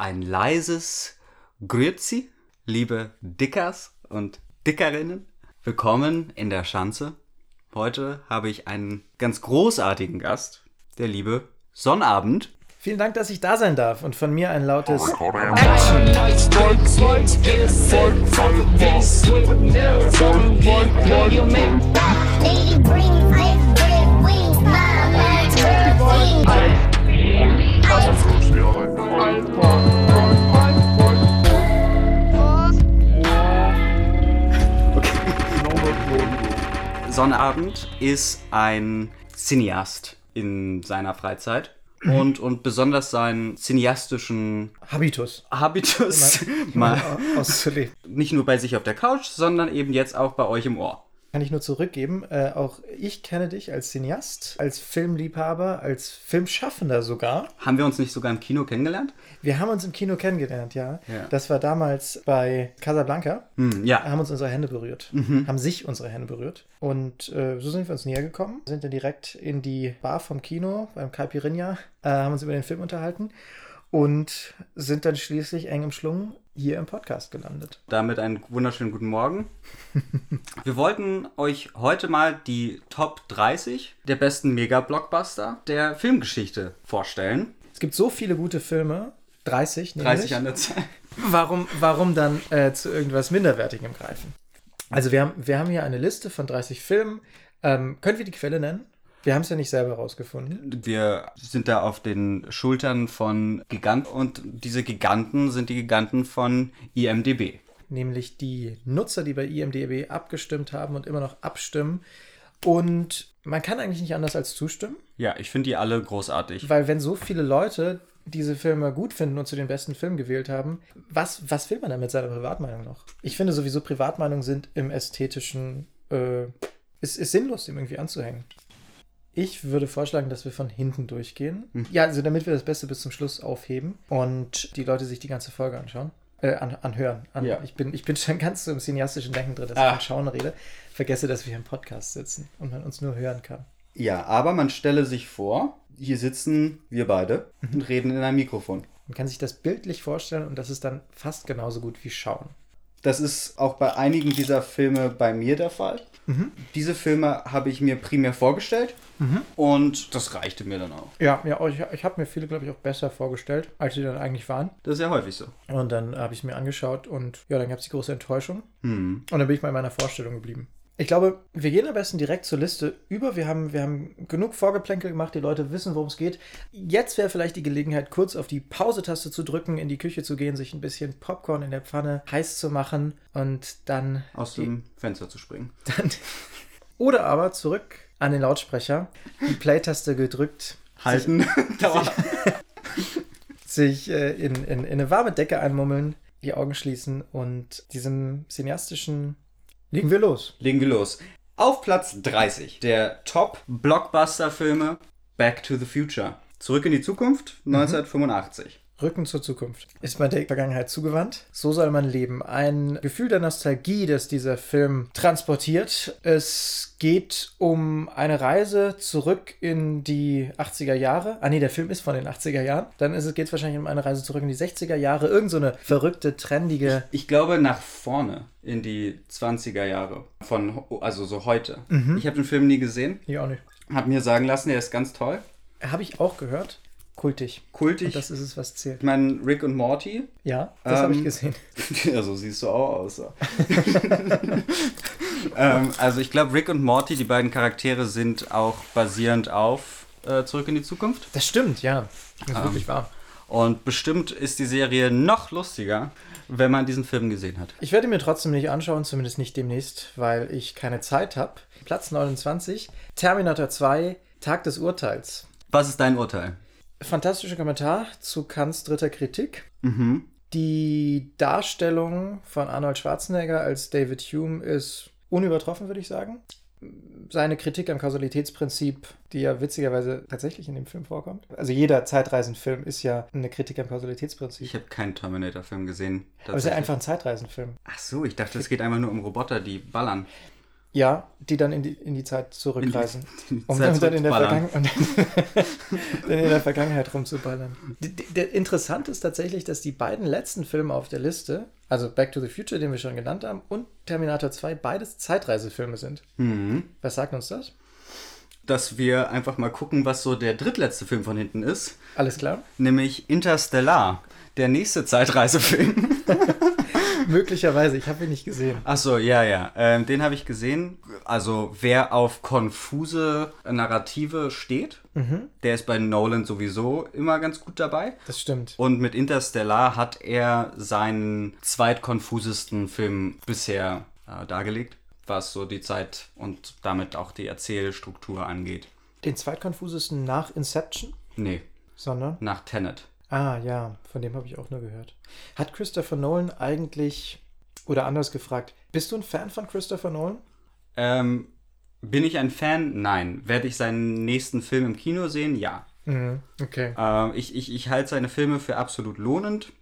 ein leises Grüezi, liebe Dickers und Dickerinnen. Willkommen in der Schanze. Heute habe ich einen ganz großartigen Gast, der liebe Sonnabend. Vielen Dank, dass ich da sein darf und von mir ein lautes Sonnabend ist ein Cineast in seiner Freizeit. Und, und besonders seinen cineastischen Habitus Habitus mal mal auszuleben. nicht nur bei sich auf der Couch, sondern eben jetzt auch bei euch im Ohr. Kann ich nur zurückgeben. Äh, auch ich kenne dich als Cineast, als Filmliebhaber, als Filmschaffender sogar. Haben wir uns nicht sogar im Kino kennengelernt? Wir haben uns im Kino kennengelernt, ja. Ja. Das war damals bei Casablanca. Hm, ja. haben uns unsere Hände berührt, haben sich unsere Hände berührt. Und äh, so sind wir uns näher gekommen, sind dann direkt in die Bar vom Kino beim Caipirinha, äh, haben uns über den Film unterhalten und sind dann schließlich eng umschlungen hier im Podcast gelandet. Damit einen wunderschönen guten Morgen. Wir wollten euch heute mal die Top 30 der besten Mega-Blockbuster der Filmgeschichte vorstellen. Es gibt so viele gute Filme, 30, nämlich. 30 an der Zahl. Warum, warum dann äh, zu irgendwas Minderwertigem greifen? Also wir haben, wir haben hier eine Liste von 30 Filmen. Ähm, können wir die Quelle nennen? Wir haben es ja nicht selber rausgefunden. Wir sind da auf den Schultern von Giganten und diese Giganten sind die Giganten von IMDB. nämlich die Nutzer, die bei IMDb abgestimmt haben und immer noch abstimmen. Und man kann eigentlich nicht anders als zustimmen, Ja, ich finde die alle großartig. weil wenn so viele Leute diese Filme gut finden und zu den besten Filmen gewählt haben, was, was will man dann mit seiner Privatmeinung noch? Ich finde sowieso, Privatmeinungen sind im ästhetischen, äh, ist, ist sinnlos, dem irgendwie anzuhängen. Ich würde vorschlagen, dass wir von hinten durchgehen. Ja, also damit wir das Beste bis zum Schluss aufheben und die Leute sich die ganze Folge anschauen. Äh, an, anhören. An, Ja. ich, bin, ich bin schon ganz so im cineastischen Denken drin, dass Ah. ich von Schauen rede. Vergesse, dass wir hier im Podcast sitzen und man uns nur hören kann. Ja, aber man stelle sich vor, hier sitzen wir beide und reden in einem Mikrofon. Man kann sich das bildlich vorstellen und das ist dann fast genauso gut wie Schauen. Das ist auch bei einigen dieser Filme bei mir der Fall. Diese Filme habe ich mir primär vorgestellt und das reichte mir dann auch. Ja, ja ich, ich habe mir viele, glaube ich, auch besser vorgestellt, als sie dann eigentlich waren. Das ist ja häufig so. Und dann habe ich es mir angeschaut und ja, dann gab es die große Enttäuschung. Hm. Und dann bin ich bei meiner Vorstellung geblieben. Ich glaube, wir gehen am besten direkt zur Liste über. Wir haben, wir haben genug Vorgeplänkel gemacht, die Leute wissen, worum es geht. Jetzt wäre vielleicht die Gelegenheit, kurz auf die Pause-Taste zu drücken, in die Küche zu gehen, sich ein bisschen Popcorn in der Pfanne heiß zu machen und dann Aus dem Fenster zu springen. dann oder aber zurück an den Lautsprecher, die Play-Taste gedrückt, Halten. Dauer. sich äh, in, in, in eine warme Decke einmummeln, die Augen schließen und diesem cineastischen legen wir los. Legen wir los. Auf Platz 30 der Top-Blockbuster-Filme Back to the Future. Zurück in die Zukunft 1985. Rücken zur Zukunft. Ist man der Vergangenheit zugewandt? So soll man leben. Ein Gefühl der Nostalgie, das dieser Film transportiert. Es geht um eine Reise zurück in die 80er Jahre. Ah nee, der Film ist von den 80er Jahren. Dann ist es, geht es wahrscheinlich um eine Reise zurück in die 60er Jahre. Irgend so eine verrückte, trendige... Ich glaube nach vorne in die 20er Jahre. Von, also so heute. Ich habe den Film nie gesehen. Ich auch nicht. Hab mir sagen lassen, er ist ganz toll. Habe ich auch gehört. Kultig. Kultig. Und das ist es, was zählt. ich meine, Rick und Morty. Ja, das habe ich Ähm, gesehen. Ja, so siehst du auch aus. ähm, also ich glaube, Rick und Morty, die beiden Charaktere, sind auch basierend auf äh, Zurück in die Zukunft. Das stimmt, ja. Das ist Ähm, wirklich wahr. Und bestimmt ist die Serie noch lustiger, wenn man diesen Film gesehen hat. Ich werde mir trotzdem nicht anschauen, zumindest nicht demnächst, weil ich keine Zeit habe. Platz 29, Terminator 2, Tag des Urteils. Was ist dein Urteil? Fantastischer Kommentar zu Kants dritter Kritik. Mhm. Die Darstellung von Arnold Schwarzenegger als David Hume ist unübertroffen, würde ich sagen. Seine Kritik am Kausalitätsprinzip, die ja witzigerweise tatsächlich in dem Film vorkommt. Also jeder Zeitreisenfilm ist ja eine Kritik am Kausalitätsprinzip. Ich habe keinen Terminator-Film gesehen. Aber es ist ja einfach ein Zeitreisenfilm. Ach so, ich dachte, es geht einfach nur um Roboter, die ballern. Ja, die dann in die, in die Zeit zurückreisen. In die um Zeit dann, in der dann in der Vergangenheit rumzuballern. Die- die- interessant ist tatsächlich, dass die beiden letzten Filme auf der Liste, also Back to the Future, den wir schon genannt haben, und Terminator 2, beides Zeitreisefilme sind. Mhm. Was sagt uns das? Dass wir einfach mal gucken, was so der drittletzte Film von hinten ist. Alles klar? Nämlich Interstellar. Der nächste Zeitreisefilm. Möglicherweise, ich habe ihn nicht gesehen. Ach so, ja, ja. Ähm, den habe ich gesehen. Also, wer auf konfuse Narrative steht, der ist bei Nolan sowieso immer ganz gut dabei. Das stimmt. Und mit Interstellar hat er seinen zweitkonfusesten Film bisher äh, dargelegt, was so die Zeit und damit auch die Erzählstruktur angeht. Den zweitkonfusesten nach Inception, Nee, sondern. nach Tenet. Ah ja, von dem habe ich auch nur gehört. Hat Christopher Nolan eigentlich, oder anders gefragt, bist du ein Fan von Christopher Nolan? Ähm, bin ich ein Fan? Nein. Werde ich seinen nächsten Film im Kino sehen? Ja. Mhm, okay. Ähm, ich ich, ich halte seine Filme für absolut lohnend.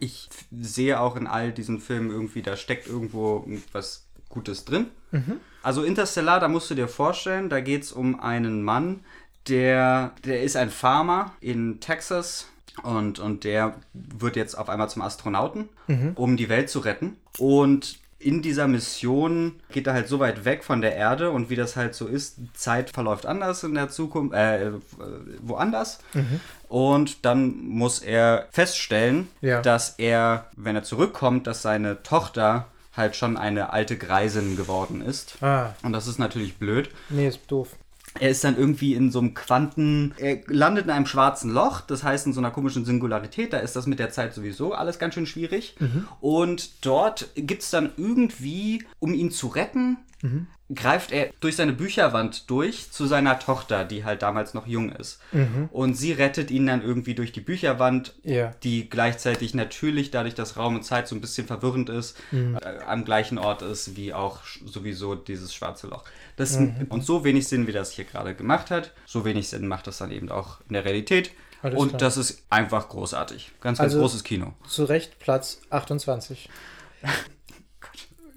Ich f- sehe auch in all diesen Filmen irgendwie, da steckt irgendwo was Gutes drin. Also Interstellar, da musst du dir vorstellen, da geht es um einen Mann, der, der ist ein Farmer in Texas und, und der wird jetzt auf einmal zum Astronauten, um die Welt zu retten. Und in dieser Mission geht er halt so weit weg von der Erde und wie das halt so ist, Zeit verläuft anders in der Zukunft, äh, äh, woanders. Und dann muss er feststellen, Ja. dass er, wenn er zurückkommt, dass seine Tochter halt schon eine alte Greisin geworden ist. Ah, Und das ist natürlich blöd. nee, ist doof. Er ist dann irgendwie in so einem Quanten. Er landet in einem schwarzen Loch, das heißt in so einer komischen Singularität. Da ist das mit der Zeit sowieso alles ganz schön schwierig. Und dort gibt es dann irgendwie, um ihn zu retten, greift er durch seine Bücherwand durch zu seiner Tochter, die halt damals noch jung ist. Und sie rettet ihn dann irgendwie durch die Bücherwand, Ja. die gleichzeitig natürlich, dadurch, dass Raum und Zeit so ein bisschen verwirrend ist, äh, am gleichen Ort ist wie auch sowieso dieses schwarze Loch. Das, Und so wenig Sinn, wie das hier gerade gemacht hat, so wenig Sinn macht das dann eben auch in der Realität. Alles und klar. das ist einfach großartig. Ganz, ganz Also- großes Kino. Zu Recht Platz 28.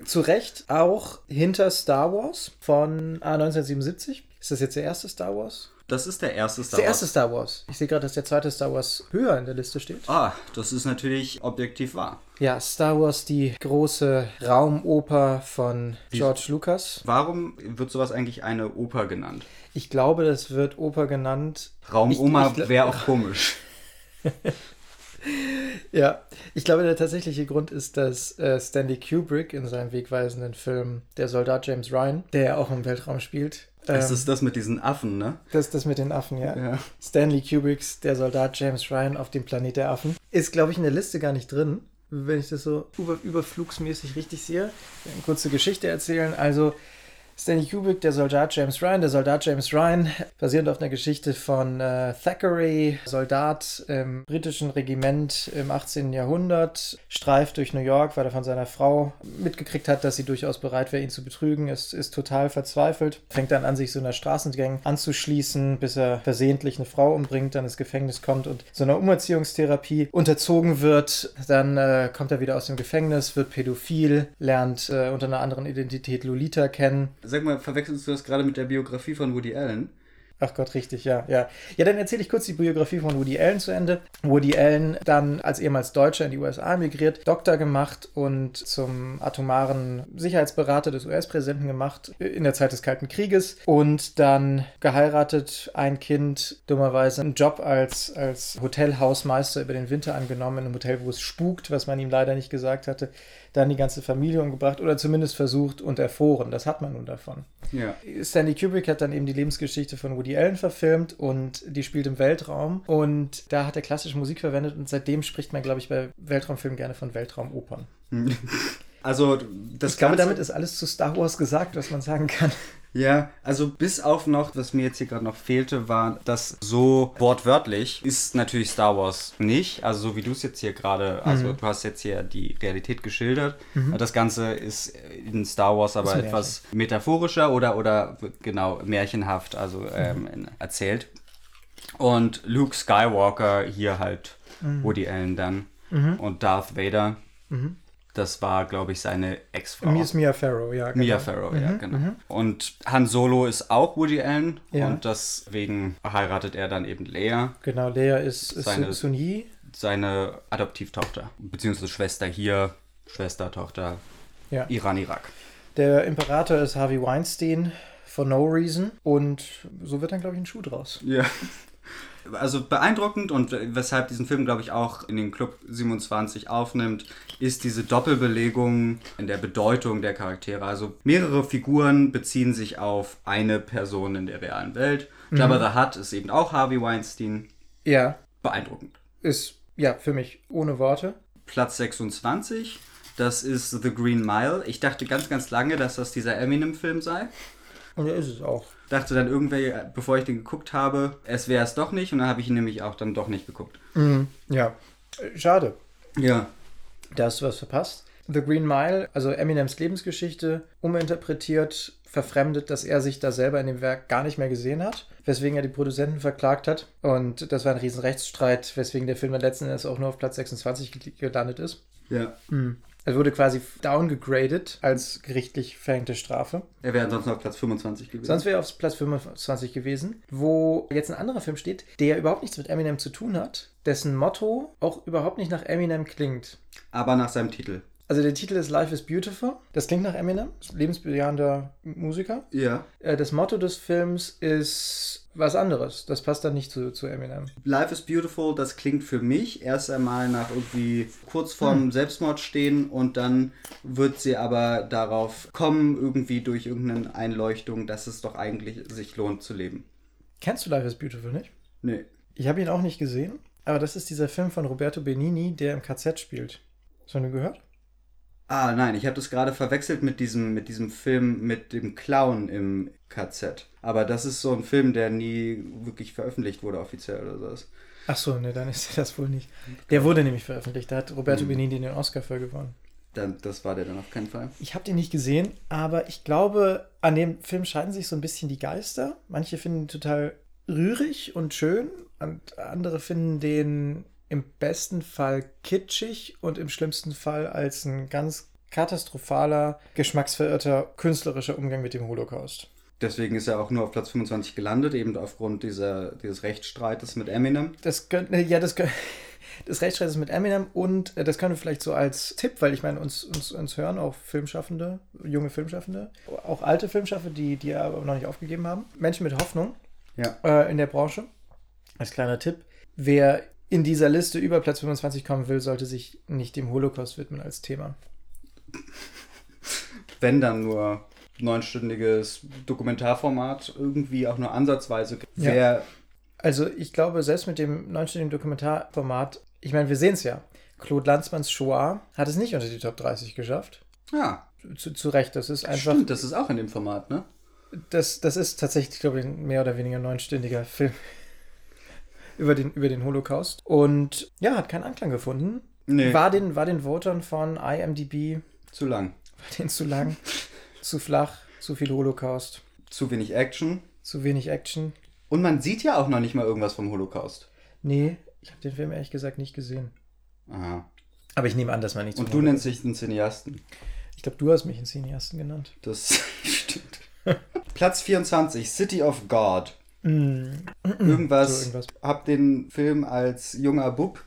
Zu Recht auch hinter Star Wars von ah, 1977. Ist das jetzt der erste Star Wars? Das ist der erste Star der Wars. erste Star Wars. Ich sehe gerade, dass der zweite Star Wars höher in der Liste steht. Ah, das ist natürlich objektiv wahr. Ja, Star Wars, die große Raumoper von George Lucas. Warum wird sowas eigentlich eine Oper genannt? Ich glaube, das wird Oper genannt. Raumoma wäre auch komisch. Ja, ich glaube, der tatsächliche Grund ist, dass äh, Stanley Kubrick in seinem wegweisenden Film Der Soldat James Ryan, der ja auch im Weltraum spielt, Das ähm, ist das mit diesen Affen, ne? das, das mit den Affen, ja. Ja. Stanley Kubricks Der Soldat James Ryan auf dem Planet der Affen. Ist, glaube ich, in der Liste gar nicht drin, wenn ich das so über, überflugsmäßig richtig sehe. Eine kurze Geschichte erzählen. Also, Stanley Kubrick, der Soldat James Ryan. Der Soldat James Ryan, basierend auf einer Geschichte von äh, Thackeray, Soldat im britischen Regiment im 18. Jahrhundert, streift durch New York, weil er von seiner Frau mitgekriegt hat, dass sie durchaus bereit wäre, ihn zu betrügen. Es ist total verzweifelt, fängt dann an, sich so einer Straßengang anzuschließen, bis er versehentlich eine Frau umbringt, dann ins Gefängnis kommt und so einer Umerziehungstherapie unterzogen wird. Dann äh, kommt er wieder aus dem Gefängnis, wird pädophil, lernt äh, unter einer anderen Identität Lolita kennen. Sag mal, verwechselst du das gerade mit der Biografie von Woody Allen? Ach Gott, richtig, ja, ja. Ja, dann erzähle ich kurz die Biografie von Woody Allen zu Ende. Woody Allen dann als ehemals Deutscher in die USA emigriert, Doktor gemacht und zum atomaren Sicherheitsberater des US-Präsidenten gemacht in der Zeit des Kalten Krieges und dann geheiratet, ein Kind, dummerweise einen Job als, als Hotelhausmeister über den Winter angenommen in einem Hotel, wo es spukt, was man ihm leider nicht gesagt hatte. Dann die ganze Familie umgebracht oder zumindest versucht und erfroren. Das hat man nun davon. Ja. Stanley Kubrick hat dann eben die Lebensgeschichte von Woody Allen verfilmt und die spielt im Weltraum und da hat er klassische Musik verwendet und seitdem spricht man, glaube ich, bei Weltraumfilmen gerne von Weltraumopern. Also, das Ich glaube, damit ist alles zu Star Wars gesagt, was man sagen kann. Ja, also bis auf noch, was mir jetzt hier gerade noch fehlte, war, dass so wortwörtlich ist natürlich Star Wars nicht. Also so wie du es jetzt hier gerade, also du hast jetzt hier die Realität geschildert. Das Ganze ist in Star Wars aber etwas metaphorischer oder, oder genau märchenhaft, also ähm, erzählt. Und Luke Skywalker hier halt Woody Allen dann und Darth Vader. Das war, glaube ich, seine Ex-Frau. Mir ist Mia Farrow, ja. Genau. Mia Farrow, ja, genau. Und Han Solo ist auch Woody Allen Ja. und deswegen heiratet er dann eben Leia, Genau, Lea ist, ist Seine- Sun- Sun Yi. seine Adoptivtochter, beziehungsweise Schwester hier, Schwester, Tochter, Ja. Iran, Irak. Der Imperator ist Harvey Weinstein, for no reason. Und so wird dann, glaube ich, ein Schuh draus. Ja. Also beeindruckend und weshalb diesen Film, glaube ich, auch in den Club 27 aufnimmt, ist diese Doppelbelegung in der Bedeutung der Charaktere. Also mehrere Figuren beziehen sich auf eine Person in der realen Welt. Jabba the Hutt ist eben auch Harvey Weinstein. Ja, Beeindruckend. ist, ja, für mich ohne Worte. Platz 26, das ist The Green Mile. Ich dachte ganz, ganz lange, dass das dieser Eminem-Film sei. Und er ist es auch. Dachte dann irgendwie, bevor ich den geguckt habe, es wäre es doch nicht. Und dann habe ich ihn nämlich auch dann doch nicht geguckt. Ja. Äh, Schade. Ja. Da hast du was verpasst. The Green Mile, also Eminems Lebensgeschichte, uminterpretiert, verfremdet, dass er sich da selber in dem Werk gar nicht mehr gesehen hat, weswegen er die Produzenten verklagt hat. Und das war ein riesen Rechtsstreit, weswegen der Film dann letzten Endes auch nur auf Platz 26 ge- gelandet ist. Ja. Er wurde quasi downgegradet als gerichtlich verhängte Strafe. Er wäre ansonsten auf Platz 25 gewesen. Sonst wäre er auf Platz 25 gewesen, wo jetzt ein anderer Film steht, der überhaupt nichts mit Eminem zu tun hat, dessen Motto auch überhaupt nicht nach Eminem klingt. Aber nach seinem Titel. Also der Titel ist Life is Beautiful. Das klingt nach Eminem, lebensbejahender Musiker. Ja. Äh, Das Motto des Films ist was anderes. Das passt dann nicht zu, zu Eminem. Life is Beautiful, das klingt für mich erst einmal nach irgendwie kurz vorm Hm. Selbstmord stehen und dann wird sie aber darauf kommen, irgendwie durch irgendeine Einleuchtung, dass es doch eigentlich sich lohnt zu leben. Kennst du Life is Beautiful nicht? Nee. Ich habe ihn auch nicht gesehen, aber das ist dieser Film von Roberto Benini, der im KZ spielt. Hast du ihn gehört? Ah, nein, ich habe das gerade verwechselt mit diesem, mit diesem Film mit dem Clown im KZ. Aber das ist so ein Film, der nie wirklich veröffentlicht wurde offiziell oder sowas. Ach so, ne, dann ist das wohl nicht. Der wurde nämlich veröffentlicht. Da hat Roberto Benini den Oscar für gewonnen. Dann, das war der dann auf keinen Fall. Ich habe den nicht gesehen, aber ich glaube, an dem Film scheiden sich so ein bisschen die Geister. Manche finden ihn total rührig und schön und andere finden den im besten Fall kitschig und im schlimmsten Fall als ein ganz katastrophaler, geschmacksverirrter, künstlerischer Umgang mit dem Holocaust. Deswegen ist er auch nur auf Platz 25 gelandet, eben aufgrund dieser, dieses Rechtsstreites mit Eminem. Das könnte, ja, das könnte. Das Rechtsstreit ist mit Eminem und äh, das können wir vielleicht so als Tipp, weil ich meine, uns, uns, uns hören auch Filmschaffende, junge Filmschaffende, auch alte Filmschaffende, die, die aber noch nicht aufgegeben haben. Menschen mit Hoffnung Ja. äh, in der Branche. Als kleiner Tipp, wer in dieser Liste über Platz 25 kommen will, sollte sich nicht dem Holocaust widmen als Thema. Wenn dann nur neunstündiges Dokumentarformat irgendwie auch nur ansatzweise Ja. Also ich glaube, selbst mit dem neunstündigen Dokumentarformat, ich meine, wir sehen es ja. Claude Lanzmanns Shoah hat es nicht unter die Top 30 geschafft. Ja, Zu, zu Recht, das ist einfach. stimmt, das ist auch in dem Format, ne? Das, das ist tatsächlich, glaube ich, ein mehr oder weniger neunstündiger Film über den, über den Holocaust. Und ja, hat keinen Anklang gefunden. Nee, War, den, war den Votern von IMDb zu lang. war den zu lang, zu flach, zu viel Holocaust, Zu wenig Action. zu wenig Action. Und man sieht ja auch noch nicht mal irgendwas vom Holocaust. Nee, ich habe den Film ehrlich gesagt nicht gesehen. Aha. Aber ich nehme an, dass man nicht Und du nennst dich den Cineasten. Ich glaube, du hast mich einen Cineasten genannt. Das stimmt. Platz 24, City of God. Mm, Irgendwas. so irgendwas. Hab den Film als junger Bub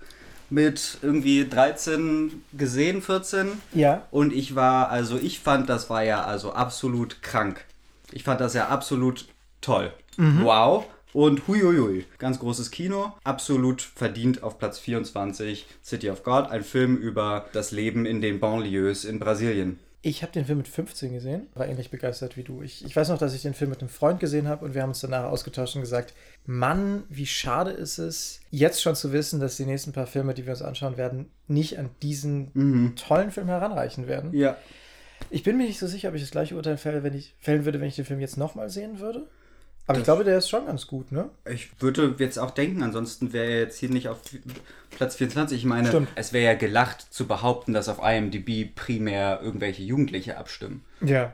mit irgendwie 13 gesehen, 14. Ja, Und ich war, also ich fand, das war ja also absolut krank. Ich fand das ja absolut toll. Wow. Und huiuiui, ganz großes Kino, absolut verdient auf Platz 24, City of God, ein Film über das Leben in den Banlieues in Brasilien. Ich habe den Film mit 15 gesehen, war ähnlich begeistert wie du. Ich, ich weiß noch, dass ich den Film mit einem Freund gesehen habe und wir haben uns danach ausgetauscht und gesagt, Mann, wie schade ist es, jetzt schon zu wissen, dass die nächsten paar Filme, die wir uns anschauen werden, nicht an diesen tollen Film heranreichen werden. Ja. Ich bin mir nicht so sicher, ob ich das gleiche Urteil fälle, wenn ich, fällen würde, wenn ich den Film jetzt nochmal sehen würde. Aber ich glaube, der ist schon ganz gut, ne? Ich würde jetzt auch denken, ansonsten wäre er jetzt hier nicht auf Platz 24. Ich meine, Stimmt. es wäre ja gelacht zu behaupten, dass auf IMDb primär irgendwelche Jugendliche abstimmen. Ja.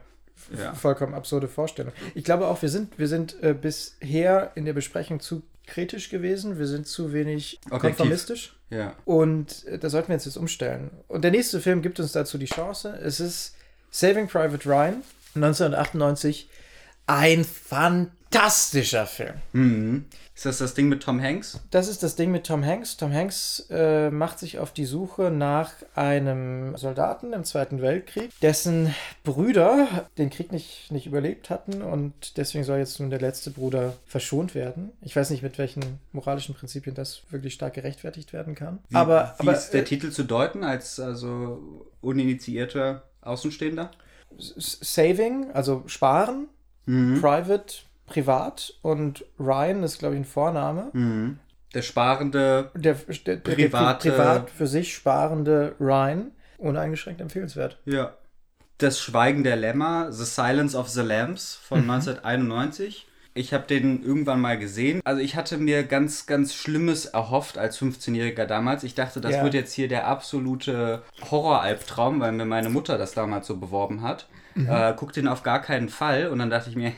Ja. Vollkommen absurde Vorstellung. Ich glaube auch, wir sind, wir sind äh, bisher in der Besprechung zu kritisch gewesen. Wir sind zu wenig Objektiv. konformistisch. Ja. Und äh, da sollten wir uns jetzt umstellen. Und der nächste Film gibt uns dazu die Chance. Es ist Saving Private Ryan, 1998. Ein fantastischer Film. Mhm. Ist das das Ding mit Tom Hanks? Das ist das Ding mit Tom Hanks. Tom Hanks äh, macht sich auf die Suche nach einem Soldaten im Zweiten Weltkrieg, dessen Brüder den Krieg nicht, nicht überlebt hatten und deswegen soll jetzt nun der letzte Bruder verschont werden. Ich weiß nicht, mit welchen moralischen Prinzipien das wirklich stark gerechtfertigt werden kann. Wie, aber wie aber, ist der äh, Titel zu deuten als also uninitiierter Außenstehender? Saving, also sparen, Mhm. Private, privat und Ryan ist, glaube ich, ein Vorname. Mhm. Der sparende. Der, der, der Private- der privat für sich sparende Ryan, uneingeschränkt empfehlenswert. Ja. Das Schweigen der Lämmer, The Silence of the Lambs von 1991. Ich habe den irgendwann mal gesehen. Also ich hatte mir ganz, ganz Schlimmes erhofft als 15-Jähriger damals. Ich dachte, das Ja. wird jetzt hier der absolute Horroralbtraum, weil mir meine Mutter das damals so beworben hat. Äh, guck den auf gar keinen Fall. Und dann dachte ich mir,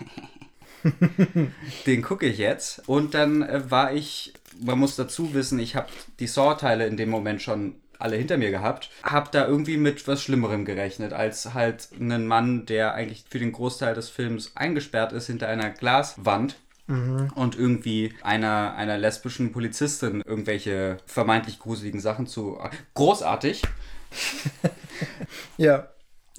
den gucke ich jetzt. Und dann äh, war ich, man muss dazu wissen, ich habe die Saw-Teile in dem Moment schon alle hinter mir gehabt, habe da irgendwie mit was Schlimmerem gerechnet, als halt einen Mann, der eigentlich für den Großteil des Films eingesperrt ist hinter einer Glaswand und irgendwie einer, einer lesbischen Polizistin irgendwelche vermeintlich gruseligen Sachen zu... Großartig. Ja.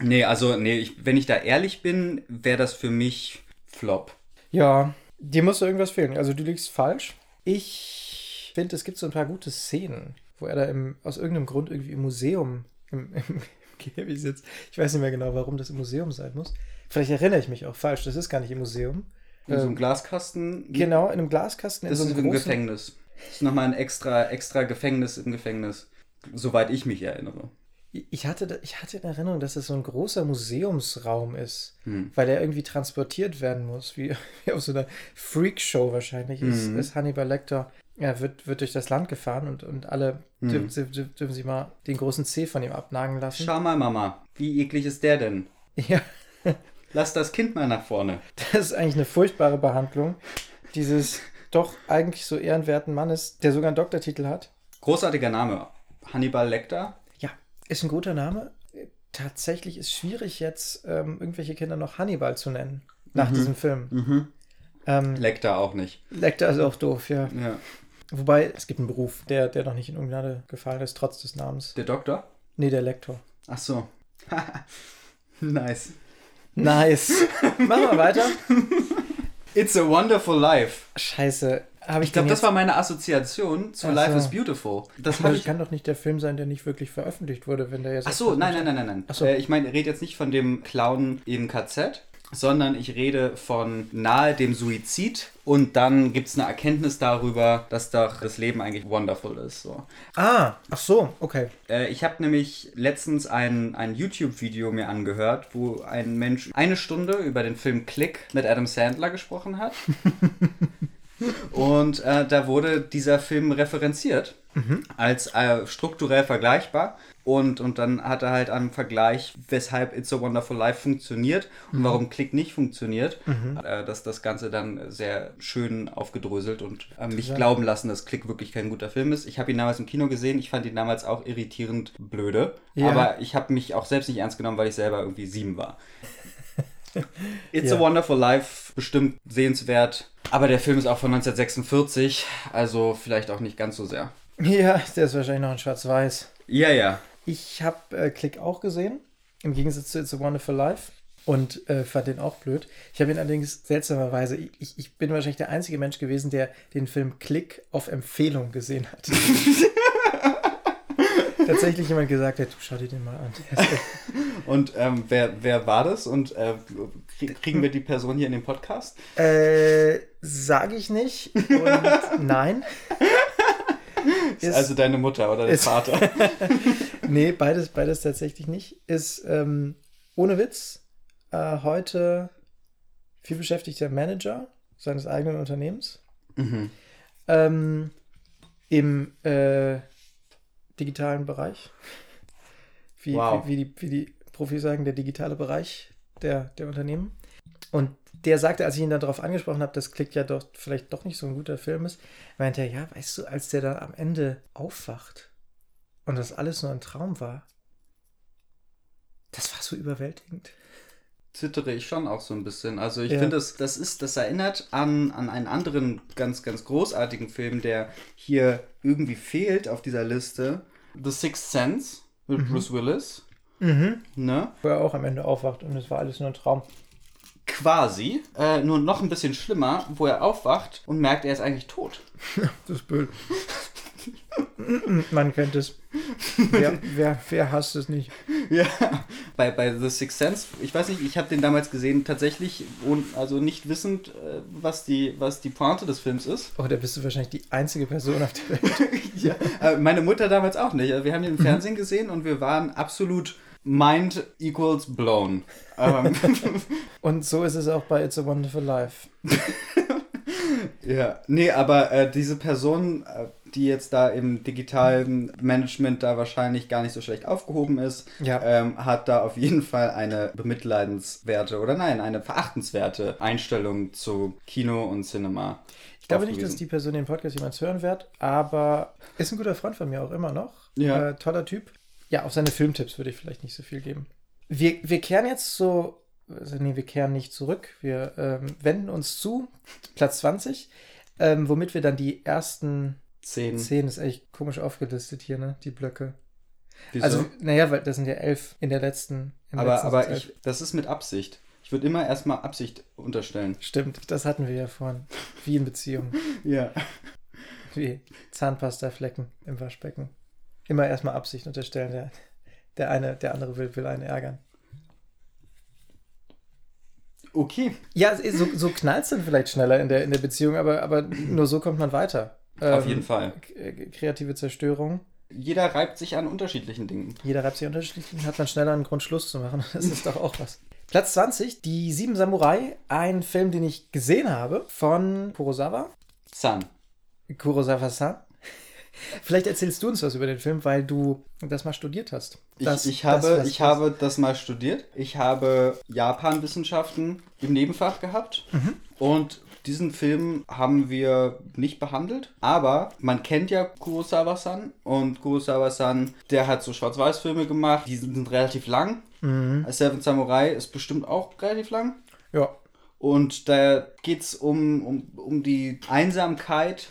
Nee, also, nee, ich, wenn ich da ehrlich bin, wäre das für mich Flop. Ja, dir muss irgendwas fehlen. Also du liegst falsch. Ich finde, es gibt so ein paar gute Szenen, wo er da im, aus irgendeinem Grund irgendwie im Museum, im, im Käfig sitzt. Ich weiß nicht mehr genau, warum das im Museum sein muss. Vielleicht erinnere ich mich auch falsch. Das ist gar nicht im Museum. In so einem Ähm, Glaskasten. Genau, in einem Glaskasten, in Das so ist einem im großen... Gefängnis. Das ist nochmal ein extra, extra Gefängnis im Gefängnis. Soweit ich mich erinnere. Ich hatte, ich hatte in Erinnerung, dass es so ein großer Museumsraum ist, Hm. weil er irgendwie transportiert werden muss, wie, wie auf so einer Freakshow wahrscheinlich ist, Mhm. ist Hannibal Lecter. Ja, wird, wird durch das Land gefahren und, und alle Mhm. dürfen, dürfen, dürfen sie mal den großen C von ihm abnagen lassen. Schau mal, Mama. Wie eklig ist der denn? Ja, Lass das Kind mal nach vorne. das ist eigentlich eine furchtbare Behandlung dieses doch eigentlich so ehrenwerten Mannes, der sogar einen Doktortitel hat. Großartiger Name. Hannibal Lecter. Ist ein guter Name. Tatsächlich ist schwierig jetzt, ähm, irgendwelche Kinder noch Hannibal zu nennen nach Mhm. diesem Film. Mhm. Ähm, Lecter auch nicht. Lecter ist auch doof, ja. Ja. Wobei, es gibt einen Beruf, der, der noch nicht in Ungnade gefallen ist, trotz des Namens. Der Doktor? Nee, der Lektor. Ach so. nice. Nice. Machen wir weiter. It's a Wonderful Life. Scheiße. Habe ich, Ich glaube, das war meine Assoziation zu Life is Beautiful. Das Aber ich kann doch nicht der Film sein, der nicht wirklich veröffentlicht wurde, wenn der jetzt. Ach so, nein, nein, nein, nein, nein. Äh, ich meine, rede jetzt nicht von dem Clown im KZ, sondern ich rede von nahe dem Suizid und dann gibt es eine Erkenntnis darüber, dass doch das Leben eigentlich wonderful ist. So. Ah, ach so, okay. Äh, ich habe nämlich letztens ein, ein YouTube-Video mir angehört, wo ein Mensch eine Stunde über den Film Click mit Adam Sandler gesprochen hat. Und äh, da wurde dieser Film referenziert als äh, strukturell vergleichbar. Und, und dann hat er halt einen Vergleich, weshalb It's a Wonderful Life funktioniert und warum Click nicht funktioniert. Äh, dass das Ganze dann sehr schön aufgedröselt und äh, mich Ja. glauben lassen, dass Click wirklich kein guter Film ist. Ich habe ihn damals im Kino gesehen. Ich fand ihn damals auch irritierend blöde. Ja. Aber ich habe mich auch selbst nicht ernst genommen, weil ich selber irgendwie sieben war. It's Ja. a Wonderful Life, bestimmt sehenswert. Aber der Film ist auch von 1946, also vielleicht auch nicht ganz so sehr. Ja, der ist wahrscheinlich noch in Schwarz-Weiß. Ja, ja. Ich habe äh, Click auch gesehen, im Gegensatz zu It's a Wonderful Life. Und äh, fand den auch blöd. Ich habe ihn allerdings seltsamerweise, ich, ich bin wahrscheinlich der einzige Mensch gewesen, der den Film Click auf Empfehlung gesehen hat. Tatsächlich jemand gesagt hat, du schau dir den mal an. Und ähm, wer, wer war das? Und äh, krie- kriegen wir die Person hier in den Podcast? äh, sage ich nicht. Und nein. Ist also deine Mutter oder der ist- Vater? Nee, beides, beides tatsächlich nicht. Ist ähm, ohne Witz äh, heute viel beschäftigter Manager seines eigenen Unternehmens. mhm. Ähm, Im äh, digitalen Bereich. Wie, Wow. wie, wie, die, wie die Profis sagen, der digitale Bereich der, der Unternehmen. Und der sagte, als ich ihn dann darauf angesprochen habe, das klingt ja doch vielleicht doch nicht so ein guter Film ist, meinte er, ja, weißt du, als der dann am Ende aufwacht und das alles nur ein Traum war, das war so überwältigend. Zittere ich schon auch so ein bisschen. Also ich Ja. finde, das, das ist, das erinnert an, an einen anderen ganz, ganz großartigen Film, der hier irgendwie fehlt auf dieser Liste. The Sixth Sense mit Bruce Willis. Mhm. Ne? Wo er auch am Ende aufwacht und es war alles nur ein Traum. Quasi. Äh, nur noch ein bisschen schlimmer, wo er aufwacht und merkt, er ist eigentlich tot. Das ist blöd. Man kennt es. Wer, wer, wer hasst es nicht? Ja. Bei, bei The Sixth Sense, ich weiß nicht, ich habe den damals gesehen, tatsächlich, und, also nicht wissend, äh, was die, was die Pointe des Films ist. Oh, da bist du wahrscheinlich die einzige Person auf der Welt. ja. äh, meine Mutter damals auch nicht. Also Wir haben den im Fernsehen gesehen und wir waren absolut mind equals blown. Ähm, Und so ist es auch bei It's a Wonderful Life. ja, nee, aber äh, diese Person, äh, die jetzt da im digitalen Management da wahrscheinlich gar nicht so schlecht aufgehoben ist, Ja. ähm, hat da auf jeden Fall eine bemitleidenswerte oder nein, eine verachtenswerte Einstellung zu Kino und Cinema. Ich glaube nicht, dass die Person den Podcast jemals hören wird, aber ist ein guter Freund von mir auch immer noch. Ja. Äh, toller Typ. Ja, auf seine Filmtipps würde ich vielleicht nicht so viel geben. Wir, wir kehren jetzt so, also nee, wir kehren nicht zurück. Wir ähm, wenden uns zu Platz 20, ähm, womit wir dann die ersten Zehn. zehn, ist echt komisch aufgelistet hier, ne? Die Blöcke. Wieso? Also, naja, weil das sind ja elf in der letzten. aber letzten aber ich, das ist mit Absicht. Ich würde immer erstmal Absicht unterstellen. Stimmt, das hatten wir ja vorhin. Wie in Beziehungen. Ja. Wie Zahnpastaflecken im Waschbecken. Immer erstmal Absicht unterstellen. Der, der eine, der andere will, will einen ärgern. Okay. Ja, so, so knallt es dann vielleicht schneller in der, in der Beziehung, aber, aber nur so kommt man weiter. Auf Ähm, jeden Fall. k- Kreative Zerstörung. Jeder reibt sich an unterschiedlichen Dingen. Jeder reibt sich unterschiedlich, dann hat man schneller einen Grund, Schluss zu machen. Das ist doch auch was. Platz 20, Die Sieben Samurai, ein Film, den ich gesehen habe von Kurosawa. Sun. Kurosawa-san. Vielleicht erzählst du uns was über den Film, weil du das mal studiert hast. Ich, Das- ich, das, habe, was- ich habe das mal studiert. Ich habe Japan-Wissenschaften im Nebenfach gehabt. Mhm. Und diesen Film haben wir nicht behandelt. Aber man kennt ja Kurosawa-san. Und Kurosawa-san, der hat so Schwarz-Weiß-Filme gemacht. Die sind relativ lang. Mhm. Seven Samurai ist bestimmt auch relativ lang. Ja, Und da geht es um, um, um die Einsamkeit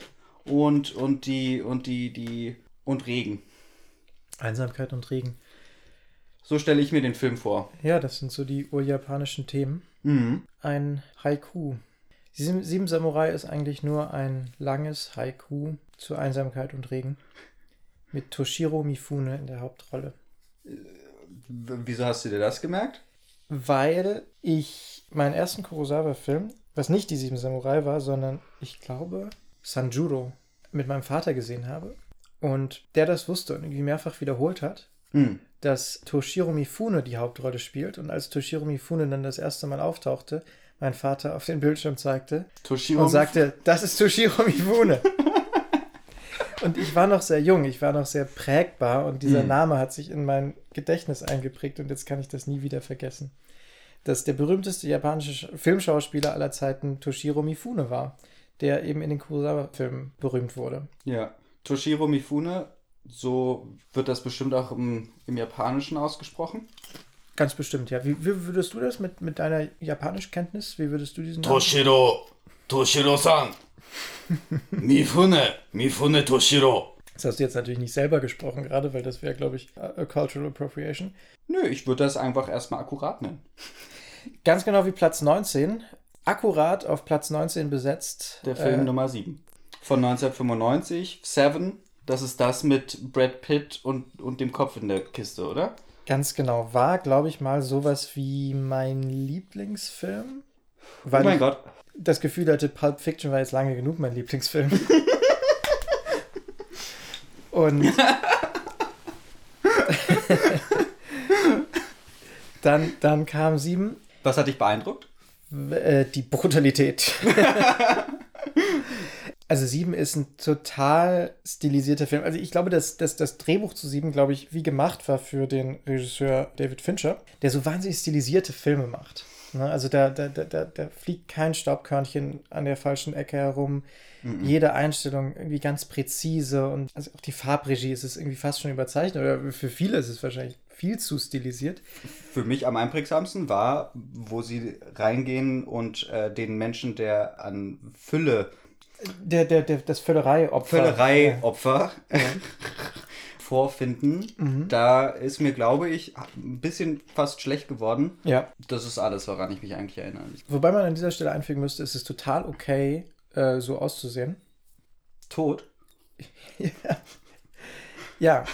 und, und die und die, die und Regen. Einsamkeit und Regen. So stelle ich mir den Film vor. Ja, das sind so die urjapanischen Themen. Mhm. Ein Haiku. Sieben, Sieben Samurai ist eigentlich nur ein langes Haiku zur Einsamkeit und Regen. Mit Toshiro Mifune in der Hauptrolle. W- Wieso hast du dir das gemerkt? Weil ich meinen ersten Kurosawa-Film, was nicht die Sieben Samurai war, sondern ich glaube Sanjuro, mit meinem Vater gesehen habe. Und der das wusste und irgendwie mehrfach wiederholt hat, Hm. dass Toshiro Mifune die Hauptrolle spielt. Und als Toshiro Mifune dann das erste Mal auftauchte, mein Vater auf den Bildschirm zeigte Toshiro und sagte, das ist Toshiro Mifune. und ich war noch sehr jung, ich war noch sehr prägbar und dieser Mhm. Name hat sich in mein Gedächtnis eingeprägt und jetzt kann ich das nie wieder vergessen. Dass der berühmteste japanische Sch- Filmschauspieler aller Zeiten Toshiro Mifune war, der eben in den Kurosawa-Filmen berühmt wurde. Ja. Toshiro Mifune, so wird das bestimmt auch im, im Japanischen ausgesprochen. Ganz bestimmt, ja. Wie, wie würdest du das mit, mit deiner Japanischkenntnis? Wie würdest du diesen Namen? Toshiro, Toshiro-san. Mifune, Mifune Toshiro. Das hast du jetzt natürlich nicht selber gesprochen, gerade, weil das wäre, glaube ich, a a Cultural Appropriation. Nö, ich würde das einfach erstmal akkurat nennen. Ganz genau wie Platz 19. Akkurat auf Platz 19 besetzt. Der Film äh, Nummer 7. Von 1995. Seven. Das ist das mit Brad Pitt und, und dem Kopf in der Kiste, oder? Ganz genau. War, glaube ich, mal sowas wie mein Lieblingsfilm. Oh Weil mein ich Gott. das Gefühl hatte, Pulp Fiction war jetzt lange genug mein Lieblingsfilm. Und dann, dann kam sieben, Was hat dich beeindruckt? Äh, die Brutalität. also sieben ist ein total stilisierter Film. Also ich glaube, dass, dass das Drehbuch zu sieben, glaube ich, wie gemacht war für den Regisseur David Fincher, der so wahnsinnig stilisierte Filme macht. Ne? Also da, da, da, da, fliegt kein Staubkörnchen an der falschen Ecke herum. Jede Einstellung irgendwie ganz präzise und also auch die Farbregie ist es irgendwie fast schon überzeichnet oder für viele ist es wahrscheinlich viel zu stilisiert. Für mich am einprägsamsten war, wo sie reingehen und äh, den Menschen, der an Fülle, Der, der, der, das Völlerei-Opfer. Völlerei-Opfer vorfinden. Da ist mir, glaube ich, ein bisschen fast schlecht geworden. Ja. Das ist alles, woran ich mich eigentlich erinnere. Wobei man an dieser Stelle einfügen müsste, es ist total okay, äh, so auszusehen. Tot? Ja.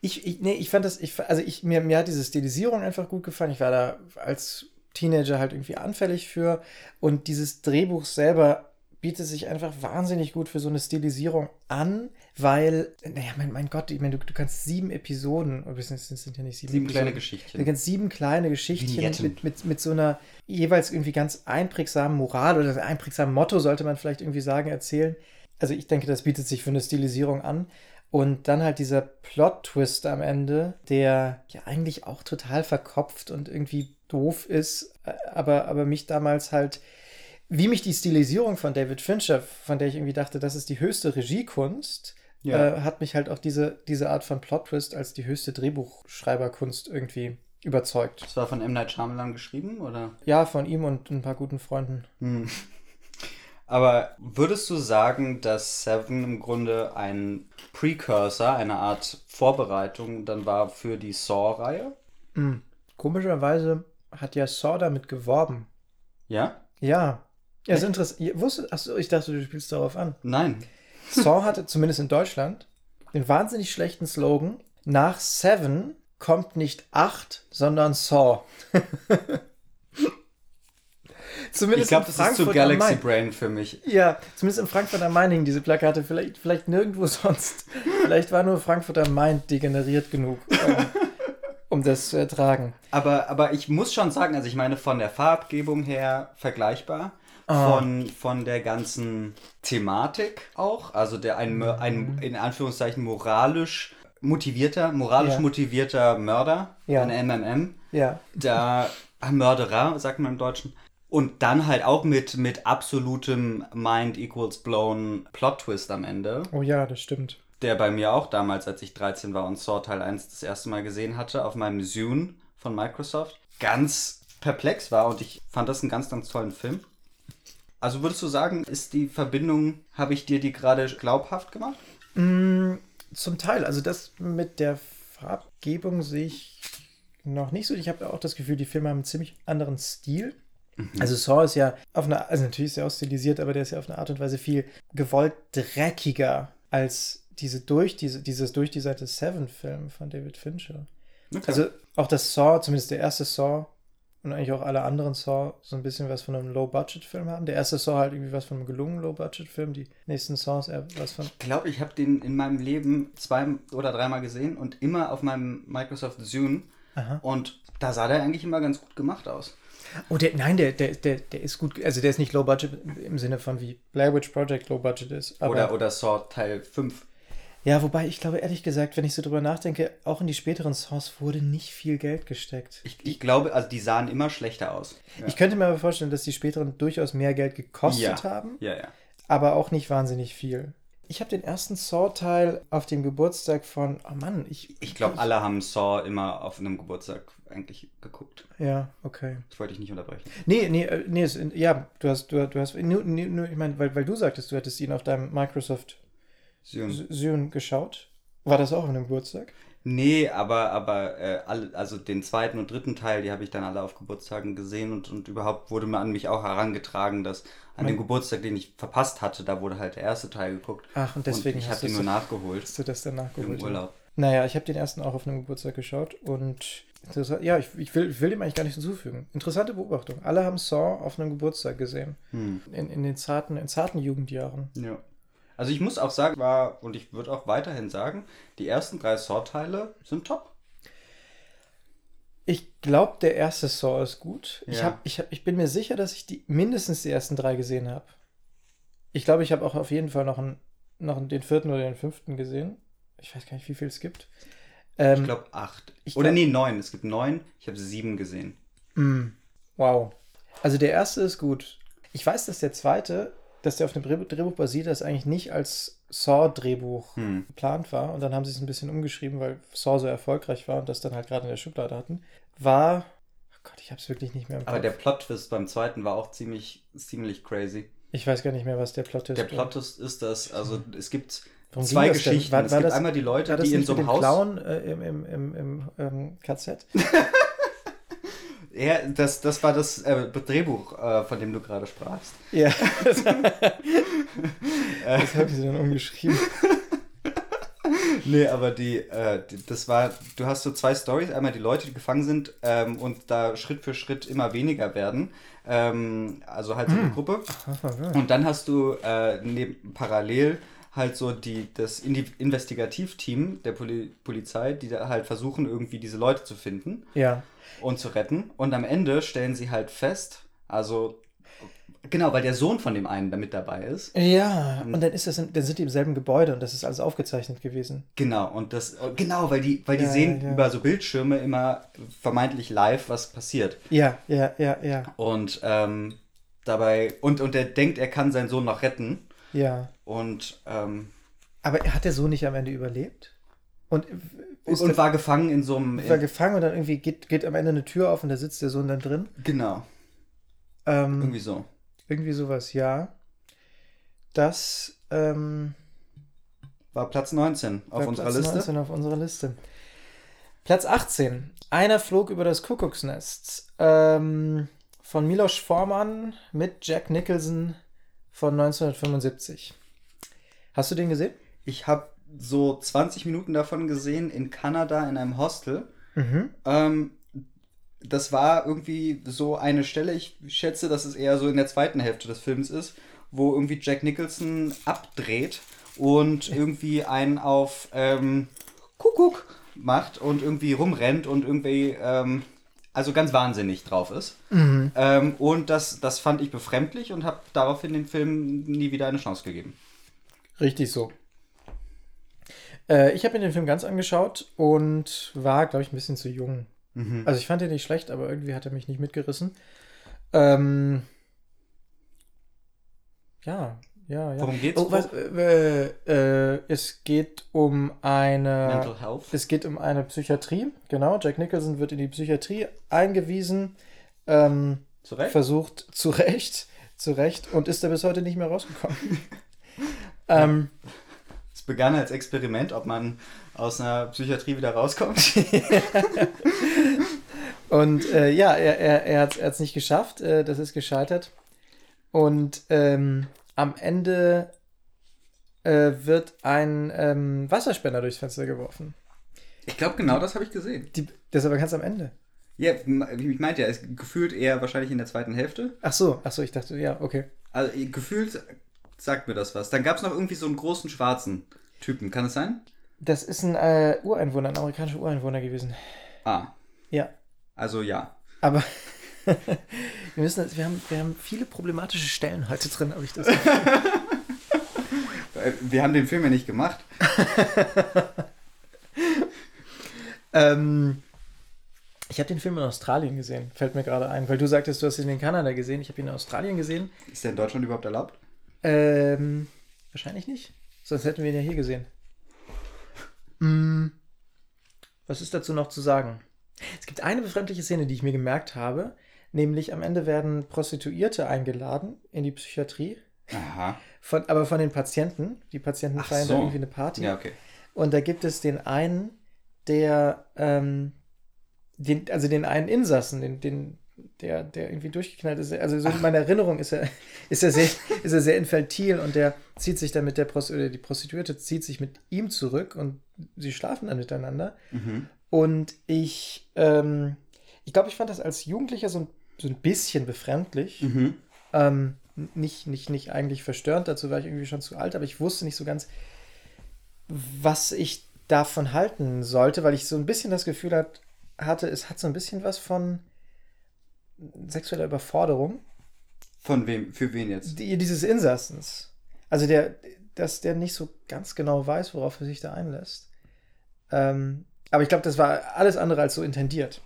Ich, ich, nee, ich fand das, ich, also ich, mir, mir hat diese Stilisierung einfach gut gefallen. Ich war da als Teenager halt irgendwie anfällig für. Und dieses Drehbuch selber bietet sich einfach wahnsinnig gut für so eine Stilisierung an, weil, naja, mein, mein Gott, ich meine, du, du kannst sieben Episoden, oder es sind, ja nicht sieben Sieben kleine Geschichtchen. Du kannst sieben kleine Geschichtchen Vignetten. mit, mit, mit so einer jeweils irgendwie ganz einprägsamen Moral oder einprägsamen Motto, sollte man vielleicht irgendwie sagen, erzählen. Also ich denke, das bietet sich für eine Stilisierung an. Und dann halt dieser Plot-Twist am Ende, der ja eigentlich auch total verkopft und irgendwie doof ist, äh, aber, aber mich damals halt, wie mich die Stilisierung von David Fincher, von der ich irgendwie dachte, das ist die höchste Regiekunst, Ja. äh, hat mich halt auch diese, diese Art von Plot-Twist als die höchste Drehbuchschreiberkunst irgendwie überzeugt. Das war von M. Night Shyamalan geschrieben, oder? Ja, von ihm und ein paar guten Freunden. Aber würdest du sagen, dass Seven im Grunde ein Precursor, eine Art Vorbereitung dann war für die Saw-Reihe? Komischerweise hat ja Saw damit geworben. Ja? Ja. Ja, ist interessant. Achso, ich dachte, du spielst darauf an. Nein. Saw hatte zumindest in Deutschland den wahnsinnig schlechten Slogan: Nach Seven kommt nicht acht, sondern Saw. zumindest Ich glaube, in das ist zu Frankfurt Galaxy. Brain für mich. Ja, zumindest in Frankfurt am Main hingen diese Plakate. Vielleicht, vielleicht nirgendwo sonst. Vielleicht war nur Frankfurt am Main degeneriert genug, ähm, um das zu ertragen. Aber, aber ich muss schon sagen, also ich meine von der Farbgebung her vergleichbar. Von, von der ganzen Thematik auch. Also der ein, ein in Anführungszeichen moralisch motivierter, moralisch Ja. motivierter Mörder, Ja. ein MMM. Ja. da ah, Mörderer, sagt man im Deutschen. Und dann halt auch mit, mit absolutem Mind equals blown Plot Twist am Ende, Oh ja, das stimmt. der bei mir auch damals, als ich 13 war und Saw Teil 1 das erste Mal gesehen hatte, auf meinem Zune von Microsoft, ganz perplex war und ich fand das einen ganz, ganz tollen Film. Also würdest du sagen, ist die Verbindung, habe ich dir die gerade glaubhaft gemacht? Zum Teil. Also das mit der Farbgebung sehe ich noch nicht so. Ich habe auch das Gefühl, die Filme haben einen ziemlich anderen Stil. Also Saw ist ja auf eine, also natürlich ist auch stilisiert, aber der ist ja auf eine Art und Weise viel gewollt dreckiger als diese durch, diese, dieses durchdesignte Seven-Film von David Fincher. Okay. Also auch das Saw, zumindest der erste Saw und eigentlich auch alle anderen Saw so ein bisschen was von einem Low-Budget-Film haben. Der erste Saw halt irgendwie was von einem gelungenen Low-Budget-Film, die nächsten Saws eher was von Ich glaube, ich habe den in meinem Leben zwei oder dreimal gesehen und immer auf meinem Microsoft Zune. Und da sah der eigentlich immer ganz gut gemacht aus. Oh, der, nein, der, der, der, der ist gut, also der ist nicht Low Budget im Sinne von wie Blair Witch Project Low Budget ist. Aber, Oder, oder Saw Teil 5. ja, wobei ich glaube, ehrlich gesagt, wenn ich so drüber nachdenke, auch in die späteren Saws wurde nicht viel Geld gesteckt. Ich, ich glaube, also die sahen immer schlechter aus. Ja. Ich könnte mir aber vorstellen, dass die späteren durchaus mehr Geld gekostet ja. haben, Ja, ja. aber auch nicht wahnsinnig viel. Ich habe den ersten Saw-Teil auf dem Geburtstag von, oh Mann, ich. Ich glaube, alle haben Saw immer auf einem Geburtstag eigentlich geguckt. Ja, okay. Das wollte ich nicht unterbrechen. Nee, nee, äh, nee, es, ja, du hast, du, du hast, nur, nur, ich meine, weil, weil du sagtest, du hättest ihn auf deinem Microsoft. Zune geschaut. War das auch auf einem Geburtstag? Nee, aber, aber äh, alle, also den zweiten und dritten Teil, die habe ich dann alle auf Geburtstagen gesehen und, und überhaupt wurde mir an mich auch herangetragen, dass an dem Geburtstag, den ich verpasst hatte, da wurde halt der erste Teil geguckt. Ach, und deswegen und ich hast habe den nur so- nachgeholt Hast du das dann nachgeholt? im Urlaub. Naja, ich habe den ersten auch auf einem Geburtstag geschaut und ja, ich, ich, will, ich will dem eigentlich gar nicht hinzufügen. Interessante Beobachtung. Alle haben Saw auf einem Geburtstag gesehen. Hm. In, in den zarten, in zarten Jugendjahren. Ja. Also ich muss auch sagen, war, und ich würde auch weiterhin sagen, die ersten drei Saw-Teile sind top. Ich glaube, der erste Saw ist gut. Ich, Ja. hab, ich, hab, ich bin mir sicher, dass ich die mindestens die ersten drei gesehen habe. Ich glaube, ich habe auch auf jeden Fall noch, einen, noch den vierten oder den fünften gesehen. Ich weiß gar nicht, wie viel es gibt. Ähm, Ich glaube acht. Ich Oder glaub- nee, neun. Es gibt neun. Ich habe sieben gesehen. mm. Wow. Also der erste ist gut. Ich weiß, dass der zweite, dass der auf dem Dreh- Drehbuch basiert, das eigentlich nicht als Saw-Drehbuch Hm. geplant war. Und dann haben sie es ein bisschen umgeschrieben, weil Saw so erfolgreich war und das dann halt gerade in der Schublade hatten. War. Oh Gott, ich habe es wirklich nicht mehr im Kopf. Aber der Plot-Twist beim zweiten war auch ziemlich, ziemlich crazy. ich weiß gar nicht mehr, was der Plot ist. Der Plot-Twist ist das, also es gibt ging zwei? Geschichten. War- es war gibt das- einmal die Leute, die in so einem Haus. Clown äh, im, im, im, im ähm, KZ? Ja, das, das war das äh, Drehbuch, äh, von dem du gerade sprachst. ja. Das, das habe ich dann umgeschrieben. Nee, aber die, äh, die, das war, du hast so zwei Stories, einmal die Leute, die gefangen sind ähm, und da Schritt für Schritt immer weniger werden. Ähm, also halt so eine Gruppe. Und dann hast du äh, neben, parallel halt so die, das Investigativteam der Poli Polizei, die da halt versuchen, irgendwie diese Leute zu finden Ja. und zu retten. Und am Ende stellen sie halt fest, also genau, weil der Sohn von dem einen da mit dabei ist. Ja, und dann ist das, in, dann sind die im selben Gebäude und das ist alles aufgezeichnet gewesen. Genau, und das, genau, weil die, weil die Ja, sehen ja. über so Bildschirme immer vermeintlich live, was passiert. Ja, ja, ja, ja, Und ähm, dabei, und, und er denkt, er kann seinen Sohn noch retten. ja. Und, ähm, Aber hat der Sohn nicht am Ende überlebt? Und ist und der, war gefangen in so einem. war gefangen und dann irgendwie geht, geht am Ende eine Tür auf und da sitzt der Sohn dann drin? genau, Ähm, irgendwie so. Irgendwie sowas, ja. Das ähm, War Platz 19 auf unserer Platz Liste. 19 auf unserer Liste. Platz 18. Einer flog über das Kuckucksnest. Ähm, von Milos Forman mit Jack Nicholson von 1975. Hast du den gesehen? Ich habe so 20 Minuten davon gesehen in Kanada in einem Hostel. Mhm. Ähm, das war irgendwie so eine Stelle, ich schätze, dass es eher so in der zweiten Hälfte des Films ist, wo irgendwie Jack Nicholson abdreht und irgendwie einen auf ähm, Kuckuck macht und irgendwie rumrennt und irgendwie, ähm, also ganz wahnsinnig drauf ist. Ähm, und das, das fand ich befremdlich und habe daraufhin den Film nie wieder eine Chance gegeben. Richtig so. Äh, ich habe mir den Film ganz angeschaut und war, glaube ich, ein bisschen zu jung. Also ich fand ihn nicht schlecht, aber irgendwie hat er mich nicht mitgerissen. Ähm, ja, ja, ja. Worum geht's? Oh, was, äh, äh, es geht um eine. Mental Health. Es geht um eine Psychiatrie, genau. Jack Nicholson wird in die Psychiatrie eingewiesen, ähm, Zu Recht? versucht zu Recht, zu Recht und ist da bis heute nicht mehr rausgekommen. ähm, Es begann als Experiment, ob man aus einer Psychiatrie wieder rauskommt. und äh, ja, er, er, er hat es nicht geschafft, äh, das ist gescheitert. Und ähm, am Ende äh, wird ein ähm, Wasserspender durchs Fenster geworfen. Ich glaube, genau das habe ich gesehen. Die, das ist aber ganz am Ende. Ja, ich meinte ja, es gefühlt eher wahrscheinlich in der zweiten Hälfte. Ach so, ach so, ich dachte, ja, okay. Also gefühlt sagt mir das was. Dann gab es noch irgendwie so einen großen schwarzen Typen. Kann es sein? Das ist ein äh, Ureinwohner, ein amerikanischer Ureinwohner gewesen. Ah, Ja, also ja. aber wir müssen, wir haben, wir haben viele problematische Stellen heute drin, habe ich das. Wir haben den Film ja nicht gemacht. ähm, ich habe den Film in Australien gesehen, fällt mir gerade ein, weil du sagtest, du hast ihn in Kanada gesehen. Ich habe ihn in Australien gesehen. Ist der in Deutschland überhaupt erlaubt? Ähm, wahrscheinlich nicht. Sonst hätten wir ihn ja hier gesehen. Mm, was ist dazu noch zu sagen? Es gibt eine befremdliche Szene, die ich mir gemerkt habe, nämlich am Ende werden Prostituierte eingeladen in die Psychiatrie, Aha. von, aber von den Patienten. Die Patienten feiern so. da irgendwie eine Party. Ja, okay. Und da gibt es den einen, der, ähm, den, also den einen Insassen, den, den, der, der irgendwie durchgeknallt ist. Also so in meiner Erinnerung ist er, ist er sehr, ist er sehr infantil und der zieht sich dann mit der Prost oder die Prostituierte zieht sich mit ihm zurück und sie schlafen dann miteinander. Mhm. Und ich, ähm, ich glaube, ich fand das als Jugendlicher so ein, so ein bisschen befremdlich. Mhm. Ähm, nicht, nicht, nicht eigentlich verstörend, dazu war ich irgendwie schon zu alt, aber ich wusste nicht so ganz, was ich davon halten sollte, weil ich so ein bisschen das Gefühl hat, hatte, es hat so ein bisschen was von sexueller Überforderung. Von wem? Für wen jetzt? Die, dieses Insassens. Also der, dass der nicht so ganz genau weiß, worauf er sich da einlässt. Ähm, aber ich glaube, das war alles andere als so intendiert.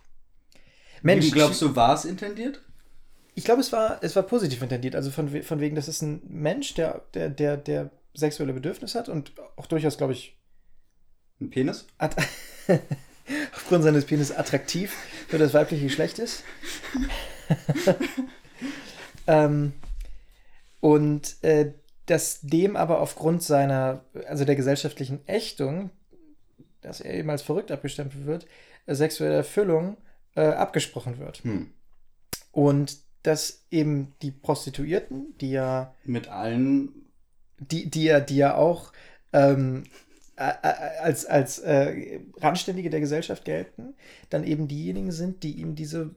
Mensch, Wie glaubst du, war es intendiert? ich glaube, es war, es war positiv intendiert. Also von, von wegen, das ist ein Mensch, der, der, der, der sexuelle Bedürfnisse hat und auch durchaus, glaube ich, Ein Penis? aufgrund seines Penis attraktiv für das weibliche Geschlecht ist. ähm, und äh, dass dem aber aufgrund seiner, also der gesellschaftlichen Ächtung, dass er eben als verrückt abgestempelt wird, äh, sexuelle Erfüllung äh, abgesprochen wird. Hm. Und dass eben die Prostituierten, die ja, Mit allen. die, die ja, die ja auch ähm, äh, äh, als, als äh, Randständige der Gesellschaft gelten, dann eben diejenigen sind, die ihm diese,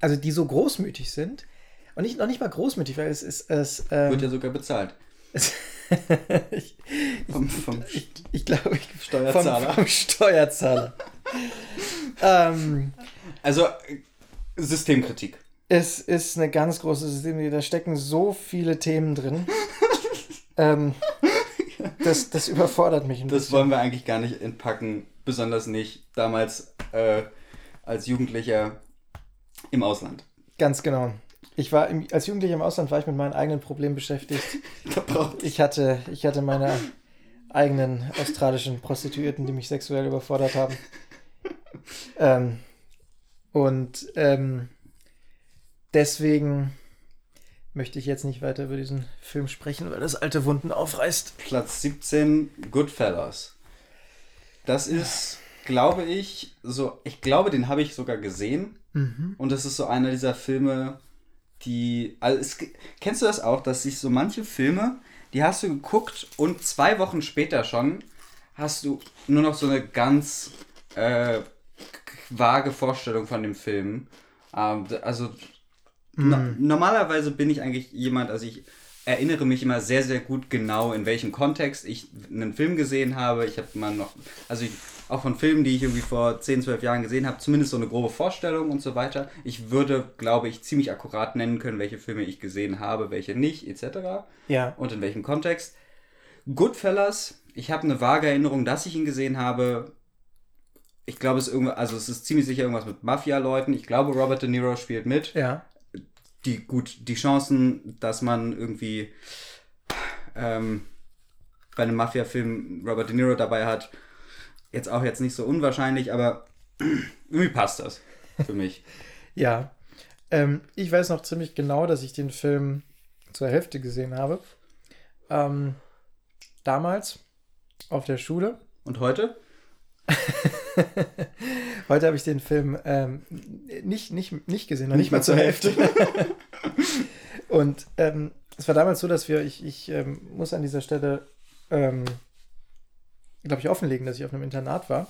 also die so großmütig sind. Und nicht, noch nicht mal großmütig, weil es ist es. Ähm, Wird ja sogar bezahlt. es ich Vom, vom ich, ich glaube, ich, Steuerzahler. Vom, vom Steuerzahler. ähm, Also äh, Systemkritik. Es ist eine ganz große System, da stecken so viele Themen drin. ähm, das, das überfordert mich ein Das bisschen. wollen wir eigentlich gar nicht entpacken, besonders nicht damals äh, als Jugendlicher im Ausland. Ganz genau. Ich war im, als Jugendlicher im Ausland war ich mit meinen eigenen Problemen beschäftigt. Ich hatte, ich hatte meine eigenen australischen Prostituierten, die mich sexuell überfordert haben. Ähm, und ähm, deswegen möchte ich jetzt nicht weiter über diesen Film sprechen, weil das alte Wunden aufreißt. Platz 17, Goodfellas. Das ist, glaube ich, so, ich glaube, den habe ich sogar gesehen. Mhm. Und das ist so einer dieser Filme, die. Also es, kennst du das auch, dass sich so manche Filme, die hast du geguckt und zwei Wochen später schon hast du nur noch so eine ganz äh, vage Vorstellung von dem Film. Ähm, also no normalerweise bin ich eigentlich jemand, also ich erinnere mich immer sehr, sehr gut genau, in welchem Kontext ich einen Film gesehen habe. Ich habe mal noch, also ich, auch von Filmen, die ich irgendwie vor 10, 12 Jahren gesehen habe, zumindest so eine grobe Vorstellung und so weiter. Ich würde, glaube ich, ziemlich akkurat nennen können, welche Filme ich gesehen habe, welche nicht, etc. Ja. Und in welchem Kontext. Goodfellas, ich habe eine vage Erinnerung, dass ich ihn gesehen habe. Ich glaube, es ist irgendwas, also es ist ziemlich sicher irgendwas mit Mafia-Leuten. Ich glaube, Robert De Niro spielt mit Ja. Die gut die Chancen, dass man irgendwie ähm, bei einem Mafia-Film Robert De Niro dabei hat, jetzt auch jetzt nicht so unwahrscheinlich, aber irgendwie passt das für mich. Ja. Ähm, ich weiß noch ziemlich genau, dass ich den Film zur Hälfte gesehen habe. Ähm, damals auf der Schule. Und heute? Heute habe ich den Film ähm, nicht, nicht, nicht gesehen, noch nicht, mal zur Hälfte. Und ähm, es war damals so, dass wir, ich, ich ähm, muss an dieser Stelle, ähm, glaube ich, offenlegen, dass ich auf einem Internat war.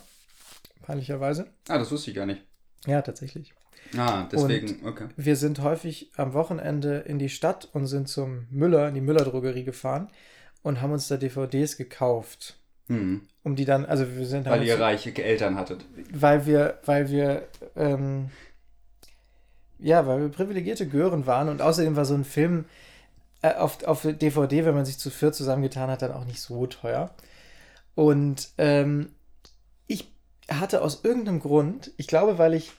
Peinlicherweise. Ah, das wusste ich gar nicht. Ja, tatsächlich. Ah, deswegen, okay. Wir sind häufig am Wochenende in die Stadt und sind zum Müller, in die Müller-Drogerie gefahren und haben uns da DVDs gekauft. Hm. Um die dann, also wir sind Weil haben ihr reiche Eltern hattet. weil wir, weil wir, ähm, ja, weil wir privilegierte Gören waren und außerdem war so ein Film äh, auf, auf DVD, wenn man sich zu viert zusammengetan hat, dann auch nicht so teuer. Und ähm, ich hatte aus irgendeinem Grund, ich glaube, weil ich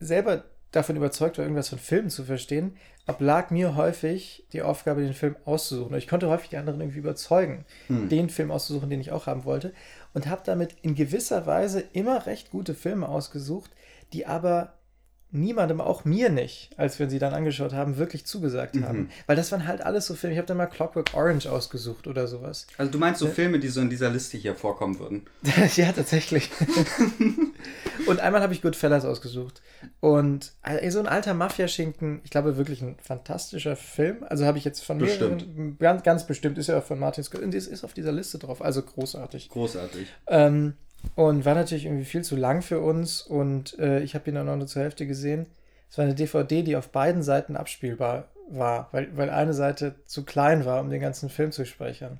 selber davon überzeugt war, irgendwas von Filmen zu verstehen, oblag mir häufig die Aufgabe, den Film auszusuchen. Und ich konnte häufig die anderen irgendwie überzeugen, Hm. den Film auszusuchen, den ich auch haben wollte. Und habe damit in gewisser Weise immer recht gute Filme ausgesucht, die aber niemandem, auch mir nicht, als wir sie dann angeschaut haben, wirklich zugesagt haben. Mhm. Weil das waren halt alles so Filme. Ich habe dann mal Clockwork Orange ausgesucht oder sowas. Also du meinst so Filme, die so in dieser Liste hier vorkommen würden. ja, tatsächlich. und einmal habe ich Goodfellas ausgesucht. Und ey, so ein alter Mafia-Schinken, ich glaube wirklich ein fantastischer Film. Also habe ich jetzt von Bestimmt. mehreren- ganz, ganz bestimmt, ist ja auch von Martin Scott, und ist, ist auf dieser Liste drauf, also großartig. Großartig. Ähm, und war natürlich irgendwie viel zu lang für uns und äh, ich habe ihn dann auch nur zur Hälfte gesehen. Es war eine DVD, die auf beiden Seiten abspielbar war, weil, weil eine Seite zu klein war, um den ganzen Film zu speichern.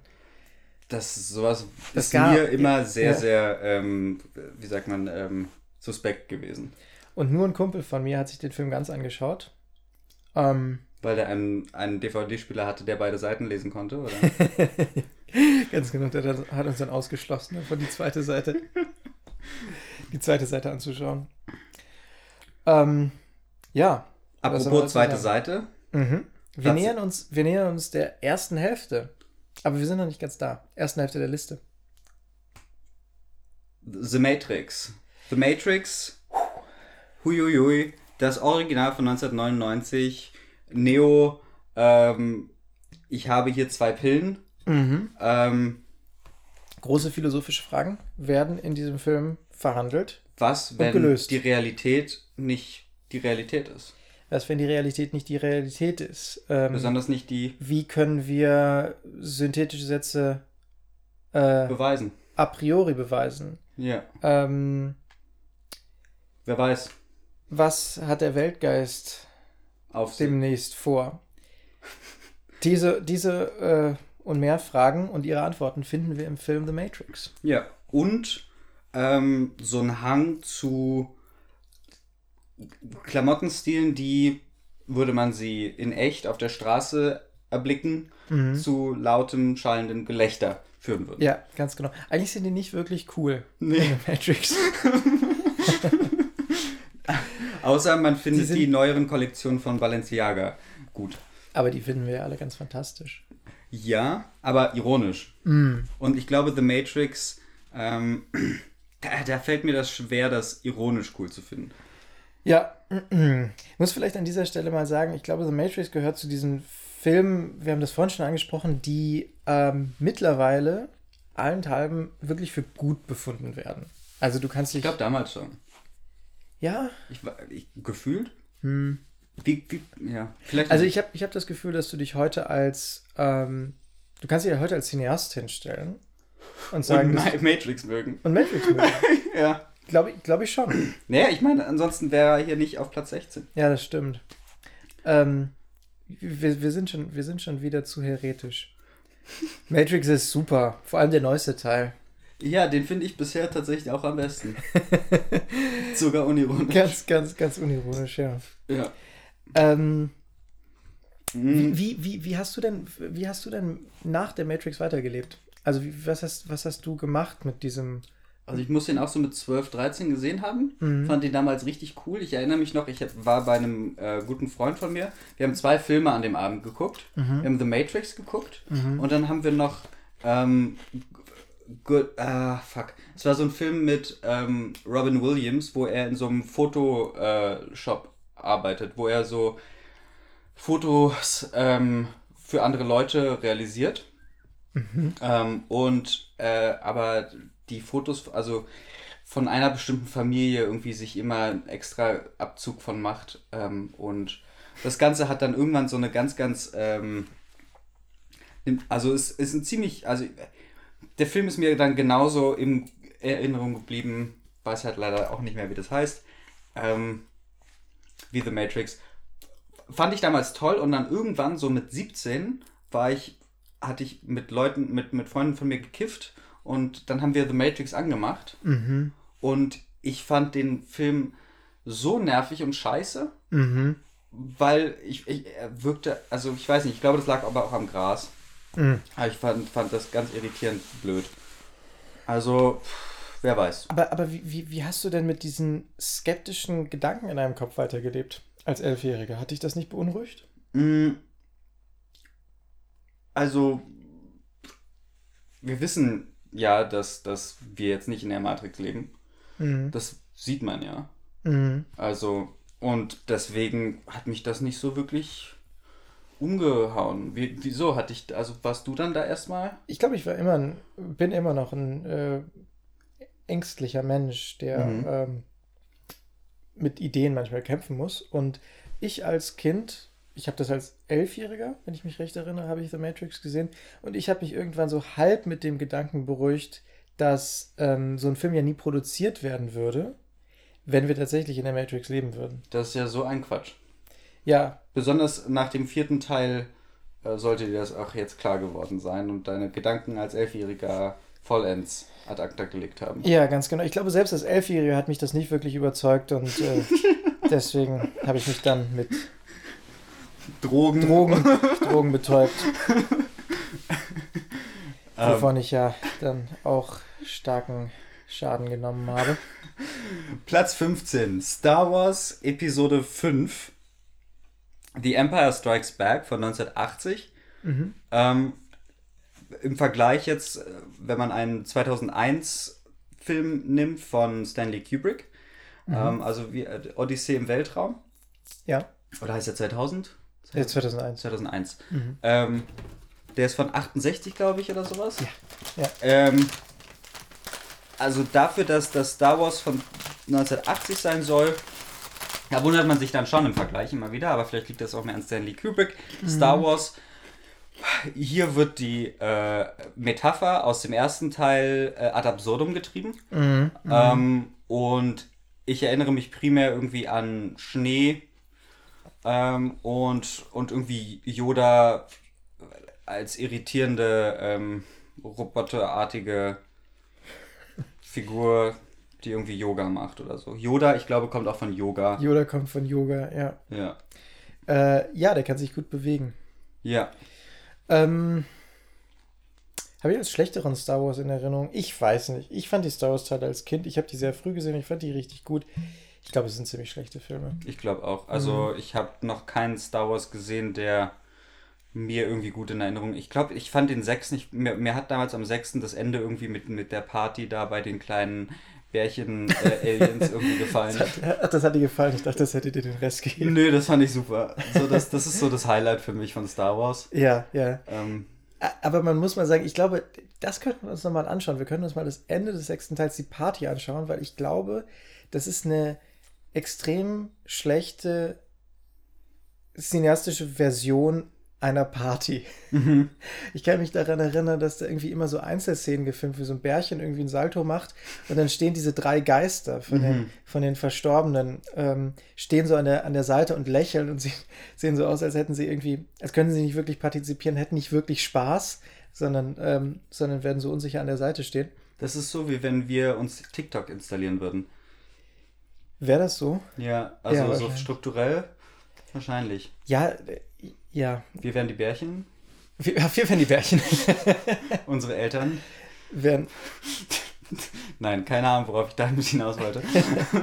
Das sowas Das ist gab- mir immer sehr, ja. sehr, ähm, wie sagt man, ähm, suspekt gewesen. Und nur ein Kumpel von mir hat sich den Film ganz angeschaut. Ähm, Weil der einen, einen DVD-Spieler hatte, der beide Seiten lesen konnte, oder? Ganz genau, der hat- uns dann ausgeschlossen, von die zweite Seite, die zweite Seite anzuschauen. Ähm, ja, Apropos zweite? Seite. Mhm. Wir, nähern uns, wir nähern uns der ersten Hälfte. Aber wir sind noch nicht ganz da. Ersten Hälfte der Liste. The Matrix. The Matrix. Huiuiui. Das Original von 1999. Neo. Ähm, ich habe hier zwei Pillen. Ähm, Große philosophische Fragen werden in diesem Film verhandelt. was, wenn die Realität nicht die Realität ist? Was, wenn die Realität nicht die Realität ist? Ähm, Besonders nicht die wie können wir synthetische Sätze äh, beweisen. a priori beweisen? Ja. Ähm, Wer weiß. was hat der Weltgeist Auf demnächst vor? Diese, diese äh, und mehr Fragen und ihre Antworten finden wir im Film The Matrix. Ja, und ähm, so ein Hang zu Klamottenstilen, die, würde man sie in echt auf der Straße erblicken, zu lautem, schallendem Gelächter führen würden. Ja, ganz genau. Eigentlich sind die nicht wirklich cool. Nee. in The Matrix. Außer man findet Die neueren Kollektionen von Balenciaga gut. Aber die finden wir ja alle ganz fantastisch. Ja, aber ironisch. Und ich glaube, The Matrix, ähm, da, da fällt mir das schwer, das ironisch cool zu finden. Ja, ich muss vielleicht an dieser Stelle mal sagen, ich glaube, The Matrix gehört zu diesen Filmen, wir haben das vorhin schon angesprochen, die ähm, mittlerweile allenthalben wirklich für gut befunden werden. Also du kannst dich. Ich glaube damals schon. ja, Ich, war- ich, gefühlt? Wie, wie, ja, vielleicht. also ich habe ich hab das Gefühl, dass du dich heute als, ähm, du kannst dich ja heute als Cineast hinstellen und sagen, und Ma Matrix mögen. und Matrix mögen. Ja. Glaube ich, glaub ich schon. Naja, ich meine, ansonsten wäre er hier nicht auf Platz 16. Ja, das stimmt. Ähm, wir, wir, sind schon, wir sind schon wieder zu heretisch. Matrix ist super, vor allem der neueste Teil. Ja, den finde ich bisher tatsächlich auch am besten. Sogar unironisch. Ganz, ganz, ganz unironisch, ja. Ja. Ähm, Mhm. wie, wie, wie, hast du denn, wie hast du denn nach der Matrix weitergelebt? Also wie, was, hast, was hast du gemacht mit diesem... Also ich muss den auch so mit 12, 13 gesehen haben. Fand den damals richtig cool. Ich erinnere mich noch, ich war bei einem äh, guten Freund von mir. Wir haben zwei Filme an dem Abend geguckt. Wir haben The Matrix geguckt. Und dann haben wir noch ähm, Good, ah, fuck. Es war so ein Film mit ähm, Robin Williams, wo er in so einem Fotoshop arbeitet, wo er so Fotos ähm, für andere Leute realisiert. Ähm, und äh, aber die Fotos, also von einer bestimmten Familie irgendwie sich immer einen extra Abzug von macht. Ähm, und das Ganze hat dann irgendwann so eine ganz, ganz, ähm, also es ist ein ziemlich, also der Film ist mir dann genauso in Erinnerung geblieben, weiß halt leider auch nicht mehr, wie das heißt, ähm, wie The Matrix. Fand ich damals toll und dann irgendwann, so mit 17, war ich, hatte ich mit Leuten, mit, mit Freunden von mir gekifft und dann haben wir The Matrix angemacht und ich fand den Film so nervig und scheiße, Mhm. weil ich, ich er wirkte, also ich weiß nicht, ich glaube, das lag aber auch am Gras. Mhm. Aber ich fand, fand das ganz irritierend blöd. Also, pff, wer weiß. Aber, aber wie, wie, wie hast du denn mit diesen skeptischen Gedanken in deinem Kopf weitergelebt als Elfjähriger? Hat dich das nicht beunruhigt? Mm, Also, wir wissen ja, dass, dass wir jetzt nicht in der Matrix leben. Mhm. Das sieht man ja. Mhm. Also, und deswegen hat mich das nicht so wirklich umgehauen. Wie, wieso hatte ich, also warst du dann da erstmal? Ich glaube, ich war immer ein, bin immer noch ein äh, ängstlicher Mensch, der Mhm. ähm, mit Ideen manchmal kämpfen muss. Und ich als Kind, ich habe das als Elfjähriger, wenn ich mich recht erinnere, habe ich The Matrix gesehen. Und ich habe mich irgendwann so halb mit dem Gedanken beruhigt, dass ähm, so ein Film ja nie produziert werden würde, wenn wir tatsächlich in der Matrix leben würden. Das ist ja so ein Quatsch. Ja, Besonders nach dem vierten Teil äh, sollte dir das auch jetzt klar geworden sein und deine Gedanken als Elfjähriger vollends ad acta gelegt haben. Ja, ganz genau. Ich glaube, selbst als Elfjähriger hat mich das nicht wirklich überzeugt und äh, deswegen habe ich mich dann mit Drogen. Drogen, Drogen betäubt, Ähm, wovon ich ja dann auch starken Schaden genommen habe. Platz 15. Star Wars Episode 5. The Empire Strikes Back von 1980. Ähm, Im Vergleich jetzt, äh, wenn man einen 2001 Film nimmt von Stanley Kubrick, ähm, also wie äh, Odyssee im Weltraum, Ja, oder heißt der 2000? ja 2001. 2001. Ähm, der ist von 68, glaube ich, oder sowas. Ja, ja. Ähm, also dafür, dass das Star Wars von 1980 sein soll, da wundert man sich dann schon im Vergleich immer wieder, aber vielleicht liegt das auch mehr an Stanley Kubrick. Star Wars, hier wird die äh, Metapher aus dem ersten Teil äh, ad absurdum getrieben. Ähm, und ich erinnere mich primär irgendwie an Schnee ähm, und, und irgendwie Yoda als irritierende, ähm, roboterartige Figur, die irgendwie Yoga macht oder so. Yoda, ich glaube, kommt auch von Yoga. Yoda kommt von Yoga, ja. Ja. Äh, ja, der kann sich gut bewegen. Ja. Ähm, habe ich als schlechteren Star Wars in Erinnerung? Ich weiß nicht. Ich fand die Star Wars-Teile als Kind, ich habe die sehr früh gesehen, ich fand die richtig gut. Ich glaube, es sind ziemlich schlechte Filme. Ich glaube auch. Also ich habe noch keinen Star Wars gesehen, der mir irgendwie gut in Erinnerung. Ich glaube, ich fand den sechs nicht. Mir, mir hat damals am sechsten das Ende irgendwie mit, mit der Party da bei den kleinen Bärchen äh, Aliens irgendwie gefallen. Das hat, ach, das hat dir gefallen. Ich dachte, das hätte dir den Rest gegeben. Nö, das fand ich super. So, das, das ist so das Highlight für mich von Star Wars. Ja, ja. Ähm, Aber man muss mal sagen, ich glaube, das könnten wir uns nochmal anschauen. Wir können uns mal das Ende des sechsten Teils, die Party, anschauen, weil ich glaube, das ist eine extrem schlechte cineastische Version einer Party. Ich kann mich daran erinnern, dass da irgendwie immer so Einzelszenen gefilmt, wie so ein Bärchen irgendwie ein Salto macht und dann stehen diese drei Geister von, den, von den Verstorbenen, ähm, stehen so an der, an der Seite und lächeln und sie sehen so aus, als hätten sie irgendwie, als könnten sie nicht wirklich partizipieren, hätten nicht wirklich Spaß, sondern, ähm, sondern werden so unsicher an der Seite stehen. das ist so, wie wenn wir uns TikTok installieren würden. Wäre das so? Ja, also Ja, so strukturell wahrscheinlich. Ja, ja. Wir wären die Bärchen, Wir, ja, wir wären die Bärchen. unsere Eltern. wären, Nein, keine Ahnung, worauf ich damit hinaus wollte.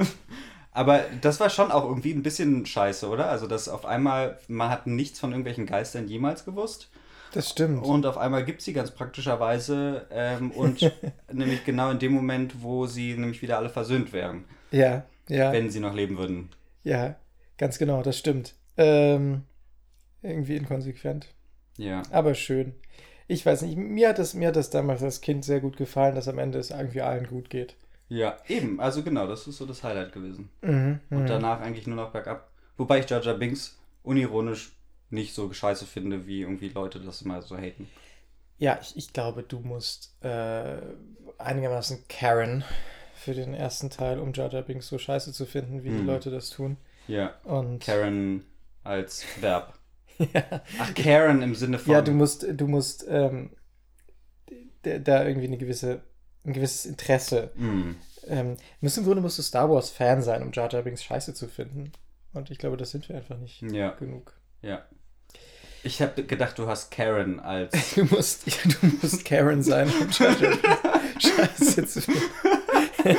Aber das war schon auch irgendwie ein bisschen scheiße, oder? Also, dass auf einmal, man hat nichts von irgendwelchen Geistern jemals gewusst. das stimmt. Und auf einmal gibt es sie ganz praktischerweise. Ähm, und nämlich genau in dem Moment, wo sie nämlich wieder alle versöhnt wären, ja, ja. wenn sie noch leben würden. Ja, ganz genau, das stimmt. Ähm, irgendwie inkonsequent, Ja. aber schön. Ich weiß nicht, mir hat, das, mir hat das damals als Kind sehr gut gefallen, dass am Ende es irgendwie allen gut geht. Ja, eben. Also genau, das ist so das Highlight gewesen. Mhm, Und danach eigentlich nur noch bergab. Wobei ich Jar Binks unironisch nicht so scheiße finde, wie irgendwie Leute das immer so haten. Ja, ich, ich glaube, du musst äh, einigermaßen Karen für den ersten Teil, um Jar Binks so scheiße zu finden, wie die Mhm. Leute das tun. Ja. Und Karen als Verb. Ach, Karen im Sinne von. ja, du musst, du musst ähm, da irgendwie eine gewisse, ein gewisses Interesse Mm, Ähm, Im Grunde musst du Star Wars-Fan sein, um Jar Jar Binks scheiße zu finden. Und ich glaube, das sind wir einfach nicht Ja. genug. ja. Ich habe gedacht, du hast Karen als. Du musst, ja, du musst Karen sein, um Jar Jar Binks scheiße zu finden.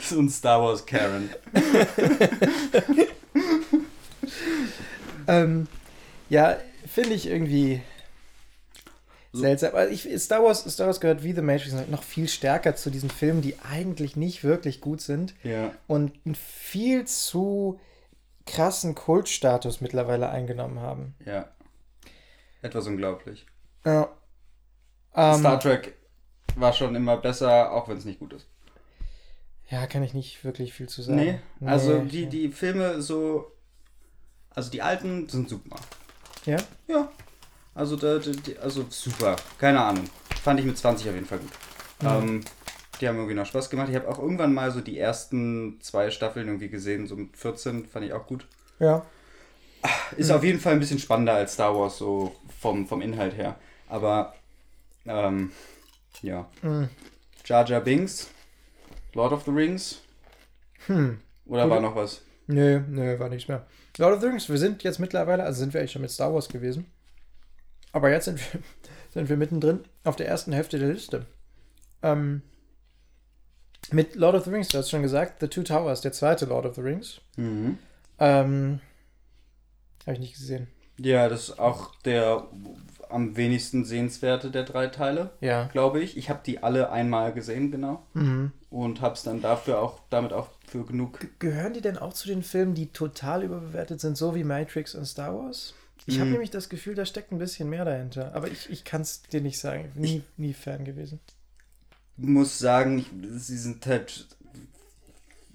so ein Star Wars Karen. Ähm, ja, finde ich irgendwie seltsam. Aber ich, Star, Wars, Star Wars gehört wie The Matrix noch viel stärker zu diesen Filmen, die eigentlich nicht wirklich gut sind Ja. und einen viel zu krassen Kultstatus mittlerweile eingenommen haben. Ja. Etwas unglaublich. Ja. Ähm, Star Trek war schon immer besser, auch wenn es nicht gut ist. Ja, kann ich nicht wirklich viel zu sagen. Nee. Also Nee. die, die Filme so. Also die alten sind super. Ja? Ja. Also, da, da, die, also super. Keine Ahnung. Fand ich mit 20 auf jeden Fall gut. Ähm, die haben irgendwie noch Spaß gemacht. Ich habe auch irgendwann mal so die ersten zwei Staffeln irgendwie gesehen, so mit 14, fand ich auch gut. Ja. Ist auf jeden Fall ein bisschen spannender als Star Wars, so vom, vom Inhalt her. Aber, ähm, ja. Mhm. Jar Jar Binks, Lord of the Rings. Hm. Oder war noch was? Nö, nö, war nichts mehr. Lord of the Rings, wir sind jetzt mittlerweile, also sind wir eigentlich schon mit Star Wars gewesen. Aber jetzt sind wir, sind wir mittendrin auf der ersten Hälfte der Liste. Ähm, mit Lord of the Rings, du hast schon gesagt, The Two Towers, der zweite Lord of the Rings. Mhm. Ähm, Habe ich nicht gesehen. Ja, das ist auch der am wenigsten sehenswerte der drei Teile, Ja. glaube ich. Ich habe die alle einmal gesehen, genau. Mhm. Und habe es dann dafür auch, damit auch für genug. Gehören die denn auch zu den Filmen, die total überbewertet sind, so wie Matrix und Star Wars? Ich habe Mhm. nämlich das Gefühl, da steckt ein bisschen mehr dahinter. Aber ich, ich kann es dir nicht sagen. Nie, nie Fan gewesen. muss sagen, ich, sie sind halt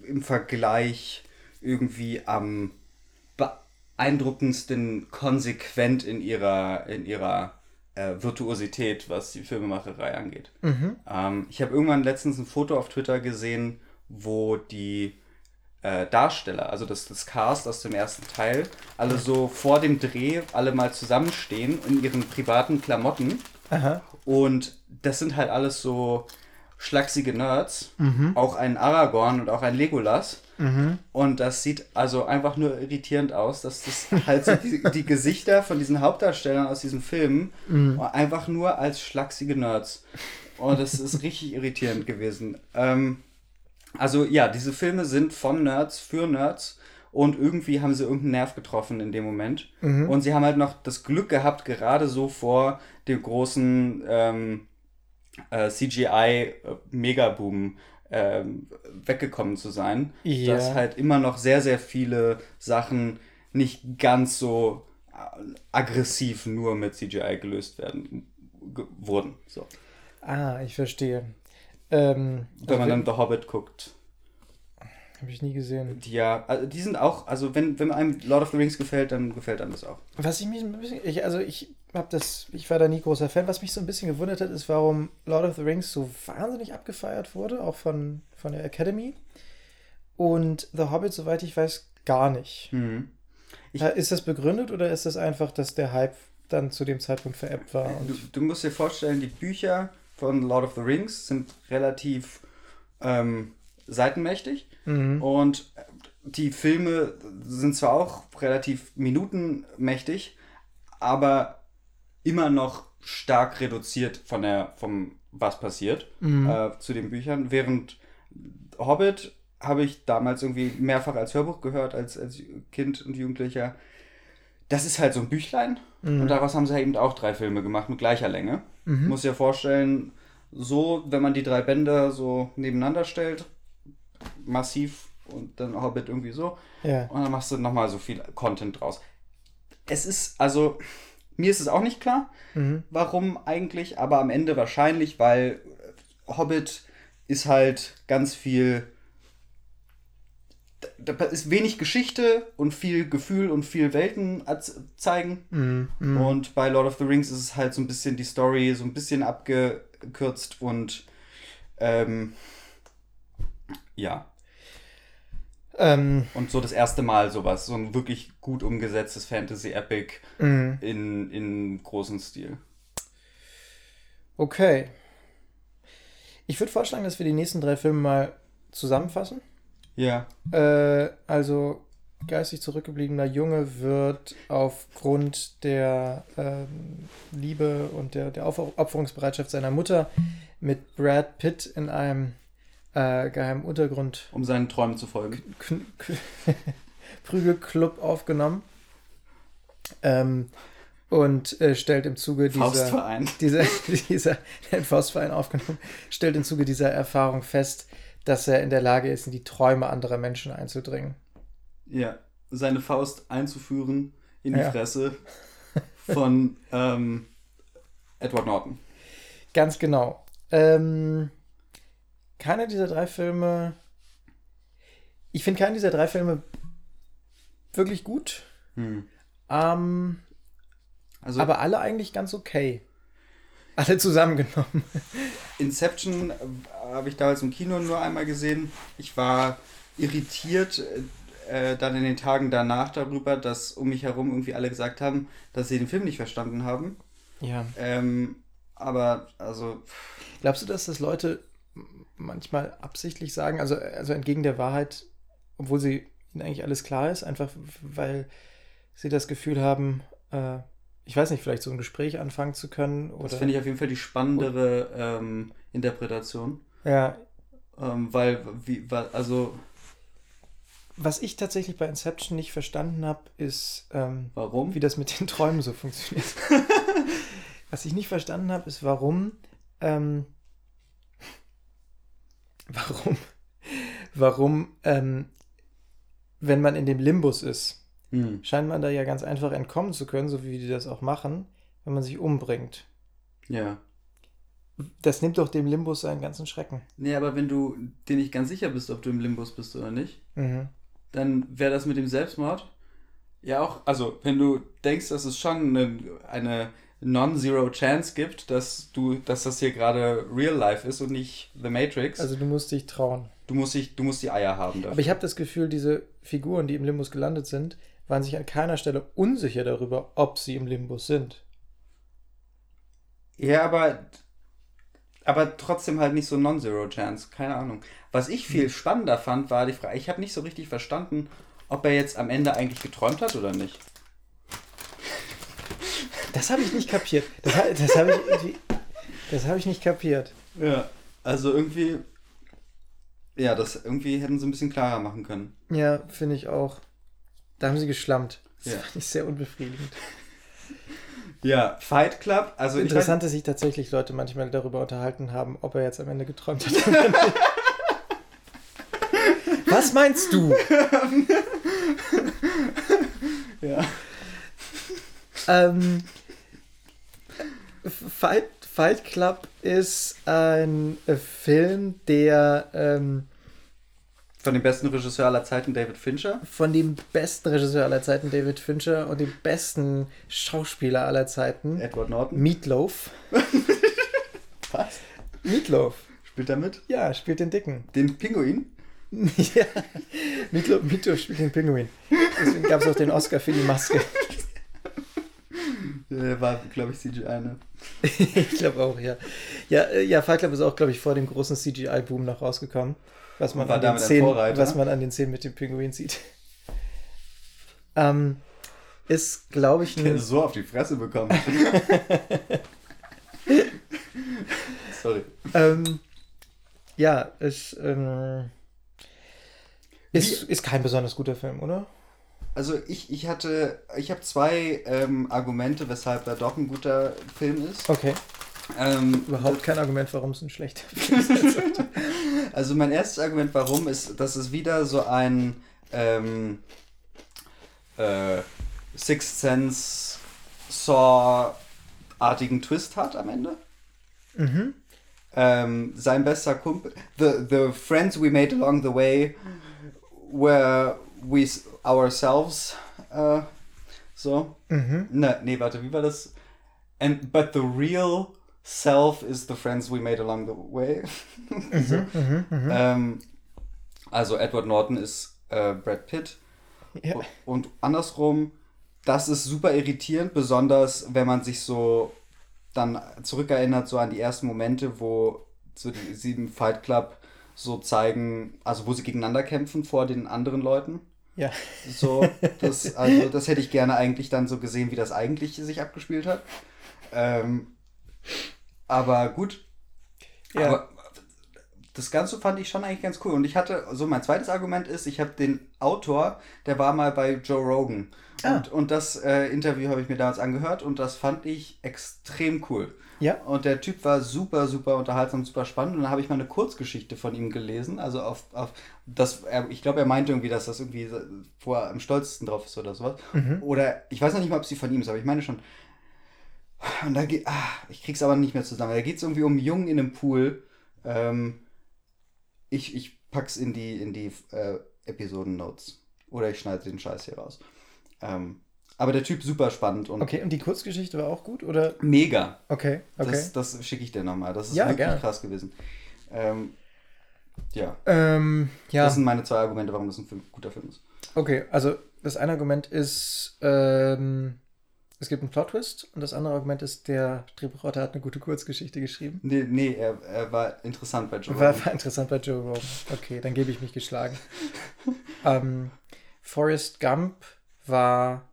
im Vergleich irgendwie am beeindruckendsten konsequent in ihrer, in ihrer äh, Virtuosität, was die Filmemacherei angeht. Ähm, ich habe irgendwann letztens ein Foto auf Twitter gesehen, wo die äh, Darsteller, also das, das Cast aus dem ersten Teil, alle so vor dem Dreh alle mal zusammenstehen in ihren privaten Klamotten. Aha. Und das sind halt alles so schlachsige Nerds. Auch ein Aragorn und auch ein Legolas. Und das sieht also einfach nur irritierend aus, dass das halt so die, die Gesichter von diesen Hauptdarstellern aus diesen Filmen einfach nur als schlachsige Nerds. Und das ist richtig irritierend gewesen. Ähm, also ja, diese Filme sind von Nerds für Nerds und irgendwie haben sie irgendeinen Nerv getroffen in dem Moment. Und sie haben halt noch das Glück gehabt, gerade so vor dem großen ähm, äh, CGI-Megaboom ähm, weggekommen zu sein. Ja. Dass halt immer noch sehr, sehr viele Sachen nicht ganz so äh, aggressiv nur mit CGI gelöst werden wurden. So. Ah, ich verstehe. Ähm, Wenn man dann The Hobbit guckt. Habe ich nie gesehen. Ja, also die sind auch, also wenn, wenn einem Lord of the Rings gefällt, dann gefällt einem das auch. Was ich mich ein bisschen, ich, also ich habe das, ich war da nie großer Fan. Was mich so ein bisschen gewundert hat, ist, warum Lord of the Rings so wahnsinnig abgefeiert wurde, auch von, von der Academy. Und The Hobbit, soweit ich weiß, gar nicht. Ich- Äh, ist das begründet oder ist das einfach, dass der Hype dann zu dem Zeitpunkt veräppt war? Du, du musst dir vorstellen, die Bücher von Lord of the Rings sind relativ ähm, seitenmächtig Mhm. und die Filme sind zwar auch relativ minutenmächtig, aber immer noch stark reduziert von der, vom was passiert äh, zu den Büchern, während Hobbit habe ich damals irgendwie mehrfach als Hörbuch gehört, als, als Kind und Jugendlicher. Das ist halt so ein Büchlein und daraus haben sie eben auch drei Filme gemacht mit gleicher Länge. Muss dir vorstellen, so, wenn man die drei Bände so nebeneinander stellt, massiv und dann Hobbit irgendwie so, ja. und dann machst du nochmal so viel Content draus. Es ist, also, mir ist es auch nicht klar, Mhm. warum eigentlich, aber am Ende wahrscheinlich, weil Hobbit ist halt ganz viel. Da ist wenig Geschichte und viel Gefühl und viel Welten zeigen. Mhm. Und bei Lord of the Rings ist es halt so ein bisschen die Story so ein bisschen abgekürzt und ähm, ja. Ähm, Und so das erste Mal sowas, so ein wirklich gut umgesetztes Fantasy-Epic mhm. in, in großem Stil. Okay. Ich würde vorschlagen, dass wir die nächsten drei Filme mal zusammenfassen. Ja. Äh, also geistig zurückgebliebener Junge wird aufgrund der ähm, Liebe und der, der Opferungsbereitschaft seiner Mutter mit Brad Pitt in einem äh, geheimen Untergrund Um seinen Träumen zu folgen. Prügelclub aufgenommen ähm, und äh, stellt im Zuge dieser Faustverein. dieser, dieser den Faustverein aufgenommen, stellt im Zuge dieser Erfahrung fest, dass er in der Lage ist, in die Träume anderer Menschen einzudringen. Ja. Seine Faust einzuführen in die Ja. Fresse von ähm, Edward Norton. Ganz genau. Ähm, keiner dieser drei Filme. Ich finde keinen dieser drei Filme wirklich gut. Hm. Ähm, Also aber alle eigentlich ganz okay. Alle zusammengenommen. Inception äh, habe ich damals im Kino nur einmal gesehen. Ich war irritiert äh, dann in den Tagen danach darüber, dass um mich herum irgendwie alle gesagt haben, dass sie den Film nicht verstanden haben. Ja. Ähm, aber also Glaubst du, dass das Leute manchmal absichtlich sagen, also, also entgegen der Wahrheit, obwohl sie ihnen eigentlich alles klar ist, einfach weil sie das Gefühl haben, äh, ich weiß nicht, vielleicht so ein Gespräch anfangen zu können oder das finde ich auf jeden Fall die spannendere ähm, Interpretation. ja, Ähm, weil, wie, weil, also, Was ich tatsächlich bei Inception nicht verstanden habe, ist, ähm, Warum? wie das mit den Träumen so funktioniert. Was ich nicht verstanden habe, ist, warum, ähm, warum, warum, ähm, wenn man in dem Limbus ist, Hm. scheint man da ja ganz einfach entkommen zu können, so wie die das auch machen, wenn man sich umbringt. Ja. Das nimmt doch dem Limbus seinen ganzen Schrecken. Nee, aber wenn du dir nicht ganz sicher bist, ob du im Limbus bist oder nicht, Mhm. dann wäre das mit dem Selbstmord ja auch, also wenn du denkst, dass es schon eine, eine Non-Zero Chance gibt, dass du, dass das hier gerade Real Life ist und nicht The Matrix, Also du musst dich trauen. du musst dich, du musst die Eier haben dafür. Aber ich habe das Gefühl, diese Figuren, die im Limbus gelandet sind, waren sich an keiner Stelle unsicher darüber, ob sie im Limbus sind. Ja, aber, aber trotzdem halt nicht so Non-Zero Chance, keine Ahnung. Was ich viel spannender fand, war die Frage, ich habe nicht so richtig verstanden, ob er jetzt am Ende eigentlich geträumt hat oder nicht. Das habe ich nicht kapiert. Das, das habe ich. Das habe ich nicht kapiert. Ja, also irgendwie, ja, das irgendwie hätten sie ein bisschen klarer machen können. Ja, finde ich auch. Da haben sie geschlammt. Das Ja. fand ich sehr unbefriedigend. Ja, Fight Club, also Interessant, dass sich tatsächlich Leute manchmal darüber unterhalten haben, ob er jetzt am Ende geträumt hat. Was meinst du? Ja. Ähm, Fight, Fight Club ist ein äh, Film, der ähm, Von dem besten Regisseur aller Zeiten, David Fincher. von dem besten Regisseur aller Zeiten, David Fincher, und dem besten Schauspieler aller Zeiten, Edward Norton. Meatloaf. Was? Meatloaf. Spielt er mit? Ja, spielt den Dicken. Den Pinguin? ja, Meatloaf, Meatloaf spielt den Pinguin. Deswegen gab es auch den Oscar für die Maske. Der war, glaube ich, CGI, ne? ich glaube auch, ja. Ja, äh, ja Fight Club ist auch, glaube ich, vor dem großen CGI-Boom noch rausgekommen. Was man, an den Szenen, was man an den Szenen mit dem Pinguin sieht. Ähm, ist, glaube ich, Der ein, ist so auf die Fresse bekommen. Sorry. ähm, ja, ist, ähm, ist, ist kein besonders guter Film, oder? Also ich, ich hatte, ich habe zwei ähm, Argumente, weshalb er doch ein guter Film ist. Okay. Ähm, Überhaupt kein Argument, warum es ein schlechter Film ist. Also mein erstes Argument, warum, ist, dass es wieder so ein ähm, äh, Sixth Sense Saw-artigen Twist hat am Ende. mhm. Ähm, sein bester Kumpel, the, the friends we made along the way were we ourselves, äh, so. Mhm. Ne, nee, warte, wie war das? And, but the real self is the friends we made along the way. so. Mhm. Mhm. Ähm, also Edward Norton ist äh, Brad Pitt. Ja. Und andersrum, das ist super irritierend, besonders wenn man sich so dann zurückerinnert, so an die ersten Momente, wo so die sieben Fight Club so zeigen, also wo sie gegeneinander kämpfen vor den anderen Leuten. Ja. So, das, also das hätte ich gerne eigentlich dann so gesehen, wie das eigentlich sich abgespielt hat. Ähm, aber gut. Ja. Aber das Ganze fand ich schon eigentlich ganz cool. Und ich hatte, so mein zweites Argument ist, ich habe den Autor, der war mal bei Joe Rogan. Ah. Und, und das äh, Interview habe ich mir damals angehört und das fand ich extrem cool. Ja. Und der Typ war super, super unterhaltsam, super spannend. Und dann habe ich mal eine Kurzgeschichte von ihm gelesen. Also auf, auf das, er, ich glaube, er meinte irgendwie, dass das irgendwie, wo er am stolzesten drauf ist oder sowas. Mhm. Oder ich weiß noch nicht mal, ob sie von ihm ist, aber ich meine schon. Und da geht, ah, ich krieg's aber nicht mehr zusammen. Da geht es irgendwie um einen Jungen in einem Pool. Ähm, ich, ich pack's in die, in die äh, Episoden-Notes. Oder ich schneide den Scheiß hier raus. Ähm, aber der Typ super spannend und Okay, und die Kurzgeschichte war auch gut, oder? mega. Okay, okay. Das, das schicke ich dir nochmal. Das ist Ja, wirklich gerne. krass gewesen. Ähm, ja, ähm, ja. das sind meine zwei Argumente, warum das ein Film, guter Film ist. Okay, also das eine Argument ist, ähm, es gibt einen Plot-Twist und das andere Argument ist, der Drehbuchautor hat eine gute Kurzgeschichte geschrieben. Nee, nee er, er war interessant bei Joe War, Rogan. war interessant bei Joe Rogan. Okay, dann gebe ich mich geschlagen. ähm, Forrest Gump war,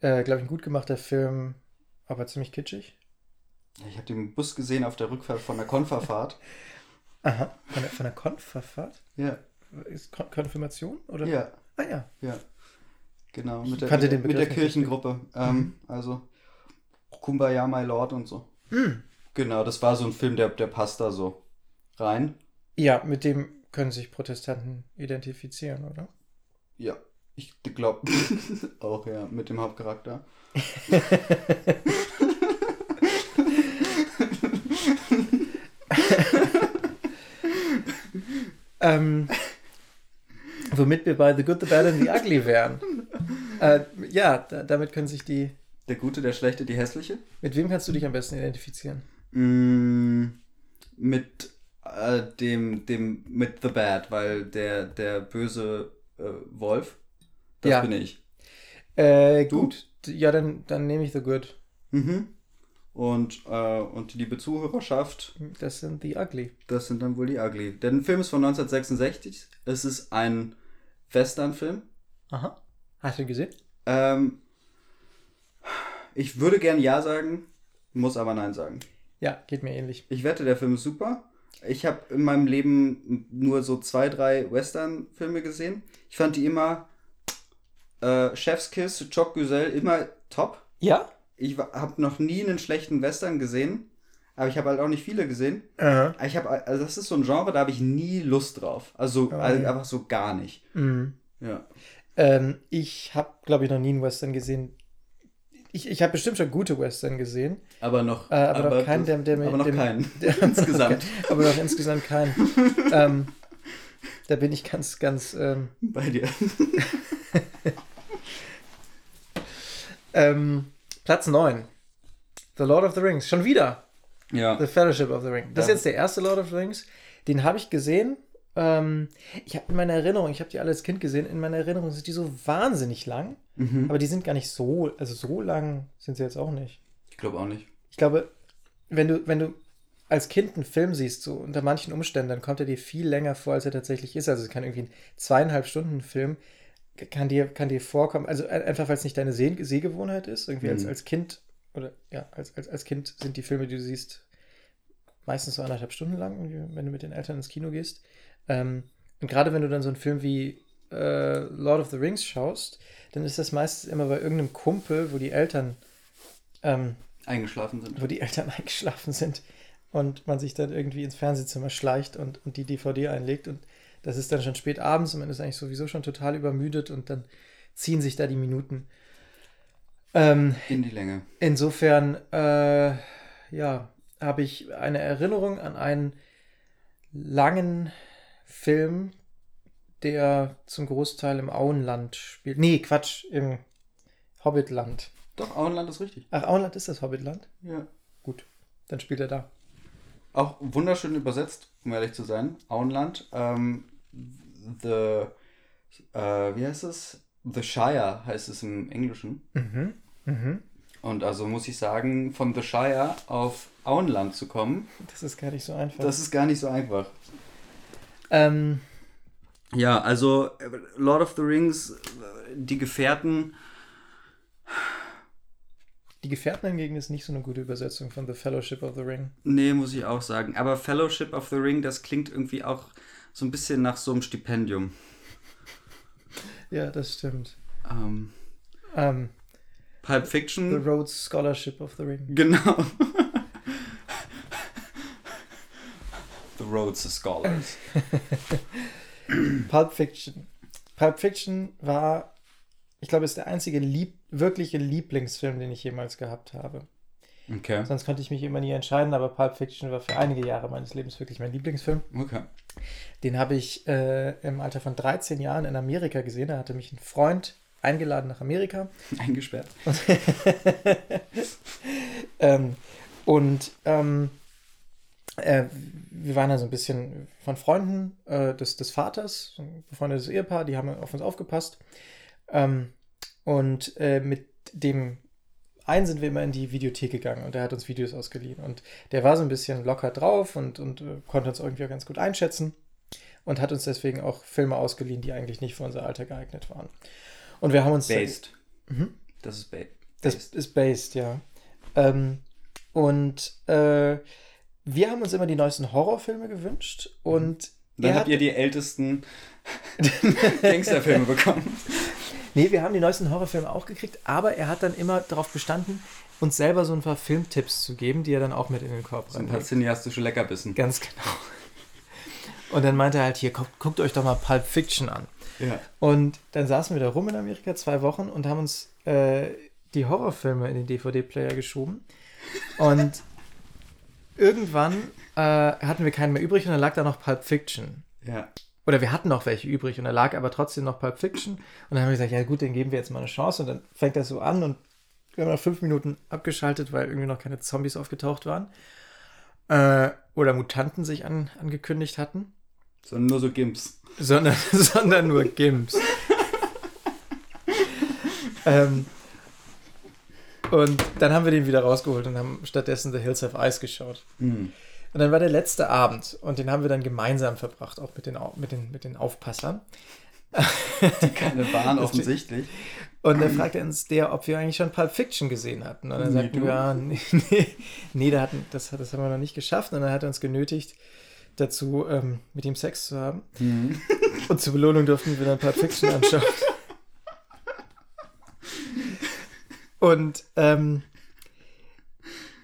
äh, glaube ich, ein gut gemachter Film, aber ziemlich kitschig. Ich habe den Bus gesehen auf der Rückfahrt von der Konferfahrt. Aha, von der, von der Konferfahrt? Ja. ist Kon Konfirmation? Oder? Ja, Ah ja. ja. Genau, Ich mit der, mit, der- den mit der. Kirchengruppe. Ähm, Also Kumbaya, My Lord und so. Hm. Genau, das war so ein Film, der, der passt da so rein. Ja, mit dem können sich Protestanten identifizieren, oder? Ja, ich glaube auch, ja, mit dem Hauptcharakter. ähm, womit wir bei The Good, The Bad and The Ugly wären. Äh, ja, da, damit können sich die. Der Gute, der Schlechte, die Hässliche. Mit wem kannst du dich am besten identifizieren? Mm, mit äh, dem, dem, mit The Bad, weil der, der böse äh, Wolf, das Ja. bin ich. Äh, Du? gut. Ja, dann, dann nehme ich The Good. Mhm. Und, äh, und die liebe Zuhörerschaft, Das sind The Ugly. das sind dann wohl die Ugly. Der Film ist von 1966. Es ist ein Western-Film. Aha. Hast du ihn gesehen? Ähm, ich würde gern Ja sagen, muss aber Nein sagen. Ja, geht mir ähnlich. Ich wette, der Film ist super. Ich habe in meinem Leben nur so zwei, drei Western-Filme gesehen. Ich fand die immer äh, Chef's Kiss, Choc Güzel immer top. Ja? Ich habe noch nie einen schlechten Western gesehen, aber ich habe halt auch nicht viele gesehen. Aha. Aber Ich habe, also das ist so ein Genre, da habe ich nie Lust drauf. Also, Oh, also ja. einfach so gar nicht. Mhm. Ja. Ähm, ich habe, glaube ich, noch nie einen Western gesehen. Ich, ich habe bestimmt schon gute Western gesehen, Aber noch, äh, aber, noch keinen, der, der mir. aber noch der, keinen. Der, Insgesamt. aber noch insgesamt keinen. ähm, da bin ich ganz, ganz. Ähm, Bei dir. Ähm, Platz 9. The Lord of the Rings. Schon wieder. Ja. The Fellowship of the Ring. Das Ja. ist jetzt der erste Lord of the Rings. Den habe ich gesehen. Ähm, ich habe in meiner Erinnerung, ich habe die alle als Kind gesehen, in meiner Erinnerung sind die so wahnsinnig lang. Mhm. Aber die sind gar nicht so, also so lang sind sie jetzt auch nicht. Ich glaube auch nicht. Ich glaube, wenn du, wenn du als Kind einen Film siehst, so unter manchen Umständen, dann kommt er dir viel länger vor, als er tatsächlich ist. Also es kann irgendwie ein zweieinhalb Stunden Film, kann dir, kann dir vorkommen, also ein- einfach weil es nicht deine Seh Sehgewohnheit ist. Irgendwie als, Mhm. als Kind, oder ja, als, als, als Kind sind die Filme, die du siehst, meistens so anderthalb Stunden lang, wenn du mit den Eltern ins Kino gehst. Ähm, und gerade wenn du dann so einen Film wie äh, Lord of the Rings schaust, dann ist das meistens immer bei irgendeinem Kumpel, wo die Eltern ähm, Eingeschlafen sind. wo die Eltern eingeschlafen sind und man sich dann irgendwie ins Fernsehzimmer schleicht und, und die DVD einlegt und das ist dann schon spät abends und man ist eigentlich sowieso schon total übermüdet und dann ziehen sich da die Minuten. Ähm, In die Länge. insofern, äh, ja, habe ich eine Erinnerung an einen langen Film, der zum Großteil im Auenland spielt. Nee, Quatsch, im Hobbitland. Doch, Auenland ist richtig. Ach, Auenland ist das Hobbitland? Ja. Gut, dann spielt er da. Auch wunderschön übersetzt, um ehrlich zu sein. Auenland. Ähm, the, äh, wie heißt es? The Shire heißt es im Englischen. Mhm. Mhm. Und also muss ich sagen, von The Shire auf Auenland zu kommen, Das ist gar nicht so einfach. das ist gar nicht so einfach. ähm, Ja, also Lord of the Rings, die Gefährten, die Gefährten hingegen ist nicht so eine gute Übersetzung von The Fellowship of the Ring. nee, muss ich auch sagen. Aber Fellowship of the Ring, das klingt irgendwie auch so ein bisschen nach so einem Stipendium. Ja, das stimmt. Ähm, Ähm, Pulp the Fiction, Rhodes Scholarship of the Ring. genau. the Rhodes Scholars. Pulp Fiction. Pulp Fiction war, ich glaube, ist der einzige lieb wirkliche Lieblingsfilm, den ich jemals gehabt habe. Okay. Sonst konnte ich mich immer nie entscheiden, aber Pulp Fiction war für einige Jahre meines Lebens wirklich mein Lieblingsfilm. Okay. Den habe ich äh, im Alter von 13 Jahren in Amerika gesehen. Da hatte mich ein Freund eingeladen nach Amerika. Eingesperrt. ähm, und ähm, äh, wir waren da so ein bisschen von Freunden äh, des, des Vaters, ein befreundetes Ehepaar, die haben auf uns aufgepasst. Ähm, und äh, mit dem einen sind wir immer in die Videothek gegangen und der hat uns Videos ausgeliehen. Und der war so ein bisschen locker drauf und, und äh, konnte uns irgendwie auch ganz gut einschätzen und hat uns deswegen auch Filme ausgeliehen, die eigentlich nicht für unser Alter geeignet waren. Und wir haben uns. Based. Mhm. Das ist ba Das based. ist based, ja. Ähm, und äh, wir haben uns immer die neuesten Horrorfilme gewünscht und Dann habt ihr die ältesten Gangsterfilme bekommen. Nee, wir haben die neuesten Horrorfilme auch gekriegt, aber er hat dann immer darauf bestanden, uns selber so ein paar Filmtipps zu geben, die er dann auch mit in den Korb So ein paar cineastische Leckerbissen. Ganz genau. Und dann meinte er halt, hier, guckt, guckt euch doch mal Pulp Fiction an. Ja. Und dann saßen wir da rum in Amerika zwei Wochen und haben uns äh, die Horrorfilme in den DVD-Player geschoben. Und irgendwann äh, hatten wir keinen mehr übrig und dann lag da noch Pulp Fiction. Ja. Oder wir hatten noch welche übrig und da lag aber trotzdem noch Pulp Fiction. Und dann haben wir gesagt, ja gut, den geben wir jetzt mal eine Chance. Und dann fängt das so an und wir haben nach fünf Minuten abgeschaltet, weil irgendwie noch keine Zombies aufgetaucht waren. Äh, oder Mutanten sich an, angekündigt hatten. Sondern nur so Gimps. sondern, sondern nur Gimps. ähm, und dann haben wir den wieder rausgeholt und haben stattdessen The Hills of Ice geschaut. Hm. Und dann war der letzte Abend und den haben wir dann gemeinsam verbracht, auch mit den, mit den, mit den Aufpassern. Keine Bahn offensichtlich. Und dann fragte uns der, ob wir eigentlich schon Pulp Fiction gesehen hatten. Und dann Nee, sagten wir, ja, nee, nee, nee da hatten, das, das haben wir noch nicht geschafft. Und dann hat er uns genötigt, dazu ähm, mit ihm Sex zu haben. Hm. Und zur Belohnung durften wir dann Pulp Fiction anschauen. Und ähm,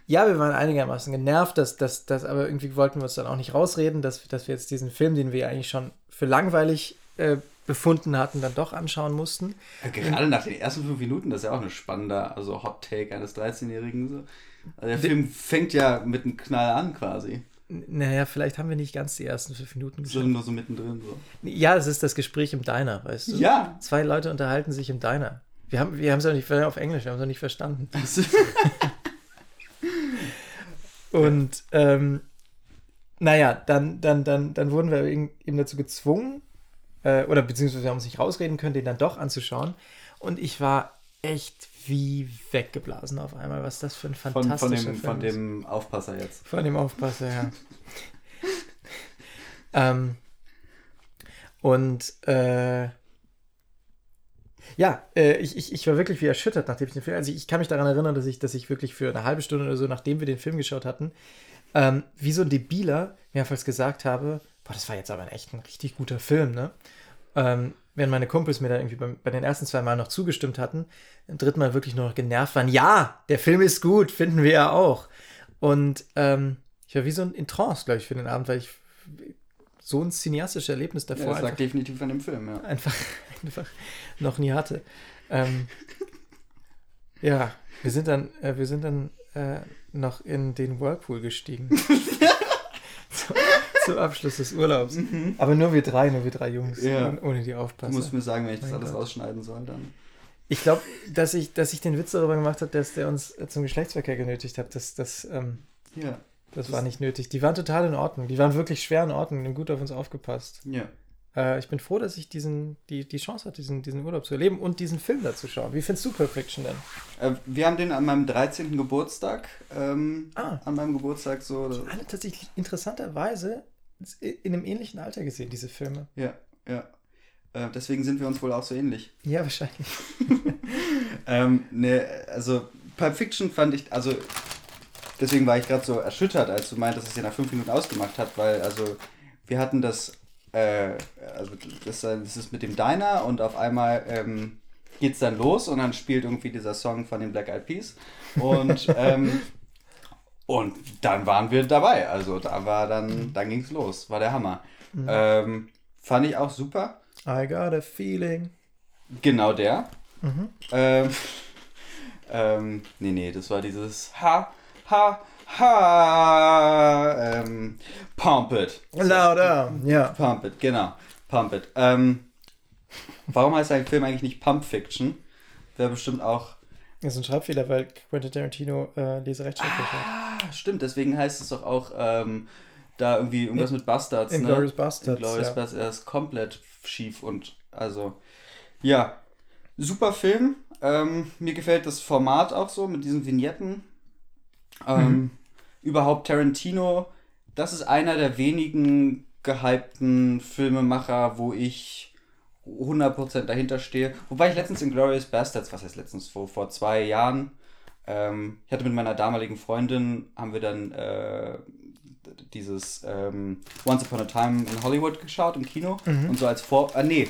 ja, wir waren einigermaßen genervt, dass, dass, dass, aber irgendwie wollten wir uns dann auch nicht rausreden, dass, dass wir jetzt diesen Film, den wir eigentlich schon für langweilig äh, befunden hatten, dann doch anschauen mussten. Ja, Gerade nach den ersten fünf Minuten, das ist ja auch eine spannende, also Hot Take eines 13-Jährigen. So. Also der Film fängt ja mit einem Knall an quasi. Naja, vielleicht haben wir nicht ganz die ersten fünf Minuten gesehen. nur so mittendrin. So. Ja, es ist das Gespräch im Diner, weißt du? Ja. Zwei Leute unterhalten sich im Diner. Wir haben wir es ja nicht auf Englisch, wir haben es noch nicht verstanden. Und ähm, naja, dann, dann, dann, dann wurden wir eben dazu gezwungen, äh, oder beziehungsweise wir haben uns nicht rausreden können, den dann doch anzuschauen. Und ich war echt wie weggeblasen auf einmal, was das für ein Von, fantastischer von, dem, Film von dem Aufpasser jetzt. Von dem Aufpasser, ja. ähm, und äh, ja, äh, ich, ich, ich war wirklich wie erschüttert, nachdem ich den Film. Also ich, kann mich daran erinnern, dass ich, dass ich wirklich für eine halbe Stunde oder so, nachdem wir den Film geschaut hatten, ähm, wie so ein Debiler mehrmals gesagt habe, boah, das war jetzt aber echt ein richtig guter Film, ne? Ähm, während meine Kumpels mir da irgendwie bei, bei den ersten zwei Mal noch zugestimmt hatten, im dritten Mal wirklich nur noch genervt waren. Ja, der Film ist gut, finden wir ja auch. Und ähm, ich war wie so ein in Trance, glaube ich, für den Abend, weil ich so ein cineastisches Erlebnis Ja, davor das lag definitiv an dem Film, ja. einfach, einfach noch nie hatte. Ähm, ja, wir sind dann, äh, wir sind dann äh, noch in den Whirlpool gestiegen. zu, zum Abschluss des Urlaubs. Aber nur wir drei, nur wir drei Jungs, Ja. ohne- die Du Aufpasser. musst mir sagen, wenn ich das Mein alles Gott. rausschneiden soll, dann. Ich glaube, dass ich, dass ich den Witz darüber gemacht habe, dass der uns äh, zum Geschlechtsverkehr genötigt hat. Das, das, ähm, Ja. das war nicht nötig. Die waren total in Ordnung. Die waren wirklich schwer in Ordnung. Haben gut auf uns aufgepasst. Ja. Äh, ich bin froh, dass ich diesen, die, die Chance hatte, diesen, diesen Urlaub zu erleben und diesen Film da zu schauen. Wie findest du Pulp Fiction denn? Äh, wir haben den an meinem 13. Geburtstag, ähm, Ah. an meinem Geburtstag so, Alle tatsächlich interessanterweise in einem ähnlichen Alter gesehen, diese Filme. ja, ja. Äh, deswegen sind wir uns wohl auch so ähnlich. Ja, wahrscheinlich. Ähm, ne, also Pulp Fiction fand ich, also deswegen war ich gerade so erschüttert, als du meintest, dass es dir nach fünf Minuten ausgemacht hat, weil also wir hatten das, äh, also das, das ist mit dem Diner und auf einmal ähm, geht's dann los und dann spielt irgendwie dieser Song von den Black Eyed Peas und ähm, und dann waren wir dabei, also da war dann, dann ging's los, war der Hammer. Ähm, fand ich auch super. I got a feeling. Genau der. Mhm. Ähm, ähm, nee, nee, das war dieses Ha, Ha, Ha, ähm, Pump It. Louder. Ja. Pump It, genau. Pump It. Ähm, warum heißt ein Film eigentlich nicht Pump Fiction? Wäre bestimmt auch. Das ist ein Schreibfehler, weil Quentin Tarantino äh, Leserechtschreibfehler hat. Ah, stimmt, deswegen heißt es doch auch ähm, da irgendwie irgendwas mit Bastards. ne? Inglourious Basterds, Inglourious ja. Basterds, er ist komplett schief und also. Ja, super Film. Ähm, mir gefällt das Format auch so mit diesen Vignetten. Ähm, Mhm. Überhaupt Tarantino, das ist einer der wenigen gehypten Filmemacher, wo ich 100% dahinter stehe. Wobei ich letztens in Glorious Bastards, was heißt letztens, vor, vor zwei Jahren, ähm, ich hatte mit meiner damaligen Freundin, haben wir dann äh, dieses ähm, Once Upon a Time in Hollywood geschaut im Kino Mhm. und so als Vor... Ah, nee,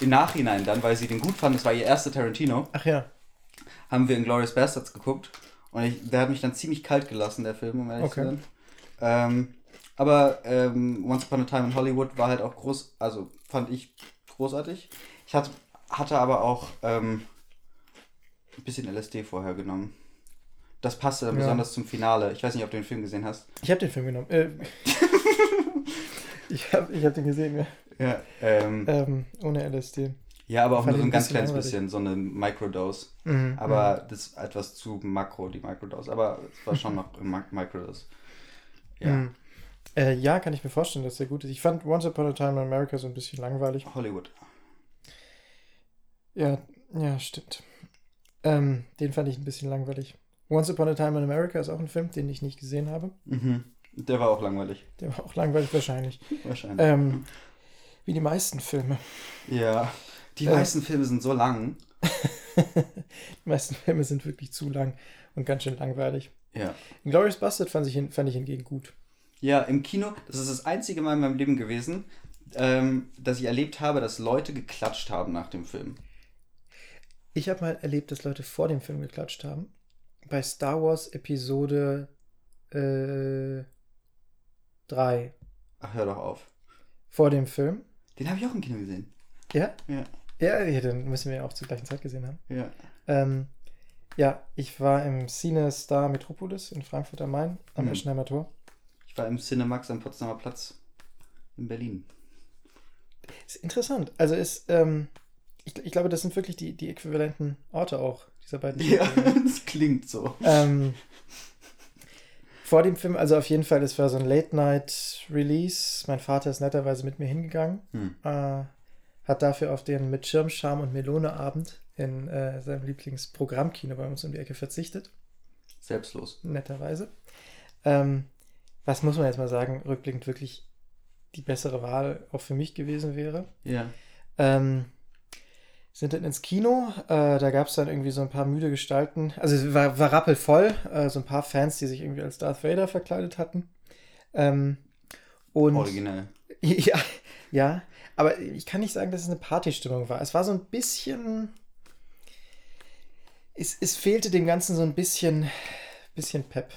im Nachhinein dann, weil sie den gut fand, das war ihr erster Tarantino, Ach ja. haben wir Inglourious Bastards geguckt und ich, der hat mich dann ziemlich kalt gelassen, der Film, um ehrlich Okay. zu sein. Ähm, aber ähm, Once Upon a Time in Hollywood war halt auch groß, also fand ich großartig. Ich hatte, hatte aber auch ähm, ein bisschen LSD vorher genommen. Das passte dann Ja. besonders zum Finale. Ich weiß nicht, ob du den Film gesehen hast. Ich habe den Film genommen. Äh, ich habe ich hab den gesehen, ja. Ja. Ähm, Ähm, ohne LSD. Ja, aber auch nur so ein ganz kleines langweilig. bisschen, so eine Microdose. Mhm. Aber das ist etwas zu makro, die Microdose. Aber es war schon noch im Mi- Microdose. Ja. Mhm. Äh, ja, kann ich mir vorstellen, dass der gut ist. Ich fand Once Upon a Time in America so ein bisschen langweilig. Hollywood. Ja, ja, stimmt. Ähm, den fand ich ein bisschen langweilig. Once Upon a Time in America ist auch ein Film, den ich nicht gesehen habe. Mhm. Der war auch langweilig. Der war auch langweilig wahrscheinlich. Wahrscheinlich. Ähm, wie die meisten Filme. Ja. Die Äh. meisten Filme sind so lang. Die meisten Filme sind wirklich zu lang und ganz schön langweilig. Ja. Glorious Bastard fand ich, fand ich hingegen gut. Ja, im Kino, das ist das einzige Mal in meinem Leben gewesen, ähm, dass ich erlebt habe, dass Leute geklatscht haben nach dem Film. Ich habe mal erlebt, dass Leute vor dem Film geklatscht haben. Bei Star Wars Episode äh, 3. Ach, hör doch auf. Vor dem Film. Den habe ich auch im Kino gesehen. Ja? Ja. Ja, ja, dann müssen wir ja auch zur gleichen Zeit gesehen haben. Ja. Ähm, ja, ich war im Cine Star Metropolis in Frankfurt am Main am Mhm. Eschenheimer Tor. Ich war im Cinemax am Potsdamer Platz in Berlin. Ist interessant. Also ist, ähm, ich, ich glaube, das sind wirklich die, die äquivalenten Orte auch, dieser beiden. Ja, das klingt so. ähm, vor dem Film, also auf jeden Fall, es war so ein Late-Night-Release. Mein Vater ist netterweise mit mir hingegangen. Hm. Äh, hat dafür auf den mit Schirm, Charme und Melone-Abend in äh, seinem Lieblingsprogrammkino bei uns um die Ecke verzichtet. Selbstlos. netterweise. Ähm, was muss man jetzt mal sagen, rückblickend wirklich die bessere Wahl auch für mich gewesen wäre. Ja. Ähm, sind dann ins Kino, äh, da gab es dann irgendwie so ein paar müde Gestalten, also es war, war rappelvoll, äh, so ein paar Fans, die sich irgendwie als Darth Vader verkleidet hatten. Ähm, und Originell. ja, ja, aber ich kann nicht sagen, dass es eine Partystimmung war. Es war so ein bisschen. Es, es fehlte dem Ganzen so ein bisschen, bisschen Pep.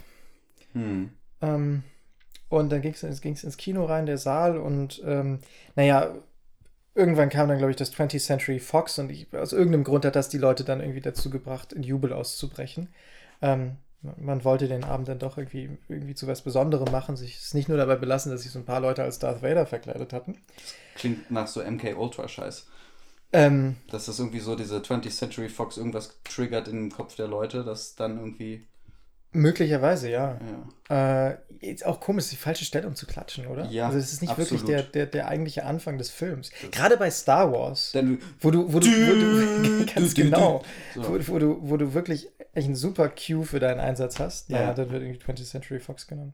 Hm. Ähm, und dann ging es ging's ins Kino rein, der Saal, und ähm, naja, irgendwann kam dann, glaube ich, das 20th Century Fox und ich, aus irgendeinem Grund hat das die Leute dann irgendwie dazu gebracht, in Jubel auszubrechen. Ähm, man- wollte den Abend dann doch irgendwie, irgendwie zu was Besonderem machen, sich es nicht nur dabei belassen, dass sich so ein paar Leute als Darth Vader verkleidet hatten. Klingt nach so MK Ultra Scheiß. Ähm, Dass das irgendwie so diese 20th Century Fox irgendwas triggert im Kopf der Leute, dass dann irgendwie. möglicherweise, ja. Ja. Äh, jetzt auch komisch, die falsche Stelle, um zu klatschen, oder? Ja, Also es ist nicht wirklich absolut. der, der, der eigentliche Anfang des Films. Gerade bei Star Wars. Denn Wo du, wo du, wo du ganz genau, wo, wo, du, wo du wirklich echt einen super Cue für deinen Einsatz hast. Ja. Naja, dann wird irgendwie 20th Century Fox genommen.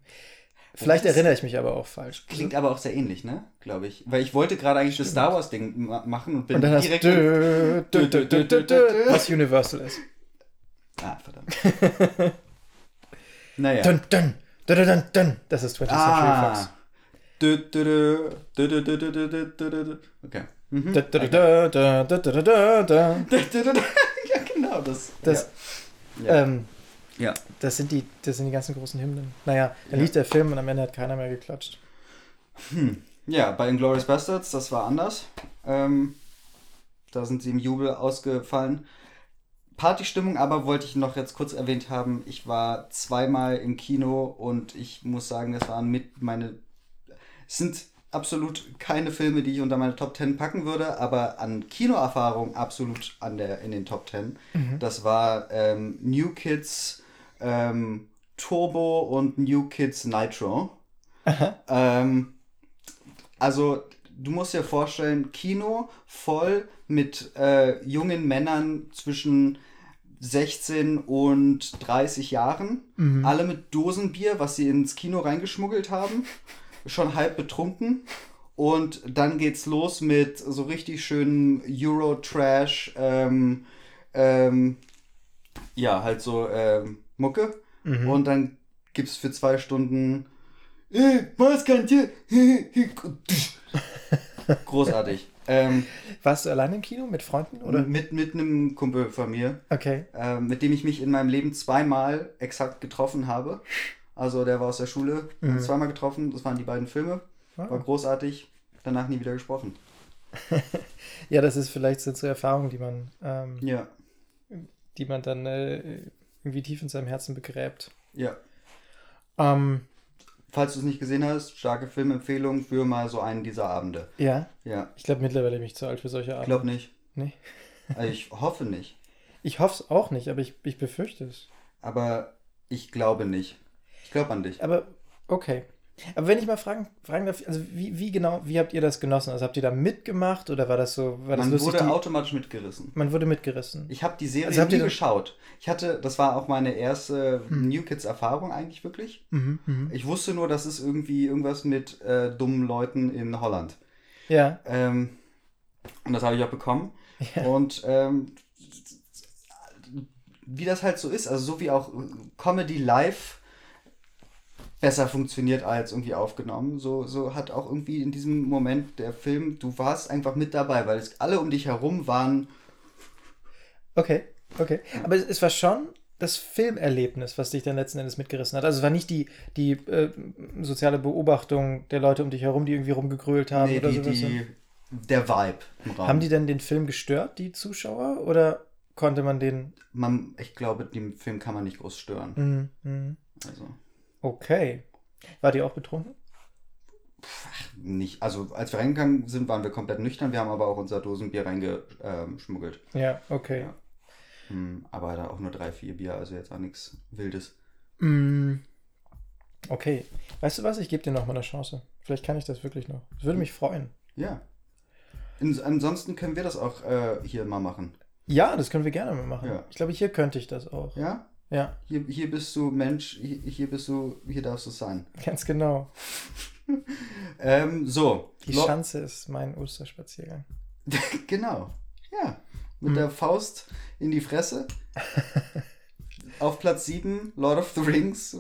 Vielleicht Das erinnere ich mich aber auch falsch. Klingt aber auch sehr ähnlich, ne? Glaube ich. Weil ich wollte gerade eigentlich das Star Wars Ding ma machen und bin Und dann hast direkt. du, dü, dü, dü, dü, dü, was Universal ist. ah, verdammt. naja. Dun, dun, dun, dun, dun, dun. Das ist 20th Century Fox. ah. Dü, dü, dü. Okay. Mhm. Da, da, da, da, da, da, da, da. Dü, dü, dü, dü. ja, genau. Das. Das, ja. Ja. ähm, ja. das, sind die, das sind die ganzen großen Hymnen. Naja, dann Ja. lief der Film und am Ende hat keiner mehr geklatscht. Ja, bei Inglourious Bastards, das war anders. Ähm, da sind sie im Jubel ausgefallen. Partystimmung aber wollte ich noch jetzt kurz erwähnt haben. Ich war zweimal im Kino und ich muss sagen, das waren mit meine. Es sind absolut keine Filme, die ich unter meine Top 10 packen würde, aber an Kinoerfahrung absolut an der, in den Top 10. Das war ähm, New Kids ähm, Turbo und New Kids Nitro. Ähm, also, du musst dir vorstellen, Kino voll mit äh, jungen Männern zwischen 16 und 30 Jahren. Alle mit Dosenbier, was sie ins Kino reingeschmuggelt haben. Schon halb betrunken. Und dann geht's los mit so richtig schönen Euro-Trash, ähm, ähm, ja, halt so ähm, Mucke. Und dann gibt's für zwei Stunden äh, Maßkante. Großartig. Ähm, Warst du allein im Kino mit Freunden? Oder? mit, mit einem Kumpel von mir, Okay. äh, mit dem ich mich in meinem Leben zweimal exakt getroffen habe. Also der war aus der Schule, uns zweimal getroffen, das waren die beiden Filme. War Ah. großartig, danach nie wieder gesprochen. Ja, das ist vielleicht so Erfahrungen, die man, ähm, Ja, die man dann äh, irgendwie tief in seinem Herzen begräbt. ja. Ähm, Falls du es nicht gesehen hast, starke Filmempfehlung für mal so einen dieser Abende. ja, Ja, ich glaube mittlerweile bin ich zu alt für solche ich Abende. glaube nicht. Nee. Also ich hoffe nicht. Ich hoffe es auch nicht, aber ich, ich befürchte es. Aber ich glaube nicht. Ich glaube an dich. Aber okay. Aber wenn ich mal fragen, fragen darf, also wie, wie genau, wie habt ihr das genossen? Also habt ihr da mitgemacht oder war das so, war das Man lustig? wurde die, automatisch mitgerissen. man wurde mitgerissen. Ich habe die Serie Also nie geschaut. Ich hatte, das war auch meine erste New Kids Erfahrung eigentlich wirklich. Mhm, mhm. Ich wusste nur, das ist irgendwie irgendwas mit äh, dummen Leuten in Holland. Ja, Ähm, und das habe ich auch bekommen. Ja. Und ähm, wie das halt so ist, also so wie auch Comedy live besser funktioniert als irgendwie aufgenommen, so, so hat auch irgendwie in diesem Moment der Film, du warst einfach mit dabei, weil es alle um dich herum waren. okay, okay. Aber es, es war schon das Filmerlebnis, was dich dann letzten Endes mitgerissen hat. Also es war nicht die, die äh, soziale Beobachtung der Leute um dich herum, die irgendwie rumgegrölt haben Nee, oder die, sowas. die, der Vibe im Raum. Haben die denn den Film gestört, die Zuschauer? Oder konnte man den. Man, ich glaube, den Film kann man nicht groß stören. Mhm, mhm. Also Okay. War die auch betrunken? nicht, also als wir reingegangen sind, waren wir komplett nüchtern. Wir haben aber auch unser Dosenbier reingeschmuggelt. Ja, okay. Ja. Hm, aber da auch nur drei, vier Bier, also jetzt auch nichts Wildes. Mm, Okay. Weißt du was? Ich gebe dir noch mal eine Chance. Vielleicht kann ich das wirklich noch. Das würde mich freuen. Ja. In, ansonsten können wir das auch äh, hier mal machen. Ja, das können wir gerne mal machen. Ja. Ich glaube, hier könnte ich das auch. Ja? Ja, Hier, hier bist du Mensch, hier, hier bist du, hier darfst du sein. ganz genau. Ähm, so. Die Lo- Schanze ist mein Osterspaziergang. genau. Ja. Mit Hm. der Faust in die Fresse. Auf Platz 7, Lord of the Rings.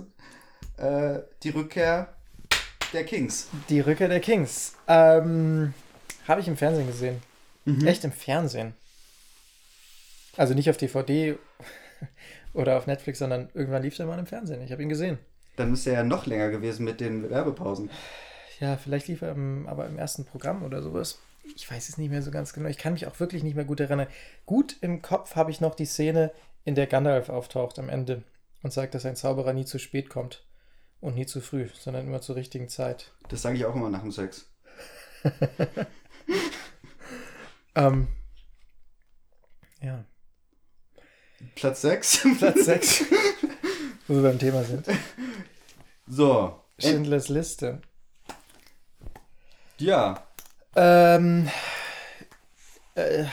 Äh, die Rückkehr der Kings. Die Rückkehr der Kings. Ähm, Habe ich im Fernsehen gesehen. Mhm. Echt im Fernsehen. Also nicht auf DVD oder auf Netflix, sondern irgendwann lief der mal im Fernsehen. Ich habe ihn gesehen. Dann ist er ja noch länger gewesen mit den Werbepausen. Ja, vielleicht lief er im, aber im ersten Programm oder sowas. Ich weiß es nicht mehr so ganz genau. Ich kann mich auch wirklich nicht mehr gut erinnern. Gut im Kopf habe ich noch die Szene, in der Gandalf auftaucht am Ende und sagt, dass ein Zauberer nie zu spät kommt. Und nie zu früh, sondern immer zur richtigen Zeit. Das sage ich auch immer nach dem Sex. Ähm, ja, Platz 6. Platz 6, wo wir beim Thema sind. So. Äh, Schindlers Liste. ja, Ähm, äh,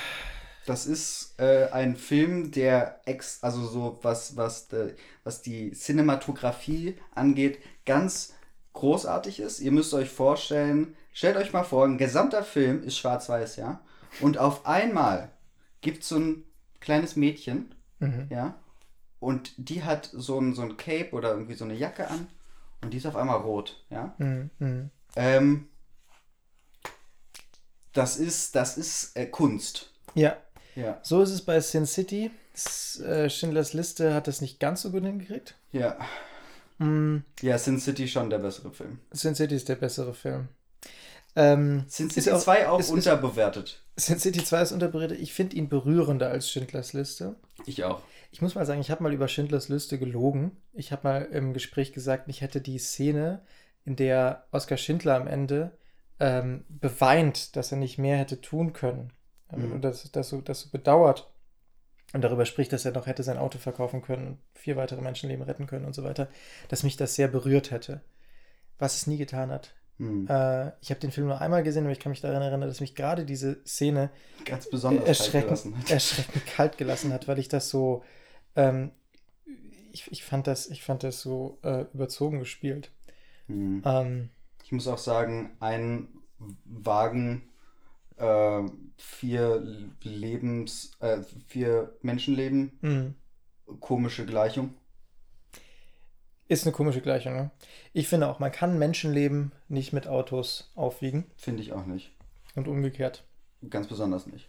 das ist äh, ein Film, der ex, also so was, was, de, was die Cinematografie angeht, ganz großartig ist. Ihr müsst euch vorstellen, stellt euch mal vor, ein gesamter Film ist schwarz-weiß, ja. Und auf einmal gibt es so ein kleines Mädchen, mhm. ja. Und die hat so ein, so ein Cape oder irgendwie so eine Jacke an. Und die ist auf einmal rot, ja. Mhm. Mhm. Ähm, das ist, das ist äh, Kunst. Ja, Ja, so ist es bei Sin City. S äh, Schindlers Liste hat das nicht ganz so gut hingekriegt. ja. Mm, Ja, Sin City schon der bessere Film. Sin City ist der bessere Film. Ähm, Sin City auch- 2 auch ist- ist- unterbewertet. Sin City 2 ist unterbewertet. Ich finde ihn berührender als Schindlers Liste. Ich auch. Ich muss mal sagen, ich habe mal über Schindlers Liste gelogen. Ich habe mal im Gespräch gesagt, ich hätte die Szene, in der Oskar Schindler am Ende ähm, beweint, dass er nicht mehr hätte tun können. Mhm. Und das, das, so, das so bedauert. Und darüber spricht, dass er noch hätte sein Auto verkaufen können und vier weitere Menschenleben retten können und so weiter. Dass mich das sehr berührt hätte. Was es nie getan hat. Hm. Äh, ich habe den Film nur einmal gesehen, aber ich kann mich daran erinnern, dass mich gerade diese Szene Ganz besonders kalt erschreckend, hat. erschreckend kalt gelassen hat, weil ich das so, ähm, ich, ich, fand das, ich fand das so äh, überzogen gespielt. Hm. Ähm, Ich muss auch sagen, ein Wagen, äh, vier Lebens, äh, vier Menschenleben, mh. komische Gleichung. Ist eine komische Gleichung, ne? Ich finde auch, man kann Menschenleben nicht mit Autos aufwiegen Finde ich auch nicht. und umgekehrt. Ganz besonders nicht.